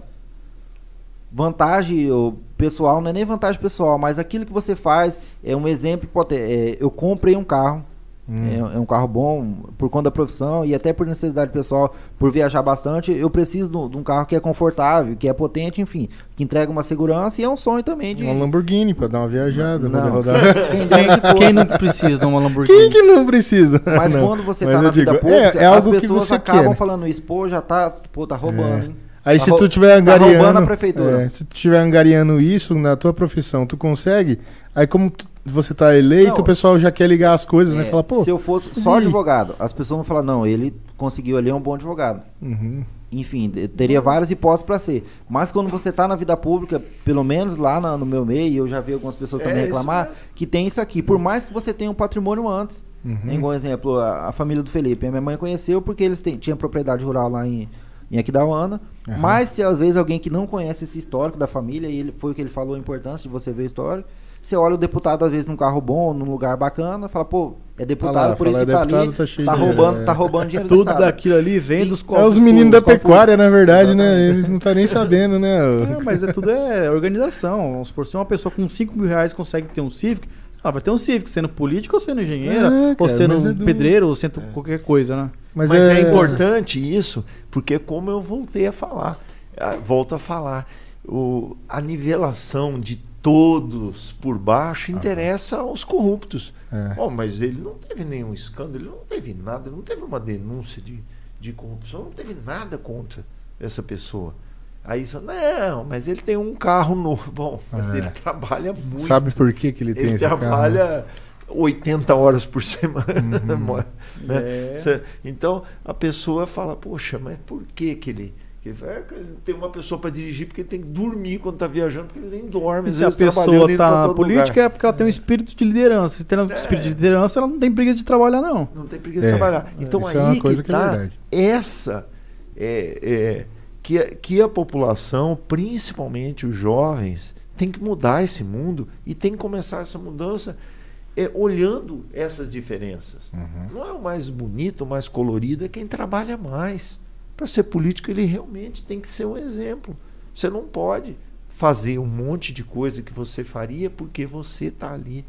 vantagem ou pessoal, não é nem vantagem pessoal, mas aquilo que você faz é um exemplo. hipote- é, eu comprei um carro, Hum. é, é um carro bom por conta da profissão e até por necessidade pessoal, por viajar bastante. Eu preciso de um- de um carro que é confortável, que é potente, enfim, que entrega uma segurança e é um sonho também de. Uma Lamborghini pra dar uma viajada, Não. rodar. Quem Quem, quem não precisa de uma Lamborghini? Quem que não precisa? Mas Não. quando você tá eu na vida digo, pública, é, é as algo que pessoas você acabam quer. falando isso, pô, já tá, pô, tá roubando, É. hein? Aí Tá se tu tiver tá angariando, a prefeitura. é, se tu tiver angariando isso na tua profissão, tu consegue. Aí como tu- você tá eleito, Não. o pessoal já quer ligar as coisas, né? É, Fala, pô, se eu fosse e só aí? advogado, as pessoas vão falar, não, ele conseguiu ali, é um bom advogado. uhum, Enfim, teria várias hipóteses para ser. Mas quando você tá na vida pública, pelo menos lá na- no meu meio, eu já vi algumas pessoas É, também isso reclamar, que tem isso aqui. Por mais que você tenha um patrimônio antes. uhum. Né, Igual exemplo, a, a família do Felipe. A minha mãe conheceu porque eles têm- tinham propriedade rural lá em, em Aquidauana. Aham. Mas se às vezes alguém que não conhece esse histórico da família, e ele foi o que ele falou, a importância de você ver o histórico. Você olha o deputado, às vezes, num carro bom, num lugar bacana, fala, pô, é deputado, Ah lá, por isso que é tá deputado, ali, tá tá, roubando, é. tá roubando dinheiro do Tudo daquilo ali vem Sim. dos É cofres. os meninos da pecuária, na verdade, né? Exatamente. Eles não tá nem sabendo, né? É, mas é tudo é organização. Vamos supor, se uma pessoa com 5 mil reais consegue ter um Civic, ela vai ter um Civic, sendo político ou sendo engenheira, É, ou cara, sendo é pedreiro, ou sendo qualquer coisa, né? Mas, Mas, é, importante isso, porque como eu voltei a falar, ah, volto a falar, o, a nivelação de todos por baixo interessa aos corruptos. É. Oh, mas ele não teve nenhum escândalo, ele não teve nada, não teve uma denúncia de, de corrupção, não teve nada contra essa pessoa. Aí só, não, mas ele tem um carro novo. Bom, mas É. ele trabalha muito. Sabe por que, que ele tem ele esse carro? trabalha 80 horas por semana. Uhum. né? É. Então a pessoa fala, poxa, mas por que que ele. que ele "É, tem uma pessoa para dirigir porque ele tem que dormir quando está viajando, porque ele nem dorme. Às se a vezes, trabalhando, pessoa indo pra tá na todo política lugar. é porque ela tem um espírito de liderança. Se tem um É. espírito de liderança, ela não tem preguiça de trabalhar, não. Não tem preguiça É, de trabalhar. Então isso aí é uma que coisa que é tá verdade. essa é, é, que, que a população, principalmente os jovens, tem que mudar esse mundo e tem que começar essa mudança é, olhando essas diferenças. Uhum. Não é o mais bonito, o mais colorido, é quem trabalha mais. Para ser político, ele realmente tem que ser um exemplo. Você não pode fazer um monte de coisa que você faria porque você está ali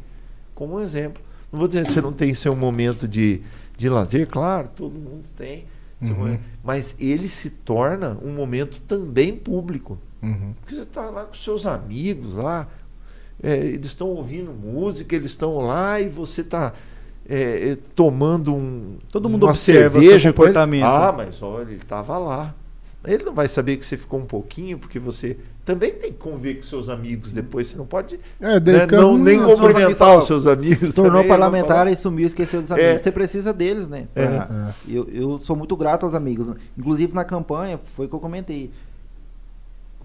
como um exemplo. Não vou dizer que você não tem seu momento de, de lazer, claro, todo mundo tem. Uhum. Mas ele se torna um momento também público. Uhum. Porque você está lá com seus amigos lá, é, eles estão ouvindo música, eles estão lá e você está tomando um, Todo mundo uma observa cerveja seu com ele. comportamento. Ah, mas olha, ele estava lá. Ele não vai saber que você ficou um pouquinho, porque você também tem que conviver com seus amigos depois. Você não pode É, né, não, um- nem cumprimentar os seus amigos. Tornou também, parlamentar e sumiu, esqueceu dos amigos. É. Você precisa deles, né? É. Pra- Eu, eu sou muito grato aos amigos. Inclusive na campanha, foi o que eu comentei.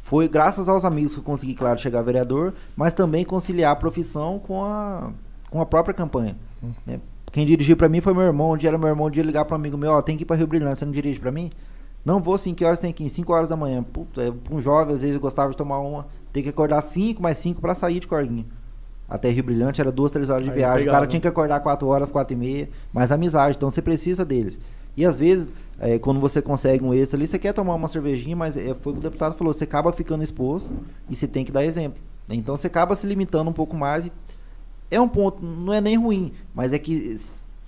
Foi graças aos amigos que eu consegui, claro, chegar vereador, mas também conciliar a profissão com a, com a própria campanha. né? Quem dirigiu pra mim foi meu irmão. Um dia era meu irmão, um dia ligar pra um amigo meu, ó, tem que ir pra Rio Brilhante, você não dirige pra mim? Não vou, sim, que horas tem que ir? 5 horas da manhã. Puta, é, um jovem, às vezes, gostava de tomar uma. Tem que acordar 5 mais 5 pra sair de Corguinho. Até Rio Brilhante era duas, três horas de Aí viagem. pegava. O cara tinha que acordar 4 horas, 4 e meia. Mas amizade, então você precisa deles. E às vezes, é, quando você consegue um extra ali, você quer tomar uma cervejinha, mas é, foi o que o deputado falou, você acaba ficando exposto e você tem que dar exemplo. Então você acaba se limitando um pouco mais. E é um ponto, não é nem ruim, mas é que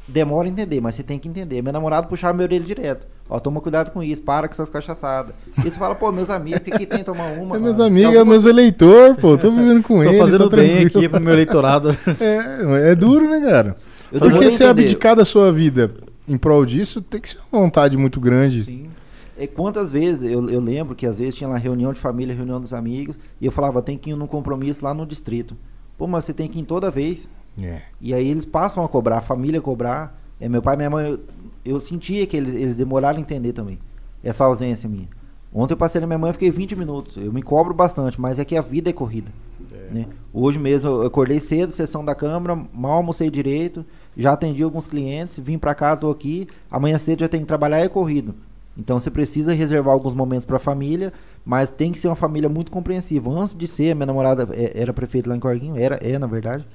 demora a entender, mas você tem que entender. Meu namorado puxava minha orelha direto. Ó, toma cuidado com isso, para com essas cachaçadas. E você fala, pô, meus amigos, o que, que tem tomar uma? É meus amigos, Tem é alguma- meus eleitores, pô. Tô vivendo com Tô eles. fazendo tá bem tranquilo. aqui pro meu eleitorado. É, é duro, né, cara? Eu Porque você entender. abdicar da sua vida em prol disso, tem que ser uma vontade muito grande. Sim. É, quantas vezes, eu, eu lembro que às vezes tinha lá reunião de família, reunião dos amigos, e eu falava, tem que ir num compromisso lá no distrito. Pô, mas você tem que ir toda vez. É. E aí eles passam a cobrar, a família cobrar. É, meu pai e minha mãe, eu, eu sentia que eles, eles demoraram a entender também. Essa ausência minha. Ontem eu passei na minha mãe e fiquei 20 minutos. Eu me cobro bastante, mas é que a vida é corrida. Né? Hoje mesmo eu acordei cedo, sessão da Câmara, mal almocei direito, já atendi alguns clientes, vim pra cá, tô aqui. Amanhã cedo já tenho que trabalhar é corrido. Então você precisa reservar alguns momentos pra família, mas tem que ser uma família muito compreensiva. Antes de ser, minha namorada é- era prefeita lá em Corguinho, era, é na verdade.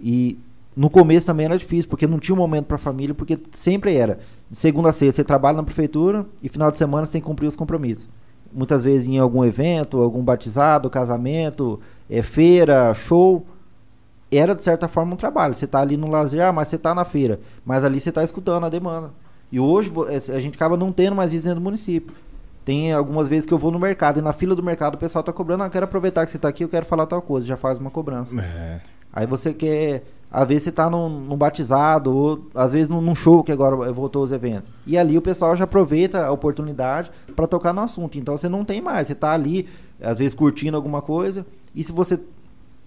E no começo também era difícil, porque não tinha um momento pra família, porque sempre era. De segunda a sexta você trabalha na prefeitura e final de semana você tem que cumprir os compromissos. Muitas vezes em algum evento, algum batizado, casamento, é, feira, show. Era de certa forma um trabalho. Você tá ali no lazer, ah, mas você tá na feira. Mas ali você tá escutando a demanda. E hoje eh, a gente acaba não tendo mais isso dentro do município. Tem algumas vezes que eu vou no mercado e na fila do mercado o pessoal tá cobrando, ah, quero aproveitar que você tá aqui, eu quero falar tal coisa, já faz uma cobrança. É. Aí você quer. Às vezes você tá num, num batizado, ou às vezes num, num show que agora voltou os eventos. E ali o pessoal já aproveita a oportunidade para tocar no assunto. Então você não tem mais. Você tá ali, às vezes curtindo alguma coisa. E se você.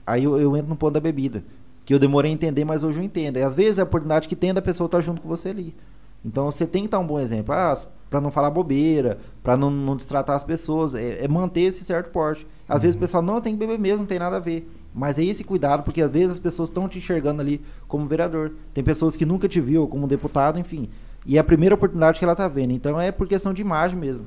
Aí eu, eu entro no ponto da bebida. Que eu demorei a entender, mas hoje eu entendo. E às vezes é a oportunidade que tem da pessoa estar junto com você ali. Então você tem que estar um bom exemplo. Ah, para não falar bobeira, para não, não destratar as pessoas. É, é manter esse certo porte. Às vezes o pessoal, não, tem que beber mesmo, não tem nada a ver. Mas é esse cuidado, porque às vezes as pessoas estão te enxergando ali como vereador. Tem pessoas que nunca te viu como deputado, enfim. E é a primeira oportunidade que ela tá vendo. Então é por questão de imagem mesmo.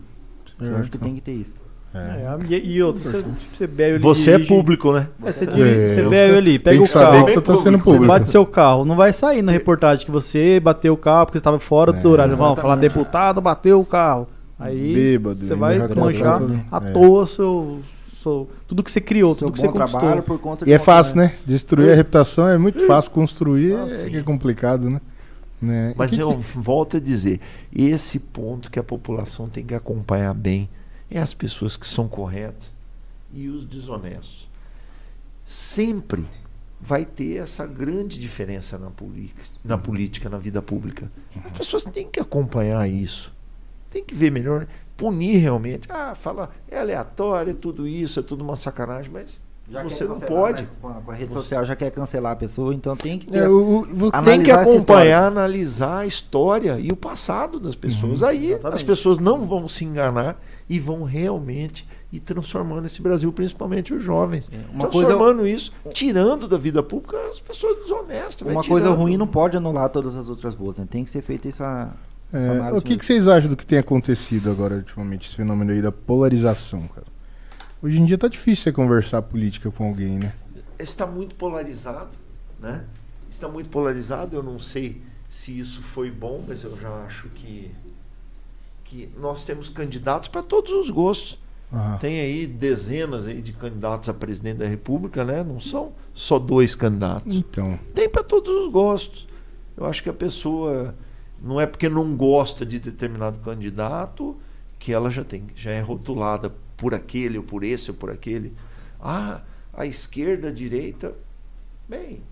Eu acho que tem que ter isso. É. É, e, e outro, você, você bebe ali. Você é dirige- público, né? É, você, É, dirige- você bebe ali, pega Tem o que saber carro. que tu tá sendo Você público. bate seu carro, não vai sair na reportagem que você bateu o carro porque você estava fora do É, horário. Vamos falar, deputado bateu o carro. Aí Bêbado, você vai manchar à é. toa seu, seu- tudo que você criou, Seu tudo que você bom conquistou. trabalho por conta de E é fácil, né? Destruir a reputação é muito fácil, construir Ah, é que é complicado, né? Né? E Mas que eu que- volto a dizer, esse ponto que a população tem que acompanhar bem é as pessoas que são corretas e os desonestos. Sempre vai ter essa grande diferença na, política, na política, na vida pública. As pessoas têm que acompanhar isso. Tem que ver melhor, punir realmente. Ah, fala, é aleatório, é tudo isso, é tudo uma sacanagem, mas Já você não cancelar, pode. né? Com, a, com a rede social já quer cancelar a pessoa, então tem que ter. O- vo- Analisar tem que acompanhar, analisar a história e o passado das pessoas. Uhum. Aí Exatamente. as pessoas não vão se enganar e vão realmente ir transformando esse Brasil, principalmente os jovens. É, uma coisa, transformando isso, tirando da vida pública as pessoas desonestas. vai uma coisa ruim não pode anular todas as outras boas, né? Tem que ser feita essa. essa é, análise o que, que vocês acham do que tem acontecido agora, ultimamente, esse fenômeno aí da polarização, cara? Hoje em dia tá difícil você conversar política com alguém, né? Está muito polarizado, né? Está muito polarizado. Eu não sei se isso foi bom, mas eu já acho que que nós temos candidatos para todos os gostos. Ah, Tem aí dezenas aí de candidatos a presidente da República, né? Não são só dois candidatos. então, Tem para todos os gostos. Eu acho que a pessoa não é porque não gosta de determinado candidato que ela já tem, já é rotulada por aquele ou por esse ou por aquele. Ah, a esquerda, a direita, bem,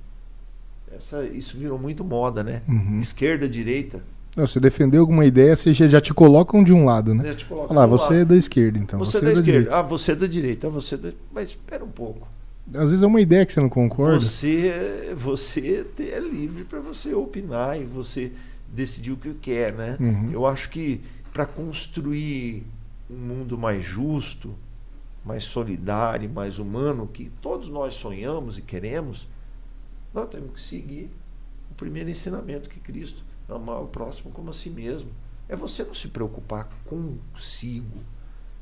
essa, isso virou muito moda, né? uhum. Esquerda, direita. Não, você defender alguma ideia, você já, já te colocam de um lado, né? né? Te coloca Olha lá, do você é lado. da esquerda, então. você Você, é da é da esquerda. direita. Ah, você é da direita. Ah, você é da... Mas espera um pouco. Às vezes é uma ideia que você não concorda. Você, você é livre para você opinar e você decidir o que quer, né? Uhum. Eu acho que para construir um mundo mais justo, mais solidário, mais humano, que todos nós sonhamos e queremos, nós temos que seguir o primeiro ensinamento que Cristo, amar o próximo como a si mesmo. É você não se preocupar consigo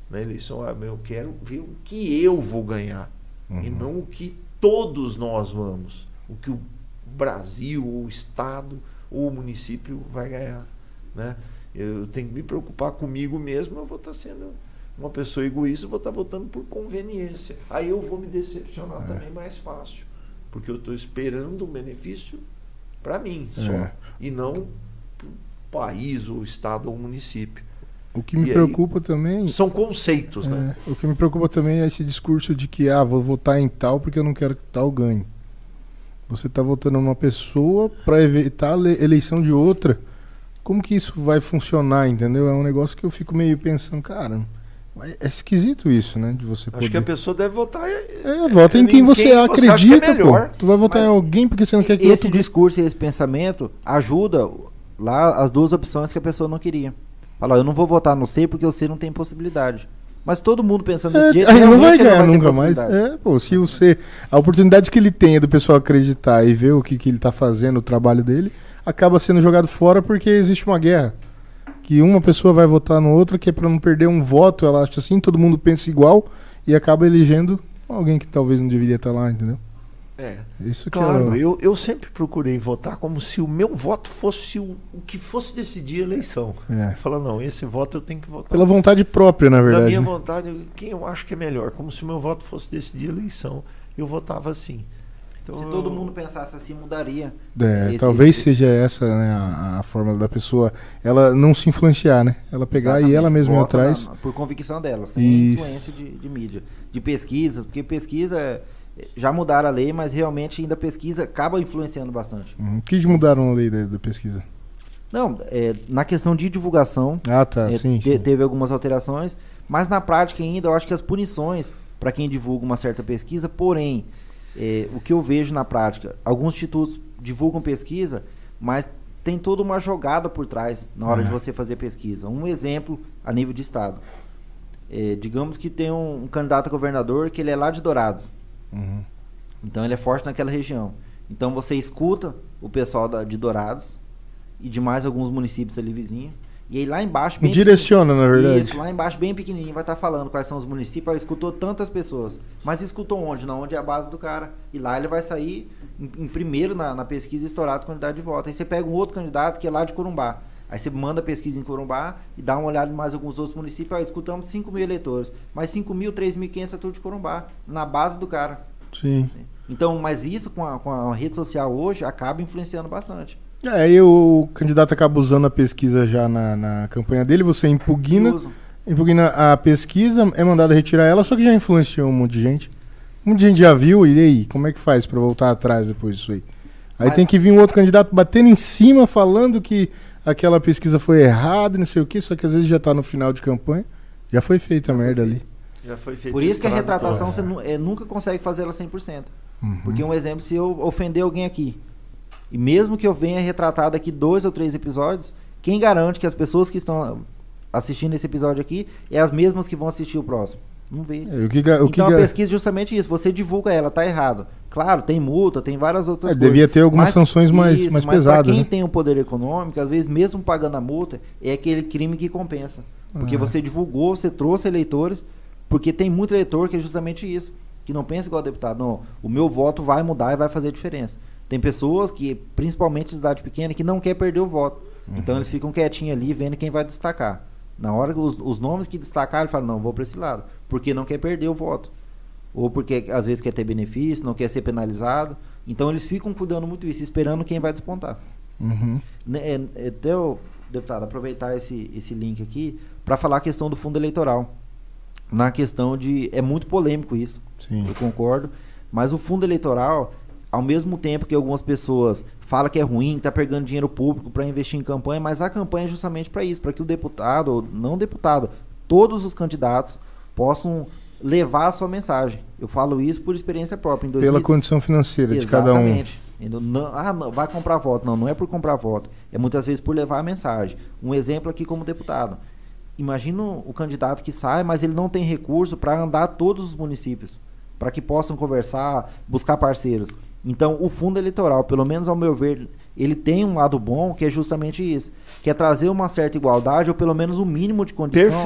na eleição. Ah, eu quero ver o que eu vou ganhar e Uhum. não o que todos nós vamos, o que o Brasil, ou o Estado, ou o município vai ganhar. Né? Eu tenho que me preocupar comigo mesmo, eu vou estar sendo uma pessoa egoísta, eu vou estar votando por conveniência. Aí eu vou me decepcionar É. também mais fácil, porque eu estou esperando um benefício para mim só, É. e não país, ou Estado, ou município. O que me E aí- preocupa também. São conceitos, né? É, o que me preocupa também é esse discurso de que, ah, vou votar em tal porque eu não quero que tal ganhe. Você tá votando numa pessoa para evitar a le- eleição de outra. como que isso vai funcionar, entendeu? É um negócio que eu fico meio pensando, cara, é é esquisito isso, né? De você poder... Acho que a pessoa deve votar. É, vota em quem você acha que é acredita, pô. melhor. Tu vai votar em alguém porque você não quer que esse outro... discurso e esse pensamento ajuda lá as duas opções que a pessoa não queria. Fala, ó, eu não vou votar no C porque o C não tem possibilidade. Mas todo mundo pensando desse É, jeito, aí não vai ganhar ter nunca mais. É, pô, se você. A oportunidade que ele tem é do pessoal acreditar e ver o que, que ele tá fazendo, o trabalho dele, acaba sendo jogado fora porque existe uma guerra. Que uma pessoa vai votar no outra, que é pra não perder um voto, ela acha assim, todo mundo pensa igual e acaba elegendo alguém que talvez não deveria estar lá, entendeu? É. Isso que Claro, é. eu, eu sempre procurei votar como se o meu voto fosse o, o que fosse decidir a eleição. É. Fala, não, esse voto eu tenho que votar. Pela vontade própria, na da verdade. minha né? vontade, quem eu acho que é melhor, como se o meu voto fosse decidir a eleição. Eu votava assim. Então, Se todo mundo pensasse assim, mudaria. É, Esse- talvez esse- seja essa né, a, a fórmula da pessoa, ela não se influenciar, né? Ela pegar e Exatamente, ela mesma ir atrás. na- por convicção dela, sem Isso. influência de, de mídia. De pesquisa, porque pesquisa, é- já mudaram a lei, mas realmente ainda pesquisa acaba influenciando bastante. Uhum. O que, que mudaram a lei da, da pesquisa? Não, é, na questão de divulgação, Ah, tá, é, sim. te- sim. teve algumas alterações, mas na prática ainda eu acho que as punições para quem divulga uma certa pesquisa, porém, é, o que eu vejo na prática, alguns institutos divulgam pesquisa, mas tem toda uma jogada por trás na hora É. de você fazer pesquisa. Um exemplo a nível de estado. É, digamos que tem um, um candidato a governador que ele é lá de Dourados. Uhum. Então ele é forte naquela região. Então você escuta o pessoal da- de Dourados e de mais alguns municípios ali vizinhos. E aí lá embaixo, Direciona, na verdade. Isso, lá embaixo, bem pequenininho, vai estar falando quais são os municípios. Aí escutou tantas pessoas. Mas escutou onde? Não, onde é a base do cara. E lá ele vai sair em, em primeiro na, na pesquisa estourado quantidade de votos. Aí você pega um outro candidato que é lá de Corumbá. Aí você manda a pesquisa em Corumbá e dá uma olhada em mais alguns outros municípios. Ó, escutamos 5 mil eleitores. Mas 5 mil, 3.500 é tudo de Corumbá. Na base do cara. Sim. Então, mas isso com a, com a rede social hoje acaba influenciando bastante. É, aí o candidato acaba usando a pesquisa já na, na campanha dele, você impugna, impugna a pesquisa, é mandado retirar ela, só que já influenciou um monte de gente. Um monte de gente já viu, e aí, como é que faz pra voltar atrás depois disso aí? Aí Mas- tem que vir um outro candidato batendo em cima, falando que aquela pesquisa foi errada, e não sei o que, só que às vezes já tá no final de campanha, já foi feita a merda ali. Já foi feito Por isso que a retratação você é, nunca consegue fazer ela 100%. Uhum. Porque um exemplo, se eu ofender alguém aqui, e mesmo que eu venha retratar daqui dois ou três episódios, quem garante que as pessoas que estão assistindo esse episódio aqui é as mesmas que vão assistir o próximo? Não vê. É, que, ga- o que então a pesquisa é justamente isso, você divulga ela, tá errado. Claro, tem multa, tem várias outras É, coisas. devia ter algumas Mas- sanções mais, isso, mais mas pesadas. Pra quem né? tem o poder econômico, às vezes mesmo pagando a multa, é aquele crime que compensa. Porque Ah. você divulgou, você trouxe eleitores, porque tem muito eleitor que é justamente isso, que não pensa igual deputado. Não, o meu voto vai mudar e vai fazer diferença. Tem pessoas que, principalmente cidade pequena, que não quer perder o voto. Uhum. Então eles ficam quietinhos ali, vendo quem vai destacar. Na hora que os, os nomes que destacar, ele fala, não, vou para esse lado. Porque não quer perder o voto. Ou porque às vezes quer ter benefício, não quer ser penalizado. Então eles ficam cuidando muito disso, esperando quem vai despontar. Uhum. Né, é, é, até eu, deputado, aproveitar esse, esse link aqui para falar a questão do fundo eleitoral. Na questão de. É muito polêmico isso, Sim. eu concordo. Mas o fundo eleitoral, ao mesmo tempo que algumas pessoas falam que é ruim, que está pegando dinheiro público para investir em campanha, mas a campanha é justamente para isso, para que o deputado, ou não deputado, todos os candidatos possam levar a sua mensagem. Eu falo isso por experiência própria. Em 2000 Pela condição financeira de cada um. Exatamente. Não- ah, não, vai comprar voto. Não, não é por comprar voto. É muitas vezes por levar a mensagem. Um exemplo aqui como deputado. Imagina o candidato que sai, mas ele não tem recurso para andar todos os municípios, para que possam conversar, buscar parceiros. Então, o fundo eleitoral, pelo menos ao meu ver, ele tem um lado bom, que é justamente isso, que é trazer uma certa igualdade ou pelo menos um mínimo de condição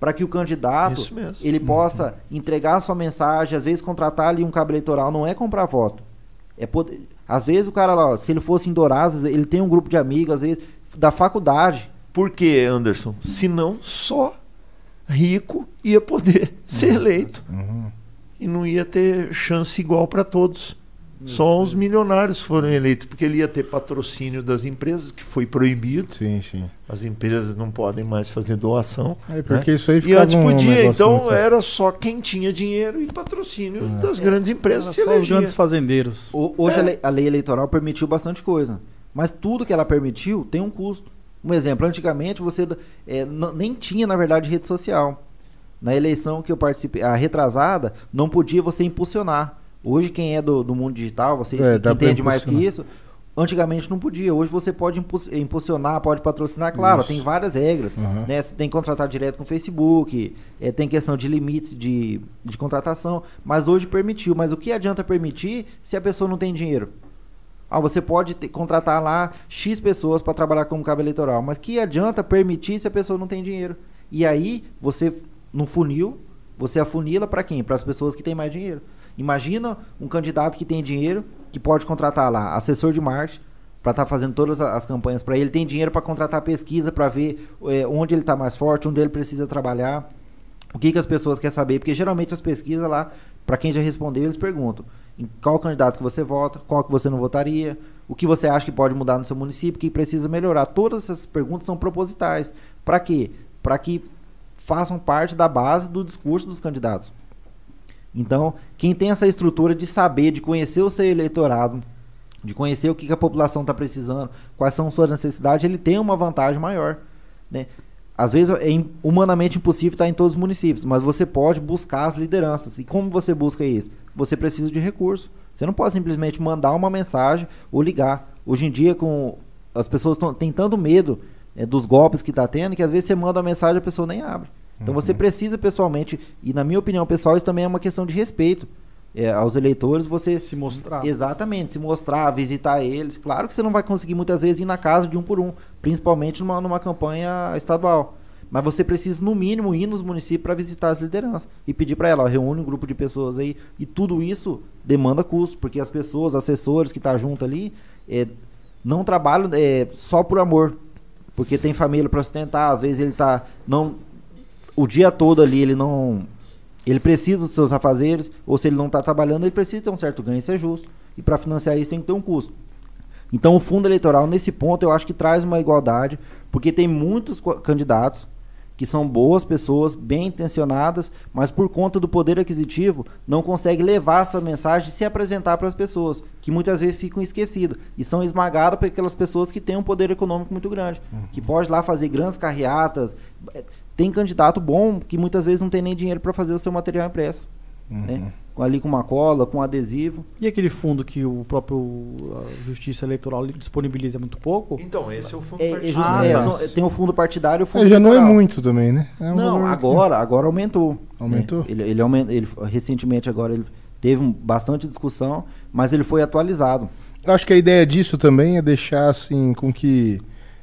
para que o candidato ele possa entregar a sua mensagem, às vezes contratar ali um cabo eleitoral, não é comprar voto. É poder... Às vezes o cara lá, se ele fosse em Dourados, ele tem um grupo de amigos, às vezes da faculdade. Por que, Anderson? Senão só rico ia poder ser eleito Uhum. e não ia ter chance igual para todos. Só os milionários foram eleitos, porque ele ia ter patrocínio das empresas, que foi proibido. Sim, sim. As empresas não podem mais fazer doação. É porque isso aí E ficava antes um podia, negócio então muito- era só quem tinha dinheiro e patrocínio das grandes empresas Era se só os elegia. grandes fazendeiros. O- Hoje a, lei, a lei eleitoral permitiu bastante coisa, mas tudo que ela permitiu tem um custo. Um exemplo, antigamente você é, nem tinha, na verdade, rede social. Na eleição que eu participei, a retrasada, não podia você impulsionar. Hoje, quem é do, do mundo digital, vocês É, mais que isso, antigamente não podia. Hoje você pode impu- impulsionar, pode patrocinar, claro, Isso. tem várias regras. Aham. Né? Você tem que contratar direto com o Facebook, é, tem questão de limites de, de contratação, mas hoje permitiu. Mas o que adianta permitir se a pessoa não tem dinheiro? Ah, você pode ter- contratar lá X pessoas para trabalhar como cabo eleitoral, mas que adianta permitir se a pessoa não tem dinheiro? E aí, você, no funil, você afunila para quem? Para as pessoas que têm mais dinheiro. Imagina um candidato que tem dinheiro, que pode contratar lá assessor de marketing, para estar fazendo todas as campanhas para ele, tem dinheiro para contratar pesquisa, para ver eh, onde ele está mais forte, onde ele precisa trabalhar, o que, que as pessoas querem saber, porque geralmente as pesquisas lá, para quem já respondeu, eles perguntam em qual candidato que você vota, qual que você não votaria, o que você acha que pode mudar no seu município, que precisa melhorar. Todas essas perguntas são propositais. Para quê? Para que façam parte da base do discurso dos candidatos. Então, quem tem essa estrutura de saber, de conhecer o seu eleitorado, de conhecer o que, que a população está precisando, quais são suas necessidades, ele tem uma vantagem maior. Né? Às vezes é humanamente impossível estar em todos os municípios, mas você pode buscar as lideranças. E como você busca isso? Você precisa de recurso. Você não pode simplesmente mandar uma mensagem ou ligar. Hoje em dia, com as pessoas têm tanto medo é, dos golpes que está tendo, que às vezes você manda uma mensagem e a pessoa nem abre. Então você precisa pessoalmente, e na minha opinião pessoal, isso também é uma questão de respeito é, aos eleitores, você Se mostrar. Exatamente, se mostrar, visitar eles. Claro que você não vai conseguir muitas vezes ir na casa de um por um, principalmente numa, numa campanha estadual. Mas você precisa, no mínimo, ir nos municípios para visitar as lideranças e pedir para ela, ó, reúne um grupo de pessoas aí. E tudo isso demanda custo, porque as pessoas, assessores que estão tá junto ali, é, não trabalham é, só por amor. Porque tem família para sustentar, às vezes ele tá. Não, o dia todo ali ele não. Ele precisa dos seus afazeres, ou se ele não está trabalhando, ele precisa ter um certo ganho, isso é justo. E para financiar isso tem que ter um custo. Então o fundo eleitoral, nesse ponto, eu acho que traz uma igualdade, porque tem muitos candidatos que são boas pessoas, bem intencionadas, mas por conta do poder aquisitivo, não conseguem levar essa mensagem e se apresentar para as pessoas, que muitas vezes ficam esquecidas e são esmagadas por aquelas pessoas que têm um poder econômico muito grande, que pode lá fazer grandes carreatas. Tem candidato bom que muitas vezes não tem nem dinheiro para fazer o seu material impresso, né? Com- Ali com uma cola, com um adesivo. E aquele fundo que o próprio a Justiça Eleitoral disponibiliza muito pouco? Então, esse é o fundo É, é partidário. Ah, é, tá. são- tem o fundo partidário e o fundo É, já não é muito também, né? É um Não, que- agora, agora aumentou. Aumentou? né? Ele, ele aumenta, ele recentemente agora ele teve um- bastante discussão, mas ele foi atualizado. Eu acho que a ideia disso também é deixar assim com que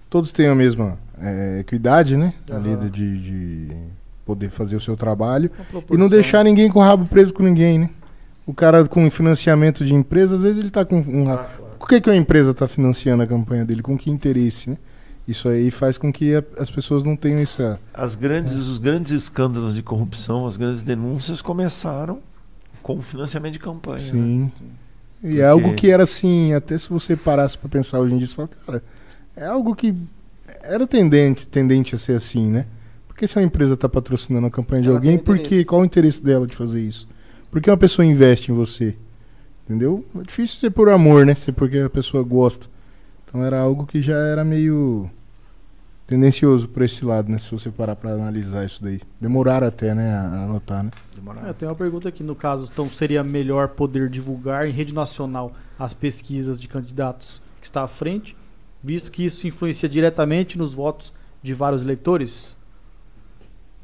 todos tenham a mesma é, equidade, né? Ali Aham. de, de poder fazer o seu trabalho e não deixar ninguém com o rabo preso com ninguém, né? O cara com financiamento de empresa, às vezes ele tá com um Ah, rabo. claro. Por que, que a empresa está financiando a campanha dele? Com que interesse, né? Isso aí faz com que a- as pessoas não tenham essa. As grandes, Os grandes escândalos de corrupção, as grandes denúncias começaram com o financiamento de campanha. né? Sim. E Porque- é algo que era assim, até se você parasse para pensar hoje em dia, você fala, cara, é algo que era tendente, tendente a ser assim, né? Porque se uma empresa está patrocinando a campanha de Ela alguém, por? Qual o interesse dela de fazer isso? Por que uma pessoa investe em você? Entendeu? É difícil ser por amor, né? Ser porque a pessoa gosta. Então era algo que já era meio tendencioso por esse lado, né? Se você parar para analisar isso daí. Demoraram até, né? A anotar, né? É, tem uma pergunta aqui no caso, então seria melhor poder divulgar em rede nacional as pesquisas de candidatos que está à frente, visto que isso influencia diretamente nos votos de vários eleitores?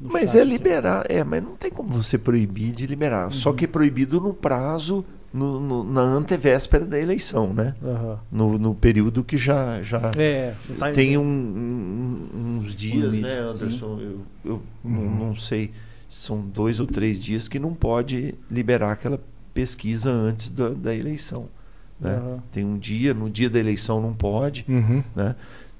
No Mas chat é liberar, é, mas não tem como você proibir de liberar. Só Uhum. que é proibido no prazo, no, no- na antevéspera da eleição, né? Aham. No, no período que já, já É, tá- tem um- um- uns dias, limite, né, sim. Anderson? Eu, eu Uhum. não, não sei, são dois ou três dias que não pode liberar aquela pesquisa antes da, da eleição. Né? Aham. Tem um dia, no dia da eleição não pode, Uhum. né?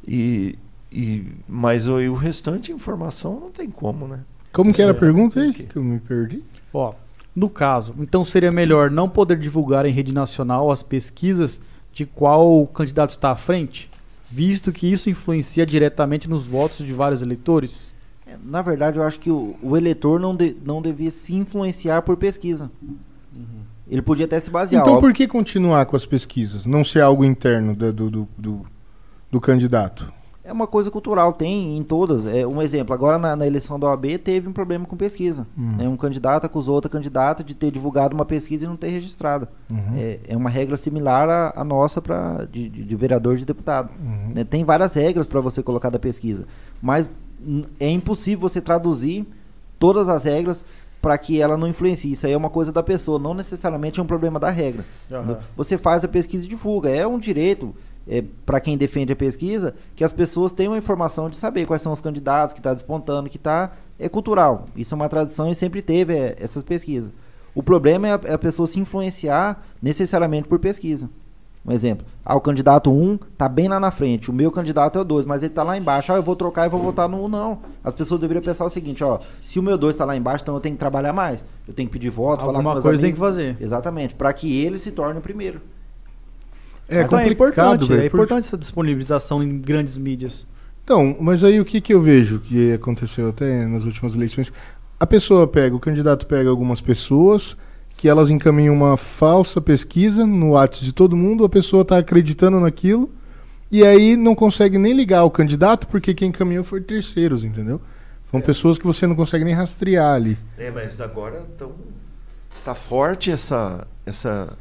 E, e, mas o, e o restante informação não tem como, né? Como que era a pergunta aí? Que eu me perdi. Ó, no caso, então seria melhor não poder divulgar em rede nacional as pesquisas de qual candidato está à frente, visto que isso influencia diretamente nos votos de vários eleitores? É, Na verdade, eu acho que o, o eleitor não, de- não devia se influenciar por pesquisa. Ele podia até se basear. Então por que continuar com as pesquisas? Não ser algo interno do, do, do, do candidato? É uma coisa cultural, tem em todas. É, um exemplo, agora na, na eleição da OAB teve um problema com pesquisa. Hum. né? Um candidato acusou outra candidata de ter divulgado uma pesquisa e não ter registrado. Uhum. É, é uma regra similar à, à nossa pra, de, de, de vereador de deputado. Uhum. né? Tem várias regras para você colocar da pesquisa, mas é impossível você traduzir todas as regras para que ela não influencie. Isso aí é uma coisa da pessoa, não necessariamente é um problema da regra. Aham. Você faz a pesquisa e divulga, é um direito é, para quem defende a pesquisa que as pessoas tenham a informação de saber quais são os candidatos que está despontando, que está é cultural. Isso é uma tradição e sempre teve é, essas pesquisas. O problema é a, é a pessoa se influenciar necessariamente por pesquisa. Um exemplo, ah, o candidato 1 tá bem lá na frente, o meu candidato é o 2, mas ele tá lá embaixo, ah, eu vou trocar e vou votar no 1, não. As pessoas deveriam pensar o seguinte, ó, se o meu 2 tá lá embaixo, então eu tenho que trabalhar mais. Eu tenho que pedir voto, falar com Alguma meus coisa tem que fazer. Exatamente, para que ele se torne o primeiro. É Mas é importante, velho. é por- importante essa disponibilização em grandes mídias. Então, mas aí o que, que eu vejo que aconteceu até nas últimas eleições? A pessoa pega, o candidato pega algumas pessoas que elas encaminham uma falsa pesquisa no WhatsApp de todo mundo, a pessoa está acreditando naquilo e aí não consegue nem ligar o candidato porque quem encaminhou foi terceiros, entendeu? São pessoas que você não consegue nem rastrear ali. É, mas agora tão, tá forte essa essa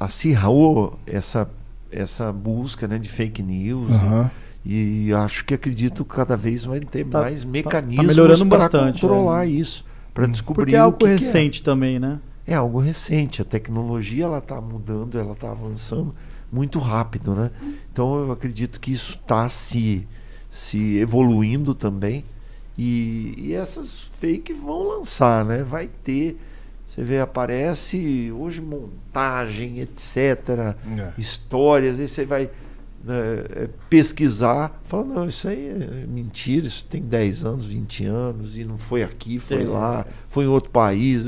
acirrou essa essa busca né, de fake news Aham. e, e acho que acredito que cada vez vai ter Tá- mais tá mecanismos melhorando para bastante, controlar né? isso, para Hum. descobrir Porque é algo o que que é. recente também, né? É algo recente. A tecnologia ela está mudando, ela está avançando muito rápido, né? Então eu acredito que isso está se, se evoluindo também. E, e essas fake vão lançar, né? Vai ter. Você vê, aparece hoje montagem, etc. É. Histórias, aí você vai né, é, pesquisar, fala, não, isso aí é mentira, isso tem 10 anos, 20 anos, e não foi aqui, foi É. lá, foi em outro país.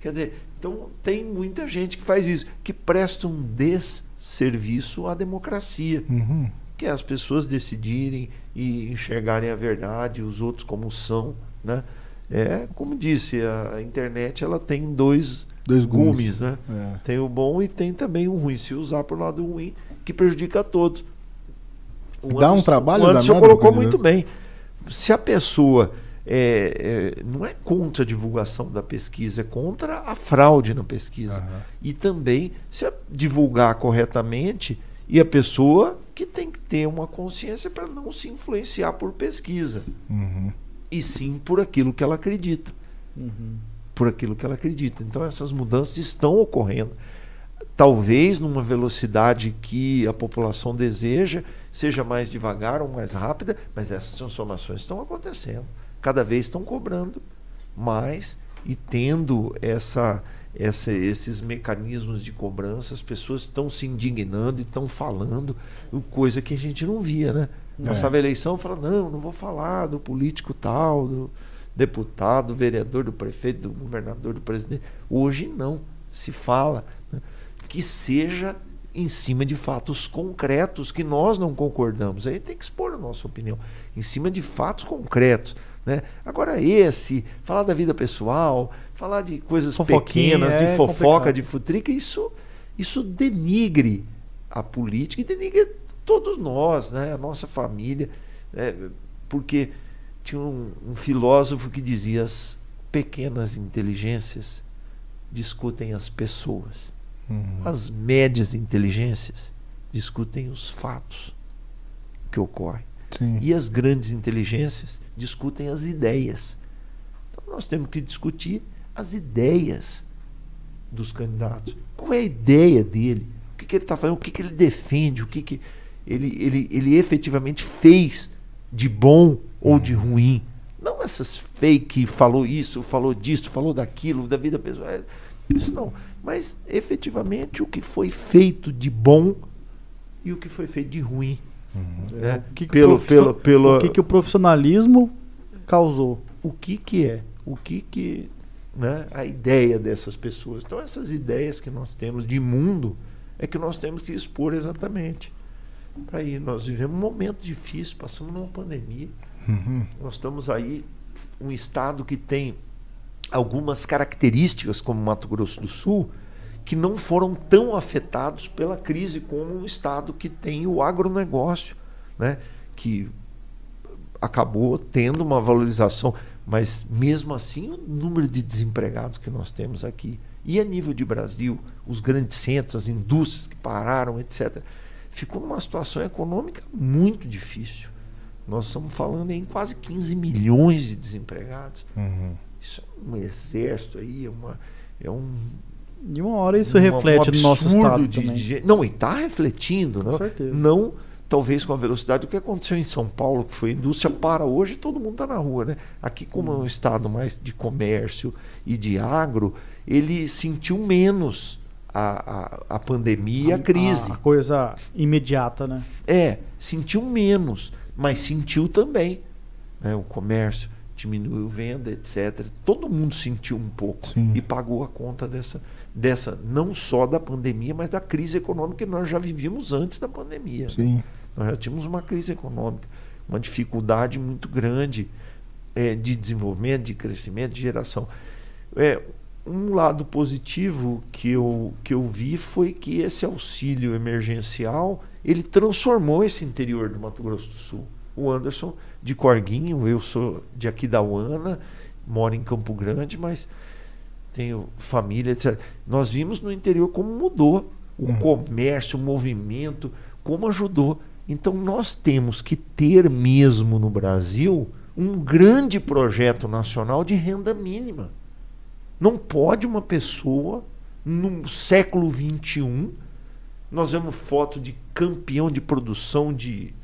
Quer dizer, então tem muita gente que faz isso, que presta um desserviço à democracia, Uhum. que é as pessoas decidirem e enxergarem a verdade, os outros como são, né? É, como disse, a, a internet ela tem dois Dois gumes. gumes, né? É. Tem o bom e tem também o ruim. Se usar por lado ruim, que prejudica a todos. O Dá um Anderson- trabalho O Anderson colocou muito bem. Se a pessoa é, é, não é contra a divulgação da pesquisa, é contra a fraude na pesquisa. Aham. E também se a- divulgar corretamente e a pessoa que tem que ter uma consciência para não se influenciar por pesquisa, Uhum. e sim por aquilo que ela acredita Uhum. por aquilo que ela acredita. Então essas mudanças estão ocorrendo. Talvez numa velocidade que a população deseja, seja mais devagar ou mais rápida, mas essas transformações estão acontecendo. Cada vez estão cobrando mais e tendo essa, essa, esses mecanismos de cobrança, as pessoas estão se indignando e estão falando, coisa que a gente não via, né? É. Passava a eleição, fala, não, não vou falar do político tal, do deputado, do vereador, do prefeito, do governador, do presidente. Hoje não, se fala né, que seja em cima de fatos concretos que nós não concordamos. Aí tem que expor a nossa opinião em cima de fatos concretos. Né? Agora esse, falar da vida pessoal, falar de coisas pequenas, de é fofoca, complicado. de futrica, isso, isso denigre a política e denigre todos nós, né? a nossa família. né? Porque tinha um, um filósofo que dizia as pequenas inteligências discutem as pessoas. Uhum. As médias inteligências discutem os fatos que ocorrem. Sim. E as grandes inteligências discutem as ideias. Então nós temos que discutir as ideias dos candidatos. Qual é a ideia dele? O que, que ele está fazendo? O que, que ele defende? O que, que ele, ele, ele efetivamente fez de bom ou de ruim? Não essas fake, falou isso, falou disso, falou daquilo, da vida pessoal. É, Isso não. Mas efetivamente o que foi feito de bom e o que foi feito de ruim. Né? O que que o pelo, profisso- pelo, pelo, O que, que o profissionalismo causou? o que que é, o que que, né, a ideia dessas pessoas. Então essas ideias que nós temos de mundo é que nós temos que expor exatamente. Aí nós vivemos um momento difícil, passamos numa pandemia. Uhum. Nós estamos aí um estado que tem algumas características como Mato Grosso do Sul que não foram tão afetados pela crise como um estado que tem o agronegócio, né? que acabou tendo uma valorização, mas mesmo assim o número de desempregados que nós temos aqui e a nível de Brasil, os grandes centros, as indústrias que pararam, etc., ficou numa situação econômica muito difícil. Nós estamos falando em quase 15 milhões de desempregados. Uhum. Isso é um exército aí, é, uma, é um. De uma hora isso uma- reflete um no nosso absurdo estado de- também. de- não, e está refletindo. Com Não, certeza. não talvez com a velocidade do que aconteceu em São Paulo, que foi a indústria para hoje, todo mundo está na rua. Né? Aqui, como é um estado mais de comércio e de agro, ele sentiu menos a, a, a pandemia e a crise. A, coisa imediata, né? É, sentiu menos, mas sentiu também. né? O comércio diminuiu venda, etc. Todo mundo sentiu um pouco Sim. e pagou a conta dessa, dessa, não só da pandemia, mas da crise econômica que nós já vivíamos antes da pandemia. Sim. Nós já tínhamos uma crise econômica, uma dificuldade muito grande eh, de desenvolvimento, de crescimento, de geração. É, um lado positivo que eu, que eu vi foi que esse auxílio emergencial ele transformou esse interior do Mato Grosso do Sul. O Anderson de Corguinho, eu sou de aqui da Uana, moro em Campo Grande, mas tenho família, etc. Nós vimos no interior como mudou o Uhum. comércio, o movimento, como ajudou. Então nós temos que ter mesmo no Brasil um grande projeto nacional de renda mínima. Não pode uma pessoa no século XXI, nós vemos foto de campeão de produção de,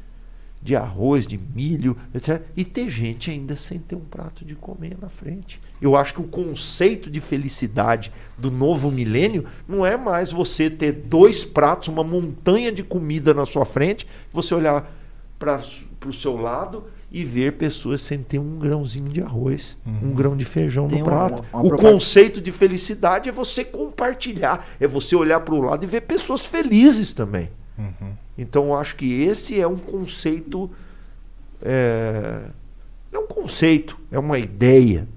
de arroz, de milho, etc. E ter gente ainda sem ter um prato de comer na frente. Eu acho que o conceito de felicidade do novo milênio não é mais você ter dois pratos, uma montanha de comida na sua frente, você olhar para o seu lado e ver pessoas sem ter um grãozinho de arroz, um grão de feijão Tem no uma- prato. uma o propaganda- conceito de felicidade é você compartilhar, é você olhar para o lado e ver pessoas felizes também. Uhum. Então eu acho que esse é um conceito. É, não é um conceito, é uma ideia.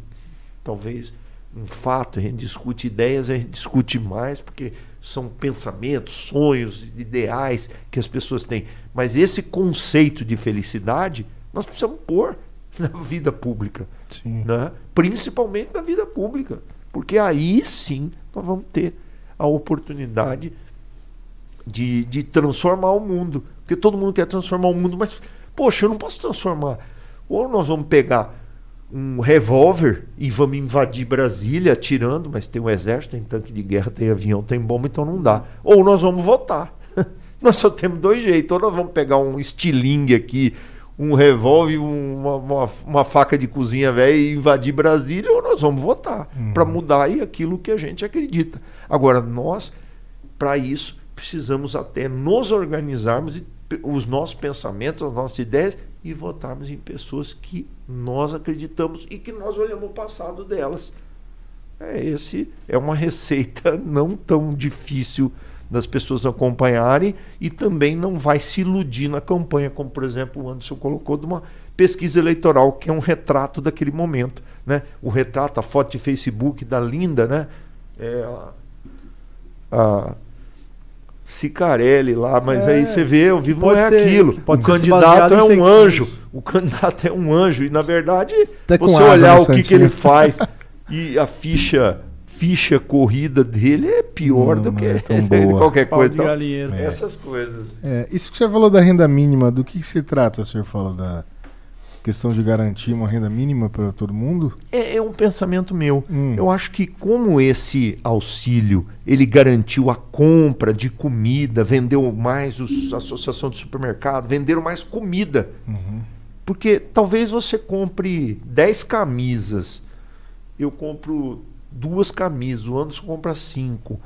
Talvez um fato, a gente discute ideias, a gente discute mais, porque são pensamentos, sonhos, ideais que as pessoas têm. Mas esse conceito de felicidade nós precisamos pôr na vida pública Sim. né? principalmente na vida pública, porque aí sim nós vamos ter a oportunidade de, de transformar o mundo, porque todo mundo quer transformar o mundo, mas poxa, eu não posso transformar. Ou nós vamos pegar um revólver e vamos invadir Brasília atirando, mas tem um exército, tem tanque de guerra, tem avião, tem bomba, então não dá. Ou nós vamos votar. nós só temos dois jeitos. Ou nós vamos pegar um estilingue aqui, um revólver, um- uma, uma, uma faca de cozinha velha e invadir Brasília, ou nós vamos votar Uhum. para mudar aí aquilo que a gente acredita. Agora, nós, para isso, precisamos até nos organizarmos os nossos pensamentos, as nossas ideias e votarmos em pessoas que nós acreditamos e que nós olhamos o passado delas. É esse é uma receita não tão difícil das pessoas acompanharem e também não vai se iludir na campanha, como por exemplo o Anderson colocou de uma pesquisa eleitoral que é um retrato daquele momento, né? O retrato, a foto de Facebook da Linda, né? É a, a Cicarelli lá, mas É, aí você vê, ao vivo não é ser- aquilo. pode o candidato é um anjo. news. O candidato é um anjo e na verdade Até você olhar no o que, que ele faz e a ficha ficha corrida dele é pior Não, do que é tão boa. qualquer Pau coisa. Então. É. Essas coisas. É, isso que você falou da renda mínima, do que, que se trata, o senhor falou da questão de garantir uma renda mínima para todo mundo? É, é um pensamento meu. Hum. Eu acho que como esse auxílio ele garantiu a compra de comida, vendeu mais os, a associação de supermercado, venderam mais comida. Uhum. Porque talvez você compre 10 camisas, eu compro duas camisas, o Anderson compra cinco.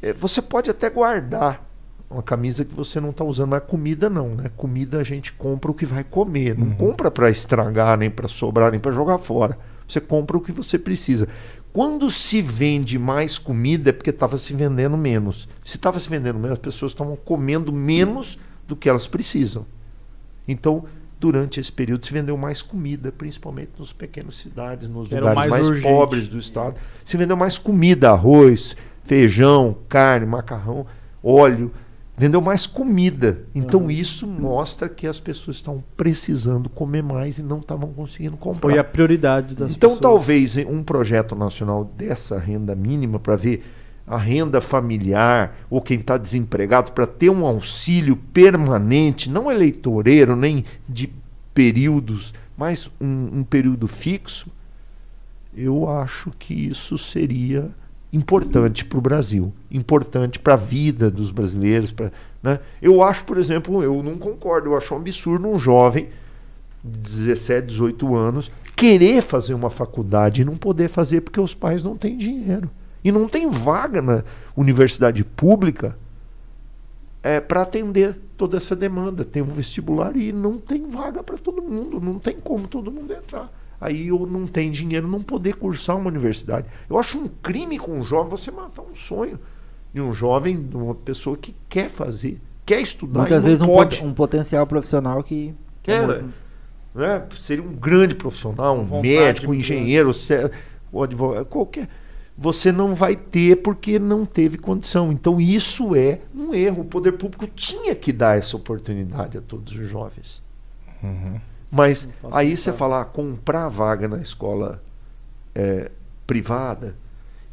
É, você pode até guardar uma camisa que você não está usando, mas comida não, né? Comida a gente compra o que vai comer, não Uhum. compra para estragar, nem para sobrar, nem para jogar fora. Você compra o que você precisa. Quando se vende mais comida é porque estava se vendendo menos. Se estava se vendendo menos, as pessoas estavam comendo menos do que elas precisam. Então, durante esse período se vendeu mais comida, principalmente nas pequenas cidades, nos era lugares mais mais, pobres do estado. Se vendeu mais comida, arroz, feijão, carne, macarrão, óleo. Vendeu mais comida. Então Uhum. isso mostra que as pessoas estão precisando comer mais e não estavam conseguindo comprar. Foi a prioridade das Então, pessoas. talvez um projeto nacional dessa renda mínima para ver a renda familiar ou quem está desempregado para ter um auxílio permanente, não eleitoreiro nem de períodos, mas um, um período fixo, eu acho que isso seria importante para o Brasil, importante para a vida dos brasileiros. Pra, né? Eu acho, por exemplo, eu não concordo, eu acho um absurdo um jovem de 17, 18 anos querer fazer uma faculdade e não poder fazer porque os pais não têm dinheiro. E não tem vaga na universidade pública é, para atender toda essa demanda. Tem um vestibular e não tem vaga para todo mundo, não tem como todo mundo entrar. Aí eu não tenho dinheiro, não poder cursar uma universidade. Eu acho um crime com um jovem você matar um sonho de um jovem, de uma pessoa que quer fazer, quer estudar. Muitas e não vezes um, pot- um potencial profissional que. que É, né? Seria um grande profissional, um Vontade médico, um engenheiro, se- o advogado, qualquer. Você não vai ter porque não teve condição. Então isso é um erro. O poder público tinha que dar essa oportunidade a todos os jovens. Uhum. Mas aí você falar comprar vaga na escola é, privada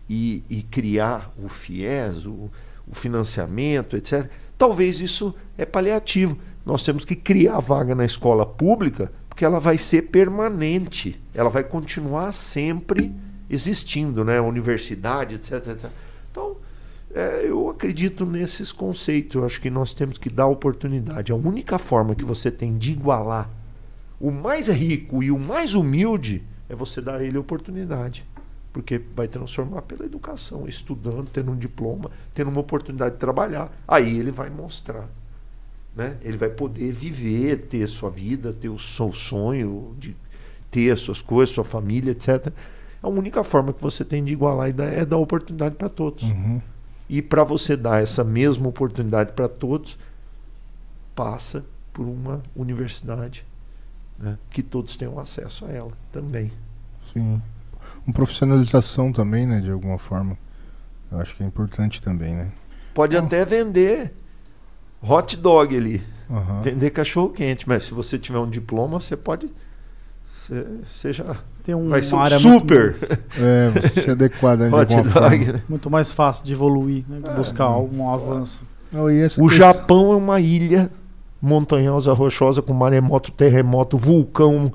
e, e criar o FIES, o, o financiamento, etc. Talvez isso é paliativo. Nós temos que criar vaga na escola pública porque ela vai ser permanente. Ela vai continuar sempre existindo, né? Universidade, etc. etc. Então, é, eu acredito nesses conceitos. Eu acho que nós temos que dar oportunidade. A única forma que você tem de igualar o mais rico e o mais humilde é você dar a ele oportunidade. Porque vai transformar pela educação, estudando, tendo um diploma, tendo uma oportunidade de trabalhar. Aí ele vai mostrar. Né? Ele vai poder viver, ter sua vida, ter o seu sonho de ter as suas coisas, sua família, etc. A única forma que você tem de igualar dar é dar oportunidade para todos. Uhum. E para você dar essa mesma oportunidade para todos, passa por uma universidade né, que todos tenham acesso a ela também. Sim. Uma profissionalização também, né? De alguma forma. Eu acho que é importante também, né? Pode Então- até vender hot dog ali, Aham. vender cachorro quente, mas se você tiver um diploma, você pode. Você, você já Tem um, vai ser uma um área super É, você se adequar né, de hot alguma dog. forma. né? muito mais fácil de evoluir, né? É, buscar algum avanço. O questão- Japão é uma ilha montanhosa, rochosa, com maremoto, terremoto, vulcão.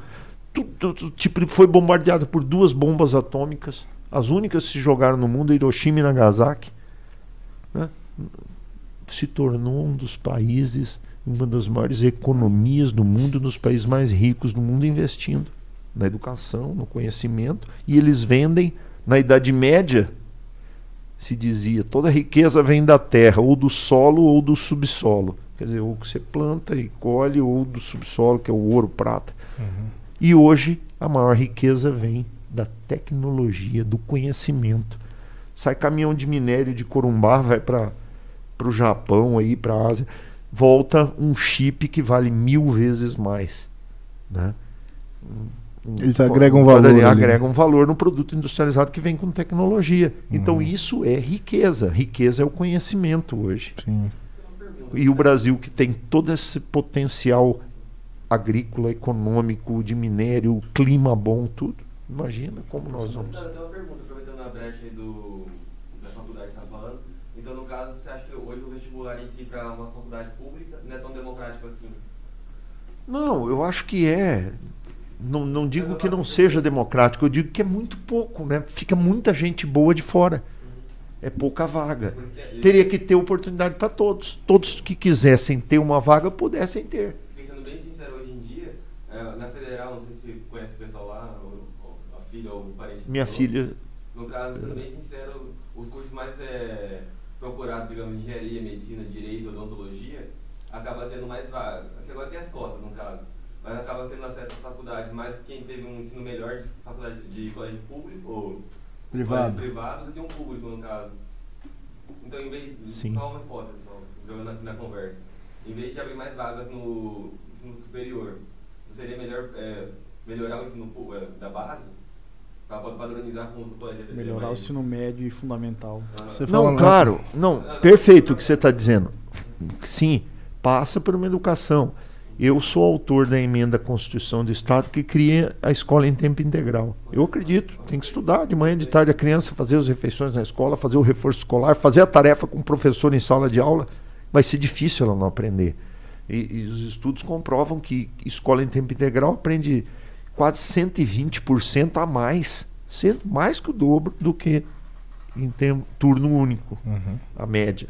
Tudo, tudo, tipo, foi bombardeado por duas bombas atômicas. As únicas que se jogaram no mundo, Hiroshima e Nagasaki. né? Se tornou um dos países, uma das maiores economias do mundo, um dos países mais ricos do mundo, investindo na educação, no conhecimento. E eles vendem, na Idade Média, se dizia, toda riqueza vem da terra, ou do solo ou do subsolo. Quer dizer, ou que você planta e colhe, ou do subsolo, que é o ouro, prata. Uhum. E hoje a maior riqueza vem da tecnologia, do conhecimento. Sai caminhão de minério de Corumbá, vai para o Japão, aí para a Ásia, volta um chip que vale mil vezes mais. Né? Um- um- Eles agregam valor ali? Agregam valor no produto industrializado que vem com tecnologia. Então Uhum. isso é riqueza. Riqueza é o conhecimento hoje. Sim. E o Brasil, que tem todo esse potencial agrícola, econômico, de minério, clima bom, tudo. Imagina como nós vamos. Então, tenho uma pergunta, aproveitando a brecha do, da faculdade que está falando. Então, no caso, você acha que hoje o vestibular em si para uma faculdade pública não é tão democrático assim? Não, eu acho que é. Não, não digo que não seja democrático, eu digo que é muito pouco, né? Fica muita gente boa de fora. É pouca vaga. Teria que ter oportunidade para todos. Todos que quisessem ter uma vaga pudessem ter. Porque, sendo bem sincero, hoje em dia, eh, na federal, não sei se conhece o pessoal lá, ou, a filha ou o parente. Minha filha No caso, sendo bem sincero, os cursos mais eh, procurados, digamos, engenharia, medicina, direito, odontologia, acaba tendo mais vagas. Aqui agora tem as cotas, no caso. Mas acaba tendo acesso às faculdades, mais quem teve um ensino melhor de faculdade de colégio público ou Privado. privado do que um público, no caso. Então, em vez Sim. só uma hipótese, só, jogando aqui na conversa. Em vez de abrir mais vagas no ensino superior, não seria melhor eh, melhorar o ensino eh, da base? Para padronizar com os colégios Melhorar o ensino médio e fundamental. Não, fala- claro. Não, perfeito o que você está dizendo. sim, passa por uma educação. Eu sou autor da emenda à Constituição do Estado que cria a escola em tempo integral. Eu acredito, tem que estudar de manhã, de tarde a criança, fazer as refeições na escola, fazer o reforço escolar, fazer a tarefa com o professor em sala de aula. Vai ser difícil ela não aprender. E, e os estudos comprovam que escola em tempo integral aprende quase 120% a mais, sendo mais que o dobro do que em tempo, turno único, Uhum. a média.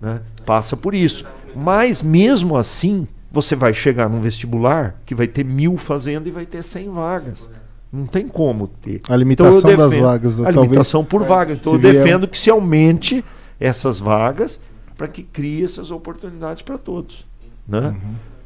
Né? Passa por isso. Mas mesmo assim, você vai chegar num vestibular que vai ter mil fazendo e vai ter 100 vagas. Não tem como ter. A limitação Então eu das defendo- vagas, A talvez. limitação por vaga. Então eu vier- defendo que se aumente essas vagas para que crie essas oportunidades para todos. Né?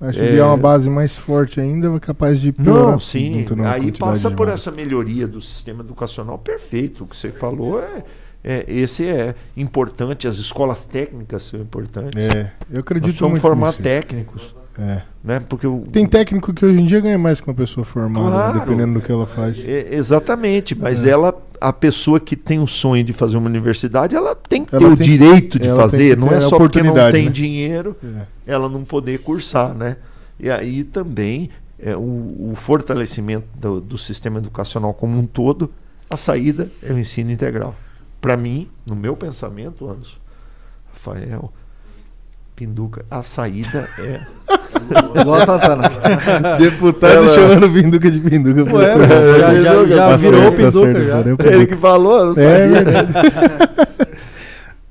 Mas se É. vier uma base mais forte ainda, é capaz de piorar. Não, sim. na Aí passa por essa melhoria do sistema educacional perfeito. O que você falou é, é- esse é importante. As escolas técnicas são importantes. É, eu Nós acredito precisamos muito formar nisso. técnicos, É. né? Porque o, Tem técnico que hoje em dia ganha mais que uma pessoa formada, né, Claro. dependendo do que ela faz. É, exatamente, mas É. ela, a pessoa que tem o sonho de fazer uma universidade, ela tem que ter Ela o tem- direito de ela tem fazer, que não ter é só porque não tem né? dinheiro É. ela não poder cursar, né? E aí também é, o, o fortalecimento do, do sistema educacional como um todo, a saída é o ensino integral. Para mim, no meu pensamento, Anderson, Rafael, Pinduca, a saída é Igual. Deputado Ela- chamando Pinduca de Pinduca. Ué, Pô, já, já, Pinduca, já tá virou tá pinduca já. valeu, ele Pinduca. que falou, a É saída verdade.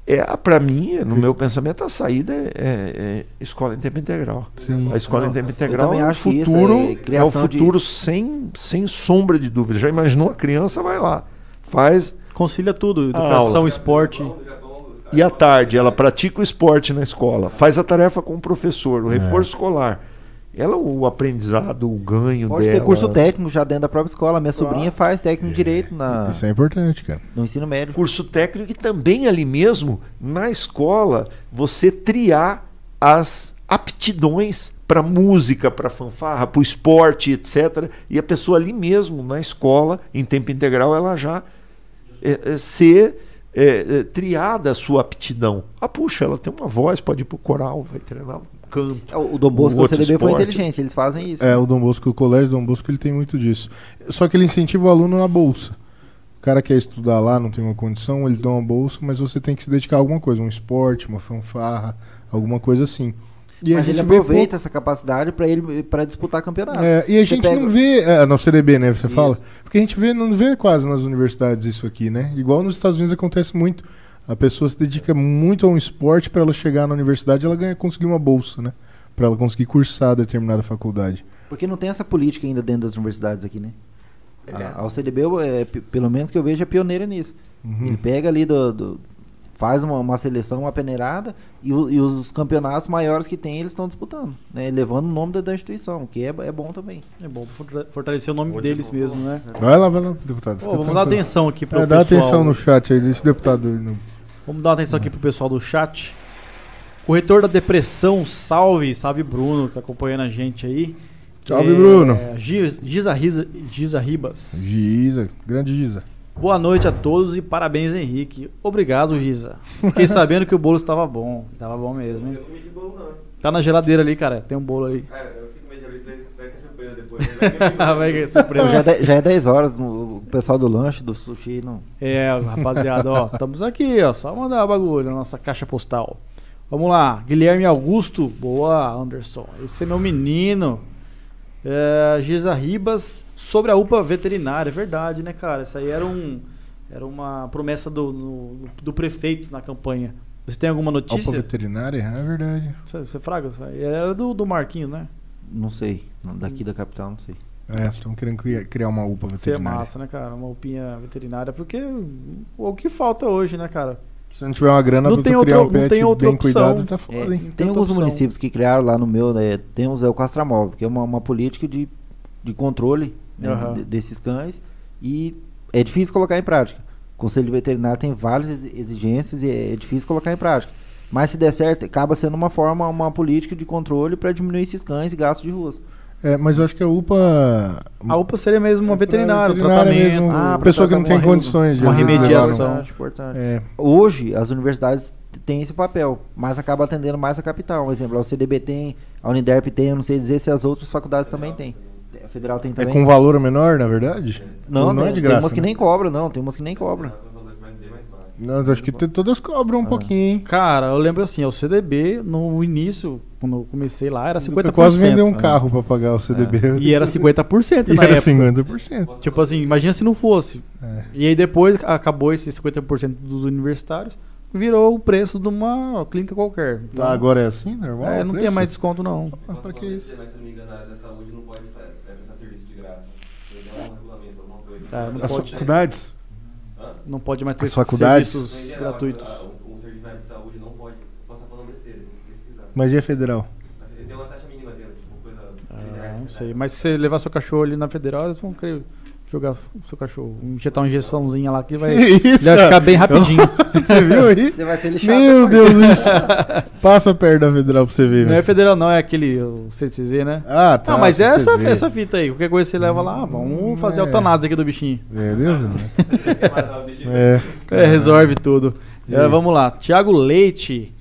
é, para mim, no meu pensamento, a saída é, é escola em tempo integral. Sim. A escola em tempo integral é o futuro, é é, o criação de- futuro sem, sem sombra de dúvida. Já imaginou a criança vai lá, faz Concilia tudo, educação, esporte. E à tarde ela pratica o esporte na escola, faz a tarefa com o professor, o É. reforço escolar. Ela o aprendizado, o ganho Pode dela. ter curso técnico já dentro da própria escola. Minha sobrinha faz técnico de direito na, Isso é importante, cara. no ensino médio. curso técnico e também ali mesmo na escola você triar as aptidões para música, para fanfarra, para o esporte, etc. E a pessoa ali mesmo na escola, em tempo integral, ela já é, é, ser é, é, triada a sua aptidão. Ah, puxa, ela tem uma voz, pode ir pro coral, vai treinar canto. É, O Dom Bosco O outro CDB foi esporte. inteligente, eles fazem isso. É, o Dom Bosco, o colégio Dom Bosco, ele tem muito disso. Só que ele incentiva o aluno na bolsa. O cara quer estudar lá, não tem uma condição, eles dão uma bolsa, mas você tem que se dedicar a alguma coisa, um esporte, uma fanfarra, alguma coisa assim. E a Mas ele aproveita essa capacidade para ele para disputar campeonatos. É, e a gente pega- não vê. É, no CDB, né? Você Isso. fala? Porque a gente vê, não vê quase nas universidades isso aqui, né? Igual nos Estados Unidos acontece muito. A pessoa se dedica muito a um esporte para ela chegar na universidade ela ganha, conseguir uma bolsa, né? Para ela conseguir cursar determinada faculdade. Porque não tem essa política ainda dentro das universidades aqui, né? É. A, a CDB, é, pelo menos que eu vejo, é pioneira nisso. Uhum. Ele pega ali do. do- faz uma, uma seleção, uma peneirada, e, o- e os campeonatos maiores que tem, eles estão disputando, né? Levando o nome da, da instituição, que é, é bom também. É bom fortalecer o nome Hoje deles mesmo, né? Vai lá, vai lá, deputado. Pô, vamos dar atenção aqui pro É, dá pessoal. atenção no chat aí, deixa o deputado. aí no- Vamos dar atenção aqui pro pessoal do chat. Corretor da depressão, salve, salve Bruno, que tá acompanhando a gente aí. Salve, Bruno. Giz- Giza, Riza- Giza Ribas. Giza, grande Giza. Boa noite a todos e parabéns, Henrique. Obrigado, Giza. Fiquei sabendo que o bolo estava bom. Estava bom mesmo, hein? Eu não comi esse bolo, não. Tá na geladeira ali, cara. Tem um bolo aí. Cara, eu fico meio de abrir, vai ter surpresa depois. né? Vai que é Pô, surpresa. já, é de- já é 10 horas, no- o pessoal do lanche, do sushi, não. É, rapaziada, ó, estamos aqui, ó, só mandar o bagulho na nossa caixa postal. Vamos lá, Guilherme Augusto, boa, Anderson, esse é meu menino. É, Giza Ribas, sobre a UPA veterinária, é verdade, né, cara? Isso aí era, um, era uma promessa do, no- do prefeito na campanha. Você tem alguma notícia? veterinária, é verdade. Você, você fraga? Isso aí Era do, do Marquinho, né? Não sei. Daqui da capital, não sei. É, estão querendo criar, criar uma UPA é veterinária. massa, né, cara? Uma upinha veterinária, porque o que falta hoje, né, cara? Se não tiver uma grana Não pra tem tu criar outra- um não pet tem outra bem opção. cuidado, tá É, foda, hein? tem Tanta alguns opção. municípios que criaram lá no meu, né, temos é o Castramóvel, que é uma, uma política de, de controle né, Aham. de- desses cães e é difícil colocar em prática. O Conselho Veterinário tem várias exi- exigências e é difícil colocar em prática. Mas se der certo, acaba sendo uma forma, uma política de controle para diminuir esses cães e gastos de ruas. É, mas eu acho que a UPA. A UPA seria mesmo uma É veterinária, um veterinária tratamento. mesmo, Ah, pessoa que não tem uma condições de uma remediação. Importante, É, Hoje, as universidades tem esse papel, mas acaba atendendo mais a capital. Um exemplo, a CDB tem, a Uniderp tem, eu não sei dizer se as outras faculdades também têm. A Federal tem É também. com valor menor, na verdade? Não, Ou não tem, é de tem graça. umas que né? nem cobra, não, tem umas que nem cobra. Vai falar que vai bem mais baixo. Não, acho que todas cobram um pouquinho, hein? Cara, eu lembro assim, o CDB, no início, quando eu comecei lá, era 50%. Eu quase vendeu um né? carro pra pagar o CDB. E era 50% E na era época. 50%. Tipo assim, imagina se não fosse. É. E aí depois acabou esse 50% dos universitários, virou o preço de uma clínica qualquer. Então, Ah, agora é assim, normal? é, não preço? tem mais desconto não. Ah, pra que isso? Mas se não me engano, a área da saúde não pode é, prestar serviço de graça. Um. É, não As pode. faculdades? Não pode mais ter As faculdades? Em serviços geral, gratuitos. a- Um, um serviço na área de saúde não pode. Posso estar falando besteira, tem que pesquisar. Mas e a federal? Mas tem uma taxa mínima dentro, tipo, coisa. Ah, não sei. Mas se você levar seu cachorro ali na federal, eles vão querer jogar o seu cachorro. Injetar uma injeçãozinha lá que vai, Que isso, vai ficar bem rapidinho. Você viu aí? Você vai ser lixado. Meu. Deus, isso. Passa perto da federal pra você ver, não é federal, não, é aquele o CCZ, né? Ah, tá. não, mas é essa, essa fita aí. Qualquer coisa você leva lá, vamos fazer É. a eutanásia aqui do bichinho. Beleza? né? Bichinhos? É. É, resolve tudo. É, vamos lá. Tiago Leite.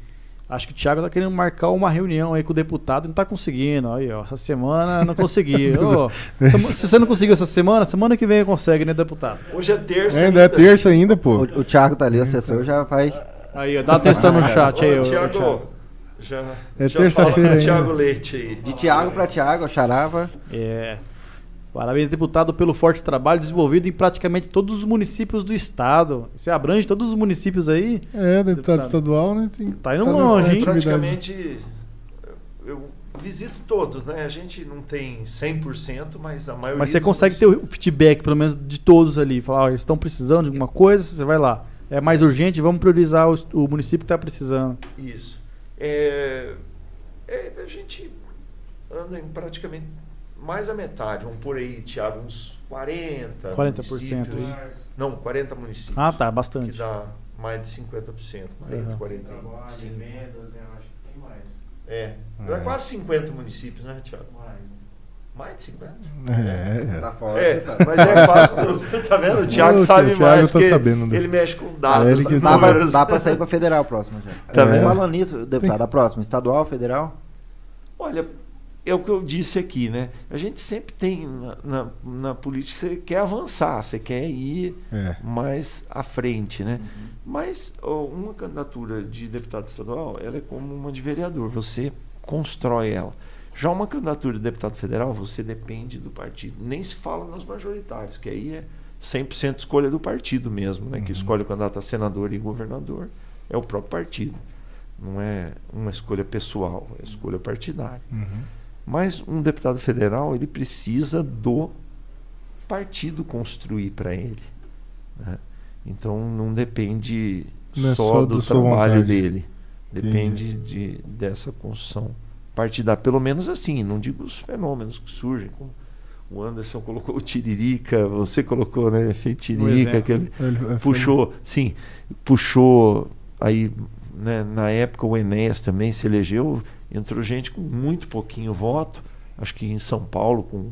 Acho que o Thiago tá querendo marcar uma reunião aí com o deputado e não tá conseguindo. Aí, ó, essa semana não consegui. Ô, se você não conseguiu essa semana, semana que vem consegue, né, deputado? Hoje é terça. É, ainda é terça ainda, pô. O, o Thiago tá ali, o assessor já vai. Aí, ó, dá atenção no chat aí, Ô, Thiago, Thiago. já, É já terça-feira. Thiago Leite aí. De Thiago pra Thiago, a Charava. É. Parabéns, deputado, pelo forte trabalho desenvolvido em praticamente todos os municípios do estado. Você abrange todos os municípios aí? É, deputado Deputado. estadual, né? Tem Tá indo longe, é a hein? Praticamente, eu visito todos, né? A gente não tem 100%, mas a maioria. Mas você consegue ter o feedback, pelo menos, de todos ali. Falar, ó, eles estão precisando de alguma coisa, você vai lá. É mais urgente, vamos priorizar o, o município que está precisando. Isso. É, é, a gente anda em praticamente mais a metade, vamos por aí, Thiago, uns 40. 40% municípios. aí. Não, 40 municípios. Ah, tá, Que bastante. dá mais de 50%, 40, Uhum. 45. emendas, eu acho que tem mais. É. Dá É. quase 50 municípios, né, Thiago? Mais. Mais de 50? É, Tá fora. É, mas é fácil. Tá vendo? O Thiago Ô, sabe o Thiago mais, tá sabendo, né? ele mexe com dados. É ele que Dá pra, dá pra sair pra federal próxima já. Tá vendo? Falando nisso, deputado, a próxima, estadual, federal? Olha, é o que eu disse aqui, né? A gente sempre tem na, na, na política, você quer avançar, você quer ir é. mais à frente, né? Mas ó, uma candidatura de deputado estadual, ela é como uma de vereador, você constrói ela. Já uma candidatura de deputado federal, você depende do partido. Nem se fala nos majoritários, que aí é 100% escolha do partido mesmo, né? Que escolhe o candidato a senador e governador, é o próprio partido. Não é uma escolha pessoal, é escolha partidária. Uhum. Mas um deputado federal, ele precisa do partido construir para ele. né? Então não depende Não é só, só do sua trabalho dele. Depende de, dessa construção partidária. Pelo menos assim, não digo os fenômenos que surgem, como o Anderson colocou o Tiririca, você colocou, né? Exemplo. Tiririca, aquele, Ele- é, puxou, sim, puxou aí, né, na época o Enéas também se elegeu, entrou gente com muito pouquinho voto, acho que em São Paulo com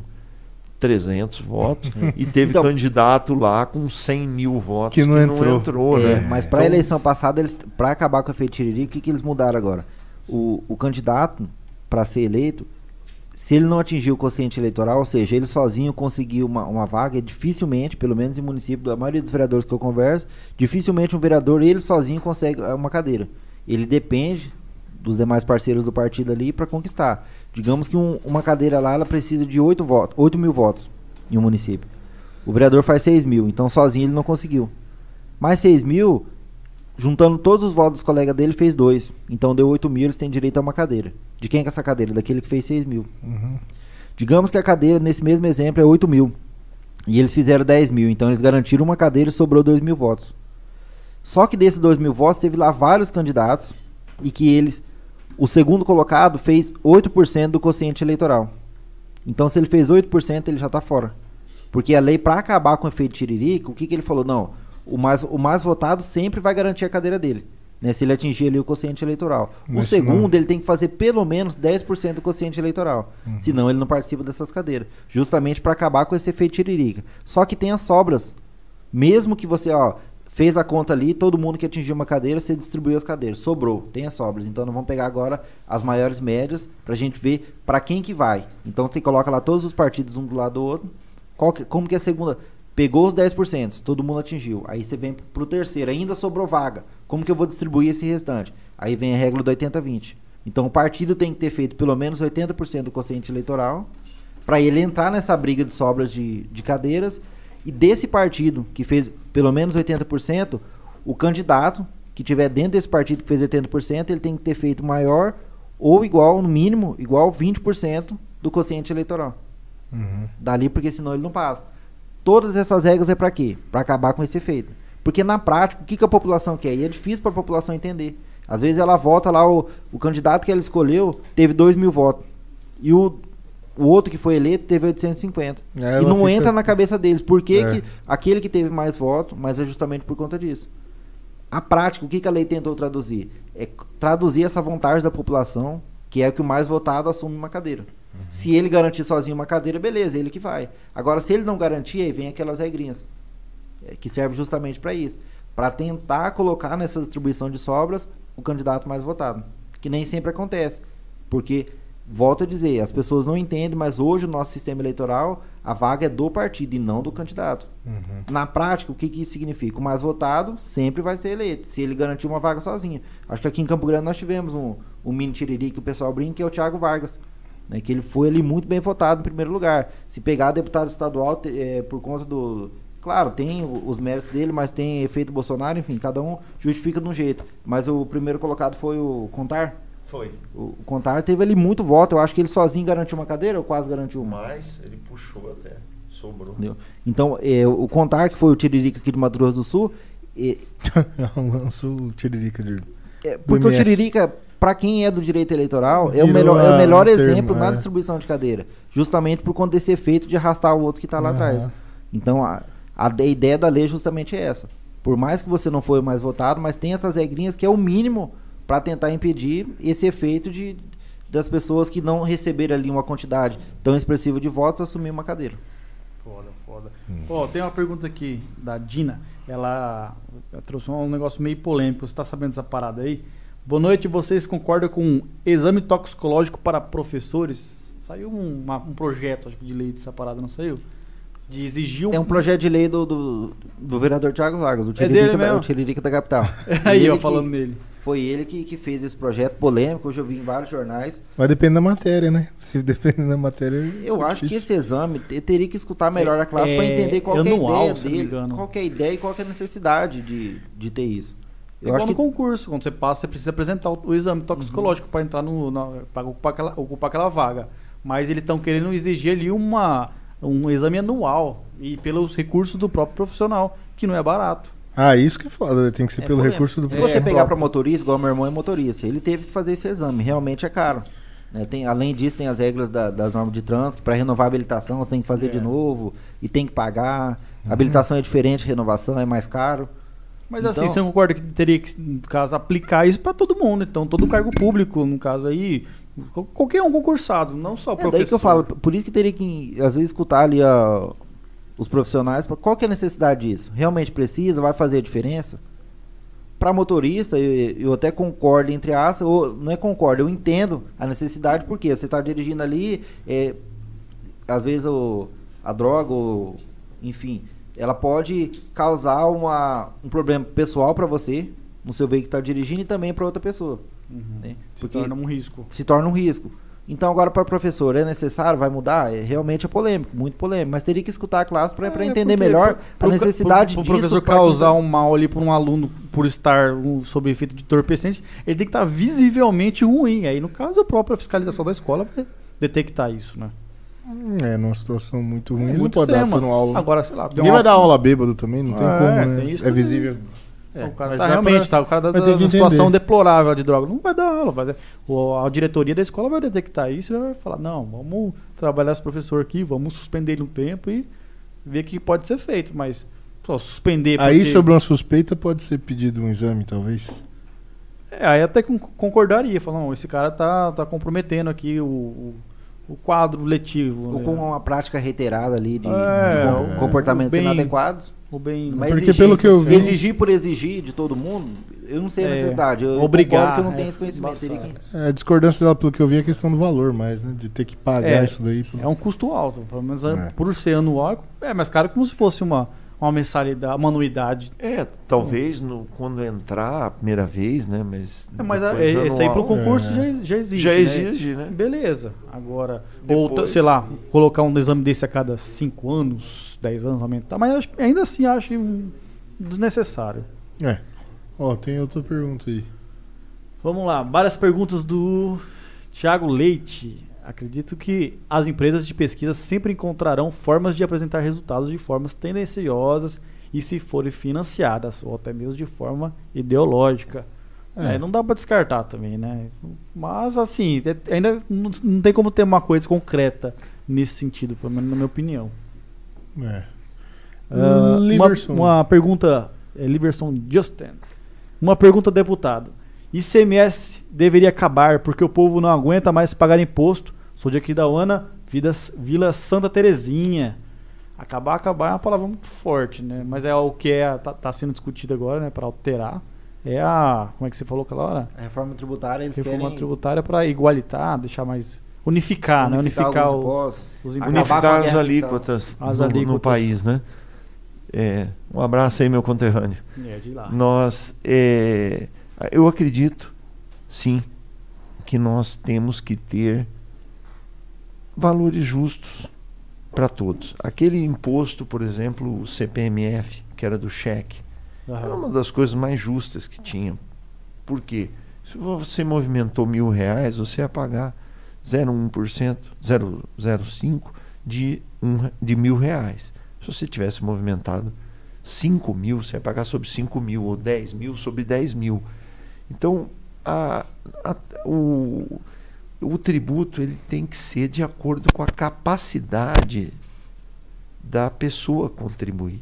300 votos, e teve Então- candidato lá com 100 mil votos Que não entrou. É, né? mas pra Então, eleição passada, eles, pra acabar com a efeito tiriri, o que, que eles mudaram agora? O, o candidato, pra ser eleito, se ele não atingir o quociente eleitoral, ou seja, ele sozinho conseguir uma, uma vaga, dificilmente, pelo menos em município, a maioria dos vereadores que eu converso, dificilmente um vereador, ele sozinho consegue eh, uma cadeira. Ele depende dos demais parceiros do partido ali para conquistar. Digamos que um- uma cadeira lá, ela precisa de 8, votos, 8 mil votos em um município. O vereador faz 6 mil, então sozinho ele não conseguiu. Mais 6 mil, juntando todos os votos dos colegas dele, fez 2. Então deu 8 mil, eles têm direito a uma cadeira. De quem que é essa cadeira? Daquele que fez 6 mil. Uhum. Digamos que a cadeira, nesse mesmo exemplo, é 8 mil. E eles fizeram 10 mil. Então eles garantiram uma cadeira e sobrou 2 mil votos. Só que desses 2 mil votos, teve lá vários candidatos. E que eles. O segundo colocado fez 8% do quociente eleitoral. Então, se ele fez 8%, ele já está fora. Porque a lei, para acabar com o efeito tiririca, o que, que ele falou? Não, o mais, o mais votado sempre vai garantir a cadeira dele. Né, se ele atingir ali o quociente eleitoral. o Mas se segundo, não- ele tem que fazer pelo menos 10% do quociente eleitoral. Uhum. Senão, ele não participa dessas cadeiras. Justamente para acabar com esse efeito tiririca. Só que tem as sobras. Mesmo que você, ó, Fez a conta ali, todo mundo que atingiu uma cadeira, você distribuiu as cadeiras. Sobrou, tem as sobras. Então nós vamos pegar agora as maiores médias pra gente ver pra quem que vai. Então você coloca lá todos os partidos um do lado do outro. Que- como que é a segunda? Pegou os 10%, todo mundo atingiu. Aí você vem pro terceiro, ainda sobrou vaga. Como que eu vou distribuir esse restante? Aí vem a regra do 80-20. Então o partido tem que ter feito pelo menos 80% do quociente eleitoral para ele entrar nessa briga de sobras de, de cadeiras. E desse partido que fez pelo menos 80%, o candidato que tiver dentro desse partido que fez 80%, ele tem que ter feito maior ou igual, no mínimo, igual 20% do quociente eleitoral. Uhum. Dali, porque senão ele não passa. Todas essas regras é para quê? Para acabar com esse efeito. Porque na prática, o que, que a população quer? E é difícil para a população entender. Às vezes ela vota lá, o, o candidato que ela escolheu teve 2 mil votos. E o, o outro que foi eleito teve 850. Aí e não fica- entra na cabeça deles. Por que, É. que aquele que teve mais votos, mas é justamente por conta disso. A prática, o que, que a lei tentou traduzir? É traduzir essa vontade da população, que é que o mais votado assume uma cadeira. Se ele garantir sozinho uma cadeira, beleza, ele que vai. Agora, se ele não garantir, aí vem aquelas regrinhas, é, que serve justamente para isso. Para tentar colocar nessa distribuição de sobras o candidato mais votado. Que nem sempre acontece. Porque, volto a dizer, as pessoas não entendem, mas hoje o nosso sistema eleitoral, a vaga é do partido e não do candidato. Uhum. Na prática, o que, que isso significa? O mais votado sempre vai ser eleito, se ele garantir uma vaga sozinho. Acho que aqui em Campo Grande nós tivemos um, um mini tiriri que o pessoal brinca, que é o Thiago Vargas. Né, que ele foi ali muito bem votado em primeiro lugar. Se pegar deputado estadual é, por conta do. Claro, tem os méritos dele, mas tem efeito Bolsonaro, enfim, cada um justifica de um jeito. Mas o primeiro colocado foi o Contar. Foi. O Contar teve ali muito voto. Eu acho que ele sozinho garantiu uma cadeira ou quase garantiu uma. Mas ele puxou até. Sobrou. Entendeu? Então, é, o Contar, que foi o Tiririca aqui de Mato Grosso do Sul, é, Lançou o Tiririca de. É, porque o. Tiririca, pra quem é do direito eleitoral, é o melhor, é o a- melhor termo, exemplo na é. distribuição de cadeira. Justamente por conta desse efeito de arrastar o outro que tá lá Aham. atrás. Então, a, a de- ideia da lei justamente é essa. Por mais que você não foi mais votado, mas tem essas regrinhas que é o mínimo para tentar impedir esse efeito de das pessoas que não receberem ali uma quantidade tão expressiva de votos assumir uma cadeira. Foda, foda. Hum. Ó, tem uma pergunta aqui da Dina. Ela, ela trouxe um negócio meio polêmico. Você tá sabendo dessa parada aí? Boa noite. Vocês concordam com exame toxicológico para professores? Saiu um, uma- um projeto, acho de lei dessa parada, não saiu? De exigir É um projeto de lei do, do, do vereador Tiago Vargas, o dele Tiririca, da, mesmo? o Tiririca da capital. Aí, Ele ó, que- falando nele. Foi ele que, que fez esse projeto polêmico, hoje eu vi em vários jornais. Vai depender da matéria, né? Se depender da matéria. Eu é acho que difícil. esse exame te- teria que escutar melhor a classe para É, entender qual que é a ideia dele, qual que é a ideia e qual que é a necessidade de, de ter isso. Eu Igual acho no que Uhum. concurso, quando você passa, você precisa apresentar o, o exame toxicológico para entrar no. para ocupar aquela, ocupar aquela vaga. Mas eles estão querendo exigir ali uma, um exame anual. E pelos recursos do próprio profissional, que não é barato. Ah, isso que é foda. Tem que ser É pelo polêmico. recurso do Se É, você pegar para motorista, igual meu irmão é motorista, ele teve que fazer esse exame, realmente é caro. né? tem, além disso, tem as regras da- das normas de trânsito, para renovar a habilitação você tem que fazer É. de novo e tem que pagar. Uhum. A habilitação é diferente, renovação é mais caro. Mas Então- assim, você concorda que teria que, no caso, aplicar isso para todo mundo? Então, todo cargo público, no caso aí, qual- qualquer um concursado, não só É professor. daí que eu falo, por isso que teria que, às vezes, escutar ali a- os profissionais, pra- qual que é a necessidade disso? Realmente precisa? Vai fazer a diferença? Para motorista, eu, eu até concordo entre aspas, ou não é concordo, eu entendo a necessidade, porque você está dirigindo ali, é, às vezes o, a droga, ou, enfim, ela pode causar uma, um problema pessoal para você, no seu veículo que está dirigindo, e também para outra pessoa. Uhum. né? Se torna um risco. se torna um risco. Então agora para professor é necessário, vai mudar? É, realmente é polêmico, muito polêmico, mas teria que escutar a classe para É, entender porque melhor pro- a necessidade pro, disso. pro professor causar quem- um mal ali para um aluno por estar um, sob efeito de entorpecentes, ele tem que estar visivelmente ruim. Aí, no caso, a própria fiscalização da escola vai detectar isso, né? É, numa situação muito ruim. É ele não muito pode dar extrema. aula. Agora, sei lá, Ninguém uma- vai dar aula bêbado também, não tem É, como, né? tem isso é também. visível. É, o cara mas tá realmente, pra- tá, o cara tá numa situação deplorável de droga. Não vai dar aula. Vai, o, a diretoria da escola vai detectar isso e vai falar, não, vamos trabalhar esse professor aqui, vamos suspender ele um tempo e ver o que pode ser feito. Mas só suspender Aí, porque- sobre uma suspeita, pode ser pedido um exame, talvez. É, aí até con- concordaria, falar, não, esse cara tá, tá comprometendo aqui o, o, o quadro letivo. Ou né? com uma prática reiterada ali de, É, de o- comportamentos bem- inadequados. Ou bem. Mas Porque exigir- pelo que eu vi- Exigir por exigir de todo mundo, eu não sei a É, necessidade. Eu obrigar, concordo que eu não é, tenho esse conhecimento. Que- É, a discordância dela, pelo que eu vi, é a questão do valor mais, né? De ter que pagar É, isso daí. É um custo alto, pelo menos é. Por ser anual, é mais caro como se fosse uma, uma mensalidade, uma anuidade. É, talvez no, quando entrar a primeira vez, né? Mas. É, mas é, esse aí pro anual, concurso É. já, já existe. Já né? exige, né? Beleza. Agora, ou, Depois- t- sei lá, colocar um exame desse a cada 5 anos, 10 anos, aumentar. Mas acho- ainda assim acho desnecessário. É. Ó, tem outra pergunta aí. Vamos lá, várias perguntas do Thiago Leite. Acredito que as empresas de pesquisa sempre encontrarão formas de apresentar resultados de formas tendenciosas e se forem financiadas, ou até mesmo de forma ideológica. É. É, não dá pra descartar também, né? Mas assim, é- ainda não, não tem como ter uma coisa concreta nesse sentido, pelo menos na minha opinião. É. Ah, uma, uma pergunta, é, Liberson Justin. Uma pergunta, deputado. ICMS deveria acabar porque o povo não aguenta mais pagar imposto. Sou de aqui da UANA, Vila Santa Terezinha. Acabar, acabar é uma palavra muito forte, né? Mas é o que é, tá, tá sendo discutido agora, né? Para alterar. É a. Como é que você falou aquela hora? A reforma tributária, eles Reforma querem tributária para igualitar, deixar mais. Unificar, né? unificar, Unificar o- impostos. os a Unificar as alíquotas, As no, alíquotas. no país, né? É, um abraço aí, meu conterrâneo. É, de lá. Nós, é, eu acredito, sim, que nós temos que ter valores justos para todos. Aquele imposto, por exemplo, o CPMF, que era do cheque, era uma das coisas mais justas que tinha. Por quê? Se você movimentou mil reais, você ia pagar 0,1%, 0,05% de, um, de mil reais. Se você tivesse movimentado 5 mil, você ia pagar sobre 5 mil, ou 10 mil sobre 10 mil. Então, a, a- o, o tributo ele tem que ser de acordo com a capacidade da pessoa contribuir.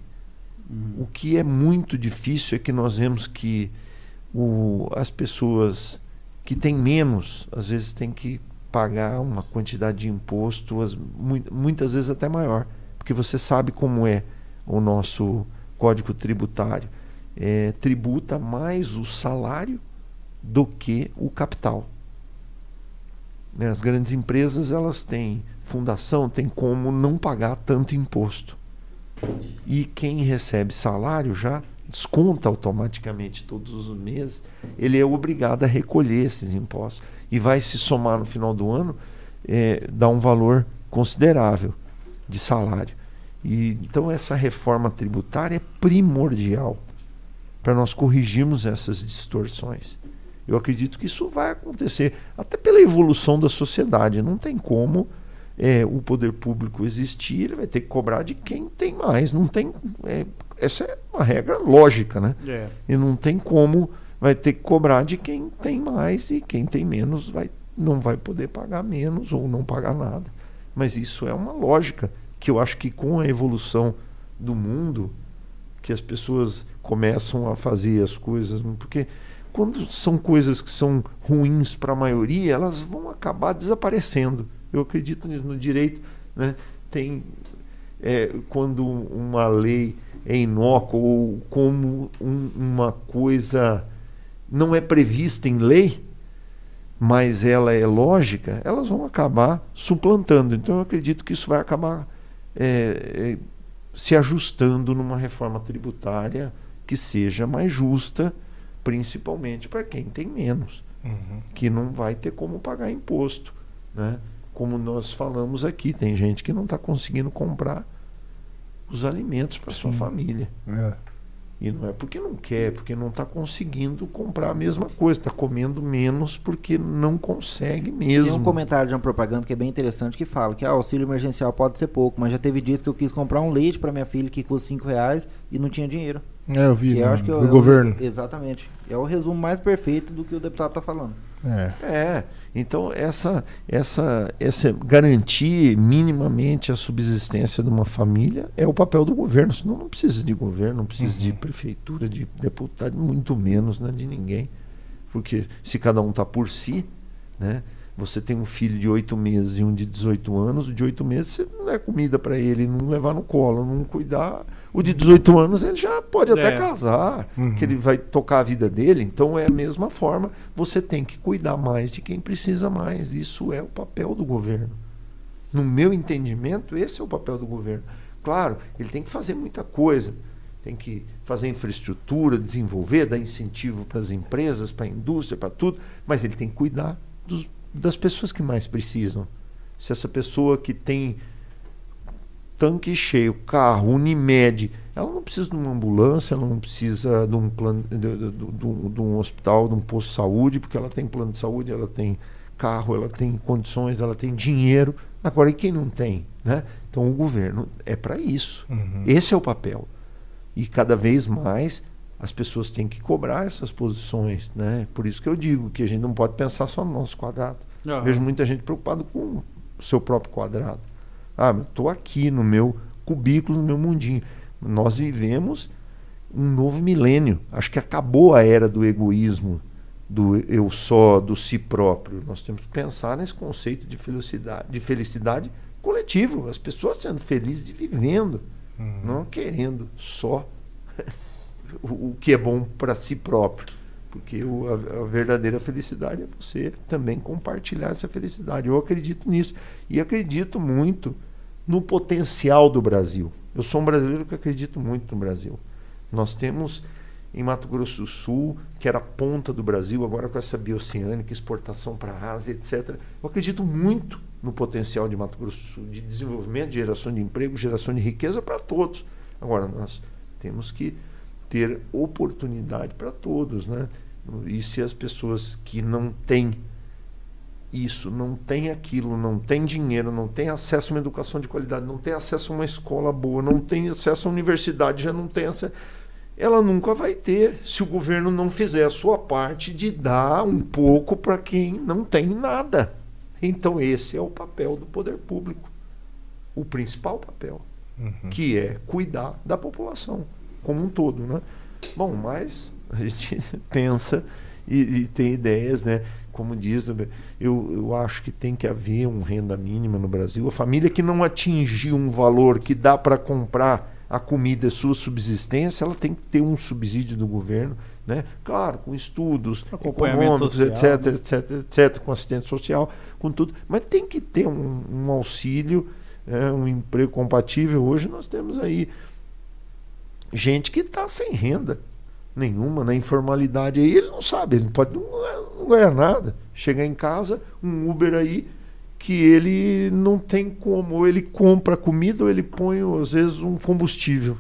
O que é muito difícil é que nós vemos que o, as pessoas que têm menos, às vezes têm que pagar uma quantidade de imposto, as- mui- muitas vezes até maior, porque você sabe como é o nosso código tributário. É, tributa mais o salário do que o capital. Né, As grandes empresas elas têm fundação, têm como não pagar tanto imposto. E quem recebe salário já desconta automaticamente todos os meses, ele é obrigado a recolher esses impostos. E vai se somar no final do ano, eh, dá um valor considerável de salário. E, então essa reforma tributária é primordial para nós corrigirmos essas distorções. Eu acredito que isso vai acontecer, até pela evolução da sociedade. Não tem como é, o poder público existir, ele vai ter que cobrar de quem tem mais. Não tem, é, essa é uma regra lógica, né? É. E não tem como, vai ter que cobrar de quem tem mais e quem tem menos vai, não vai poder pagar menos ou não pagar nada. Mas isso é uma lógica que eu acho que com a evolução do mundo, que as pessoas começam a fazer as coisas, porque quando são coisas que são ruins para a maioria, elas vão acabar desaparecendo. Eu acredito nisso, no direito, né? Tem é, quando uma lei é inócua ou como um- uma coisa não é prevista em lei, mas ela é lógica, elas vão acabar suplantando. Então eu acredito que isso vai acabar é, é, se ajustando numa reforma tributária que seja mais justa, principalmente para quem tem menos, Uhum. que não vai ter como pagar imposto. Né? Como nós falamos aqui, tem gente que não está conseguindo comprar os alimentos para sua família. É. E não é porque não quer, porque não está conseguindo comprar a mesma coisa, está comendo menos porque não consegue mesmo. Tem um comentário de uma propaganda que é bem interessante que fala que ah, auxílio emergencial pode ser pouco, mas já teve dias que eu quis comprar um leite para minha filha que custa 5 reais e não tinha dinheiro. É, eu vi Que eu no- acho que do eu- eu- governo. exatamente. É o resumo mais perfeito do que o deputado está falando. É. É, então essa, essa, essa garantir minimamente a subsistência de uma família é o papel do governo. Senão não precisa de governo, não precisa de prefeitura, de deputado, muito menos né, de ninguém. Porque se cada um está por si, né? Você tem um filho de oito meses e um de 18 anos, o de oito meses você não é comida para ele, não levar no colo, não cuidar, O de 18 anos ele já pode até É. casar, Uhum. que ele vai tocar a vida dele. Então é a mesma forma. Você tem que cuidar mais de quem precisa mais. Isso é o papel do governo. No meu entendimento, esse é o papel do governo. Claro, ele tem que fazer muita coisa. Tem que fazer infraestrutura, desenvolver, dar incentivo para as empresas, para a indústria, para tudo. Mas ele tem que cuidar dos- das pessoas que mais precisam. Se essa pessoa que tem tanque cheio, carro, Unimed, ela não precisa de uma ambulância, ela não precisa de um plano, de, de- de- de um- hospital, de um posto de saúde, porque ela tem plano de saúde, ela tem carro, ela tem condições, ela tem dinheiro. Agora, e quem não tem? Né? Então, o governo é para isso. Uhum. Esse é o papel. E cada vez mais as pessoas têm que cobrar essas posições. Né? Por isso que eu digo que a gente não pode pensar só no nosso quadrado. Aham. Vejo muita gente preocupada com o seu próprio quadrado. Ah, eu estou aqui no meu cubículo, no meu mundinho. Nós vivemos um novo milênio. Acho que acabou a era do egoísmo, do eu só, do si próprio. Nós temos que pensar nesse conceito de felicidade, de felicidade coletivo. As pessoas sendo felizes e vivendo, Uhum. não querendo só o, o que é bom para si próprio. Porque o- a, a verdadeira felicidade é você também compartilhar essa felicidade. Eu acredito nisso. E acredito muito no potencial do Brasil. Eu sou um brasileiro que acredito muito no Brasil. Nós temos em Mato Grosso do Sul, que era a ponta do Brasil, agora com essa bioceânica, exportação para a Ásia, etc. Eu acredito muito no potencial de Mato Grosso do Sul, de desenvolvimento, de geração de emprego, geração de riqueza para todos. Agora, nós temos que ter oportunidade para todos, né? E se as pessoas que não têm isso, não têm aquilo, não têm dinheiro, não têm acesso a uma educação de qualidade, não têm acesso a uma escola boa, não têm acesso à universidade, já não tem acesso. Ela nunca vai ter se o governo não fizer a sua parte de dar um pouco para quem não tem nada. Então, esse é o papel do poder público. O principal papel Uhum. que é cuidar da população como um todo, né? Bom, mas a gente pensa e, e tem ideias, né? Como diz, eu, eu acho que tem que haver um renda mínima no Brasil. A família que não atingir um valor que dá para comprar a comida, sua subsistência, ela tem que ter um subsídio do governo, né? Claro, com estudos econômicos, social, etc, etc, etc, com assistente social, com tudo. Mas tem que ter um, um auxílio é, um emprego compatível. Hoje nós temos aí gente que está sem renda nenhuma, na informalidade aí, ele não sabe, ele pode não, ganhar- não ganhar nada. Chegar em casa, um Uber aí que ele não tem como, ou ele compra comida ou ele põe às vezes um combustível,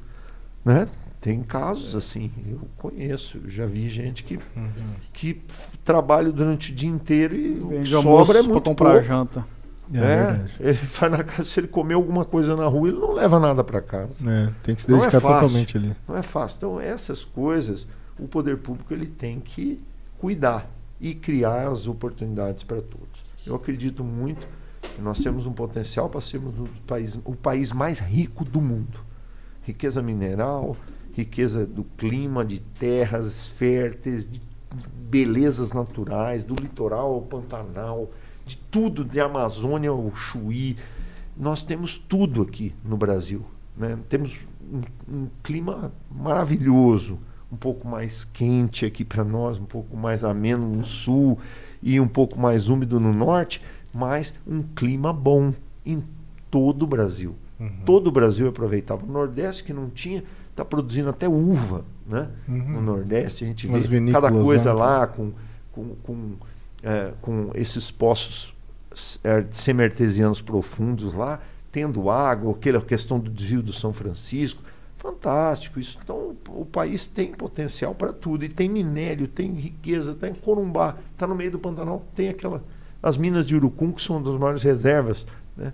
né? Tem casos assim, eu conheço, já vi gente que, Uhum. que trabalha durante o dia inteiro e Vende sobra é muito comprar pouco. janta. É, É, verdade. ele vai na casa, se ele comer alguma coisa na rua, ele não leva nada para casa. É, tem que se é dedicar fácil. totalmente ali. Não é fácil. Então, essas coisas, o poder público ele tem que cuidar e criar as oportunidades para todos. Eu acredito muito que nós temos um potencial para sermos o país, o país mais rico do mundo. Riqueza mineral, riqueza do clima, de terras férteis, de belezas naturais, do litoral ao Pantanal, de tudo, de Amazônia ao Chuí. Nós temos tudo aqui no Brasil. Né? Temos um, um clima maravilhoso, um pouco mais quente aqui para nós, um pouco mais ameno no sul e um pouco mais úmido no norte, mas um clima bom em todo o Brasil. Uhum. Todo o Brasil aproveitava. O Nordeste que não tinha, está produzindo até uva, né? Uhum. No Nordeste a gente vê cada coisa lá, lá com, com, com, é, com esses poços é, semi-artesianos profundos lá, tendo água, aquela questão do desvio do São Francisco. Fantástico isso. Então o, país tem potencial para tudo. E tem minério, tem riqueza, tem Corumbá, está no meio do Pantanal, tem aquela. As minas de Urucum, que são uma das maiores reservas. Né?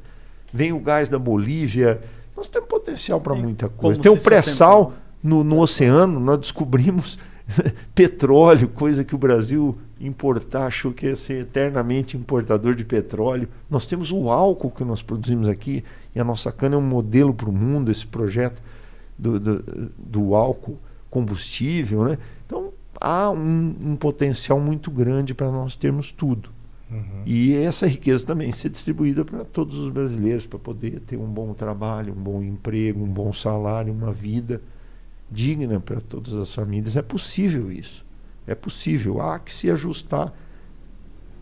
Vem o gás da Bolívia. Nós temos potencial para Tem muita coisa. Tem o pré-sal no, no oceano, nós descobrimos petróleo, coisa que o Brasil importar, achou que ser eternamente importador de petróleo. Nós temos o álcool que nós produzimos aqui, e a nossa cana é um modelo para o mundo, esse projeto do, do, do álcool combustível. Né? Então há um, um potencial muito grande para nós termos tudo. Uhum. E essa riqueza também ser distribuída para todos os brasileiros, para poder ter um bom trabalho, um bom emprego, um bom salário, uma vida digna para todas as famílias. É possível isso. É possível. Há que se ajustar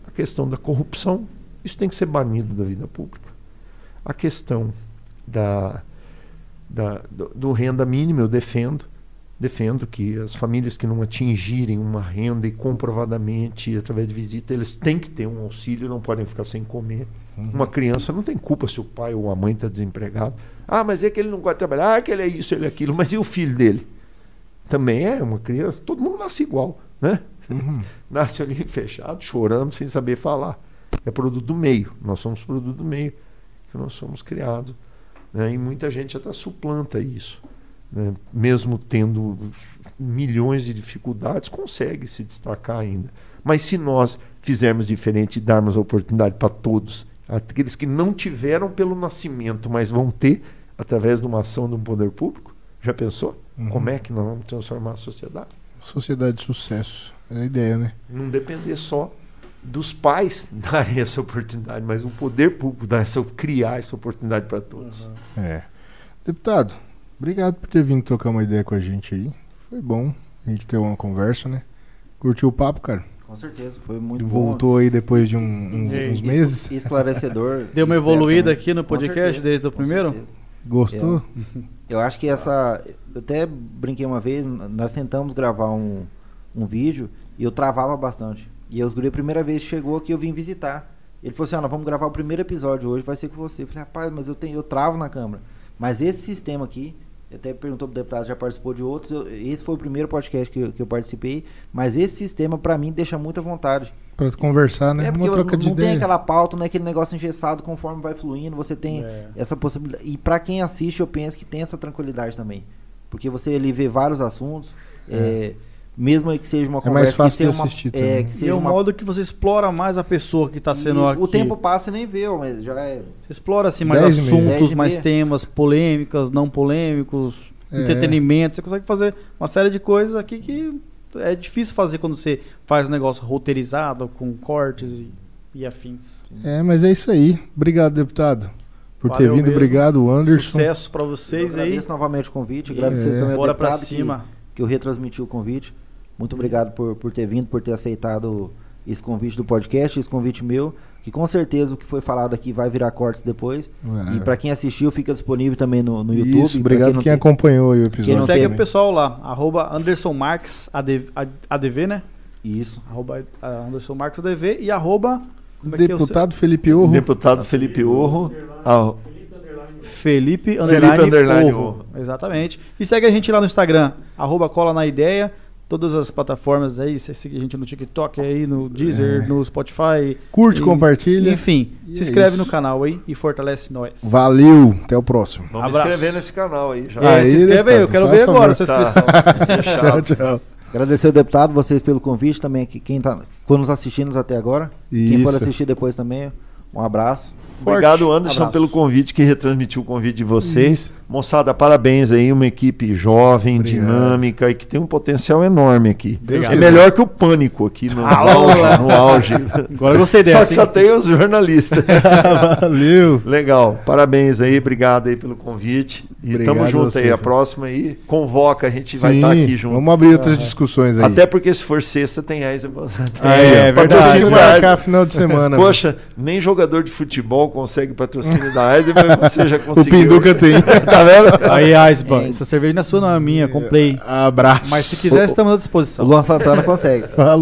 a questão da corrupção. Isso tem que ser banido da vida pública. A questão da, da, do, do renda mínima, eu defendo. Defendo que as famílias que não atingirem uma renda e comprovadamente, através de visita, eles têm que ter um auxílio, não podem ficar sem comer. Uma criança não tem culpa se o pai ou a mãe está desempregado. Ah, mas é que ele não gosta de trabalhar, ah, que ele é isso, ele é aquilo. Mas e o filho dele? Também é uma criança, todo mundo nasce igual, né? Uhum. Nasce ali fechado, chorando, sem saber falar. É produto do meio. Nós somos produto do meio que nós somos criados. Né? E muita gente até suplanta isso. né? Mesmo tendo milhões de dificuldades, consegue se destacar ainda. Mas se nós fizermos diferente e darmos a oportunidade para todos, aqueles que não tiveram pelo nascimento, mas vão ter através de uma ação de um poder público, já pensou? Uhum. Como é que nós vamos transformar a sociedade? Sociedade de sucesso. É a ideia, né? Não depender só dos pais darem essa oportunidade, mas o poder público dar essa, criar essa oportunidade para todos. É. Deputado, obrigado por ter vindo trocar uma ideia com a gente aí. Foi bom a gente ter uma conversa, né? Curtiu o papo, cara? Com certeza, foi muito bom. voltou aí depois de um- um- E- uns Es- meses. Esclarecedor. Deu uma evoluída aqui no podcast certeza, desde o primeiro? certeza. Gostou? Eu acho que essa. Eu até brinquei uma vez, nós tentamos gravar um, um vídeo e eu travava bastante. E os guri, a primeira vez que chegou aqui, eu vim visitar. Ele falou assim: ah, nós vamos gravar o primeiro episódio hoje, vai ser com você. Eu falei, rapaz, mas eu, tenho, eu travo na câmera. Mas esse sistema aqui, eu até perguntou pro deputado, já participou de outros. eu- esse foi o primeiro podcast que eu, que eu participei. Mas esse sistema, pra mim, deixa muita vontade. Pra conversar, né? É porque uma troca não de tem ideia. aquela pauta, não é aquele negócio engessado conforme vai fluindo, você tem É. essa possibilidade. E pra quem assiste, eu penso que tem essa tranquilidade também. Porque você ali vê vários assuntos, é, mesmo que seja uma É mais conversa fácil que de seja uma, assistir é, também. que E seja é um uma modo que você explora mais a pessoa que está sendo Isso, aqui. O tempo passa e nem vê, mas já é. Você explora assim mais Dez e assuntos, e mais temas, polêmicas, não polêmicos, É. entretenimento. Você consegue fazer uma série de coisas aqui que é difícil fazer quando você faz um negócio roteirizado, com cortes e, e afins. É, mas é isso aí. Obrigado, deputado. Por ter Valeu vindo. mesmo. Obrigado, Anderson. Sucesso Eu vocês aí. agradeço novamente o convite, agradecer também ao Bora pra deputado que- cima. que eu retransmiti o convite. Muito obrigado por, por ter vindo, por ter aceitado esse convite do podcast, esse convite meu, que com certeza o que foi falado aqui vai virar cortes depois. Ah, E pra quem assistiu, fica disponível também no, no YouTube. Isso, obrigado não quem tem- acompanhou aí o Quem episódio. não Segue tem- o pessoal lá, arroba Anderson Marques ADV, ADV, né? Isso. Arroba ah, Anderson Marques ADV e arroba como é que é Deputado Felipe Orro. Deputado Felipe Orro. ah, Felipe Underline, Underline Orro. Orro. Exatamente. E segue a gente lá no Instagram, arroba Cola na Ideia. Todas as plataformas aí, você segue a gente no TikTok aí, no Deezer, É. no Spotify. Curte, E- compartilha. Enfim, E se é inscreve isso. no canal aí e fortalece nós. Valeu, até o próximo. vamos Abraço. inscrever nesse canal aí já. É, Aí, se inscreve aí, eu quero ver agora a sua Tá. inscrição. Fechado. Tchau, tchau. Agradecer ao deputado, vocês pelo convite também, que quem tá, ficou nos assistindo até agora. Quem for Isso. assistir depois também, um abraço. Obrigado, Anderson, Abraço. pelo convite que retransmitiu o convite de vocês. Moçada, parabéns aí, uma equipe jovem, Obrigado. dinâmica e que tem um potencial enorme aqui. Deus é melhor que o pânico aqui no, Ah, auge, no auge. Agora eu gostei Só dessa. que só tem os jornalistas. Valeu. Legal, parabéns aí, obrigado aí pelo convite. E Obrigado tamo junto você, aí, a próxima aí, convoca, a gente vai Sim, estar aqui junto. Vamos abrir outras discussões aí. Até porque se for sexta tem reais. Ah, é, verdade. Patrocínio marcar da final de semana. Poxa, nem jogador de futebol consegue patrocínio da AIS, mas você já o conseguiu. Pinduca tem. tá vendo? Aí, Aisba, essa cerveja não é sua, não é minha, comprei. Abraço. Mas se quiser, estamos à O disposição. Luan Santana consegue. Falou.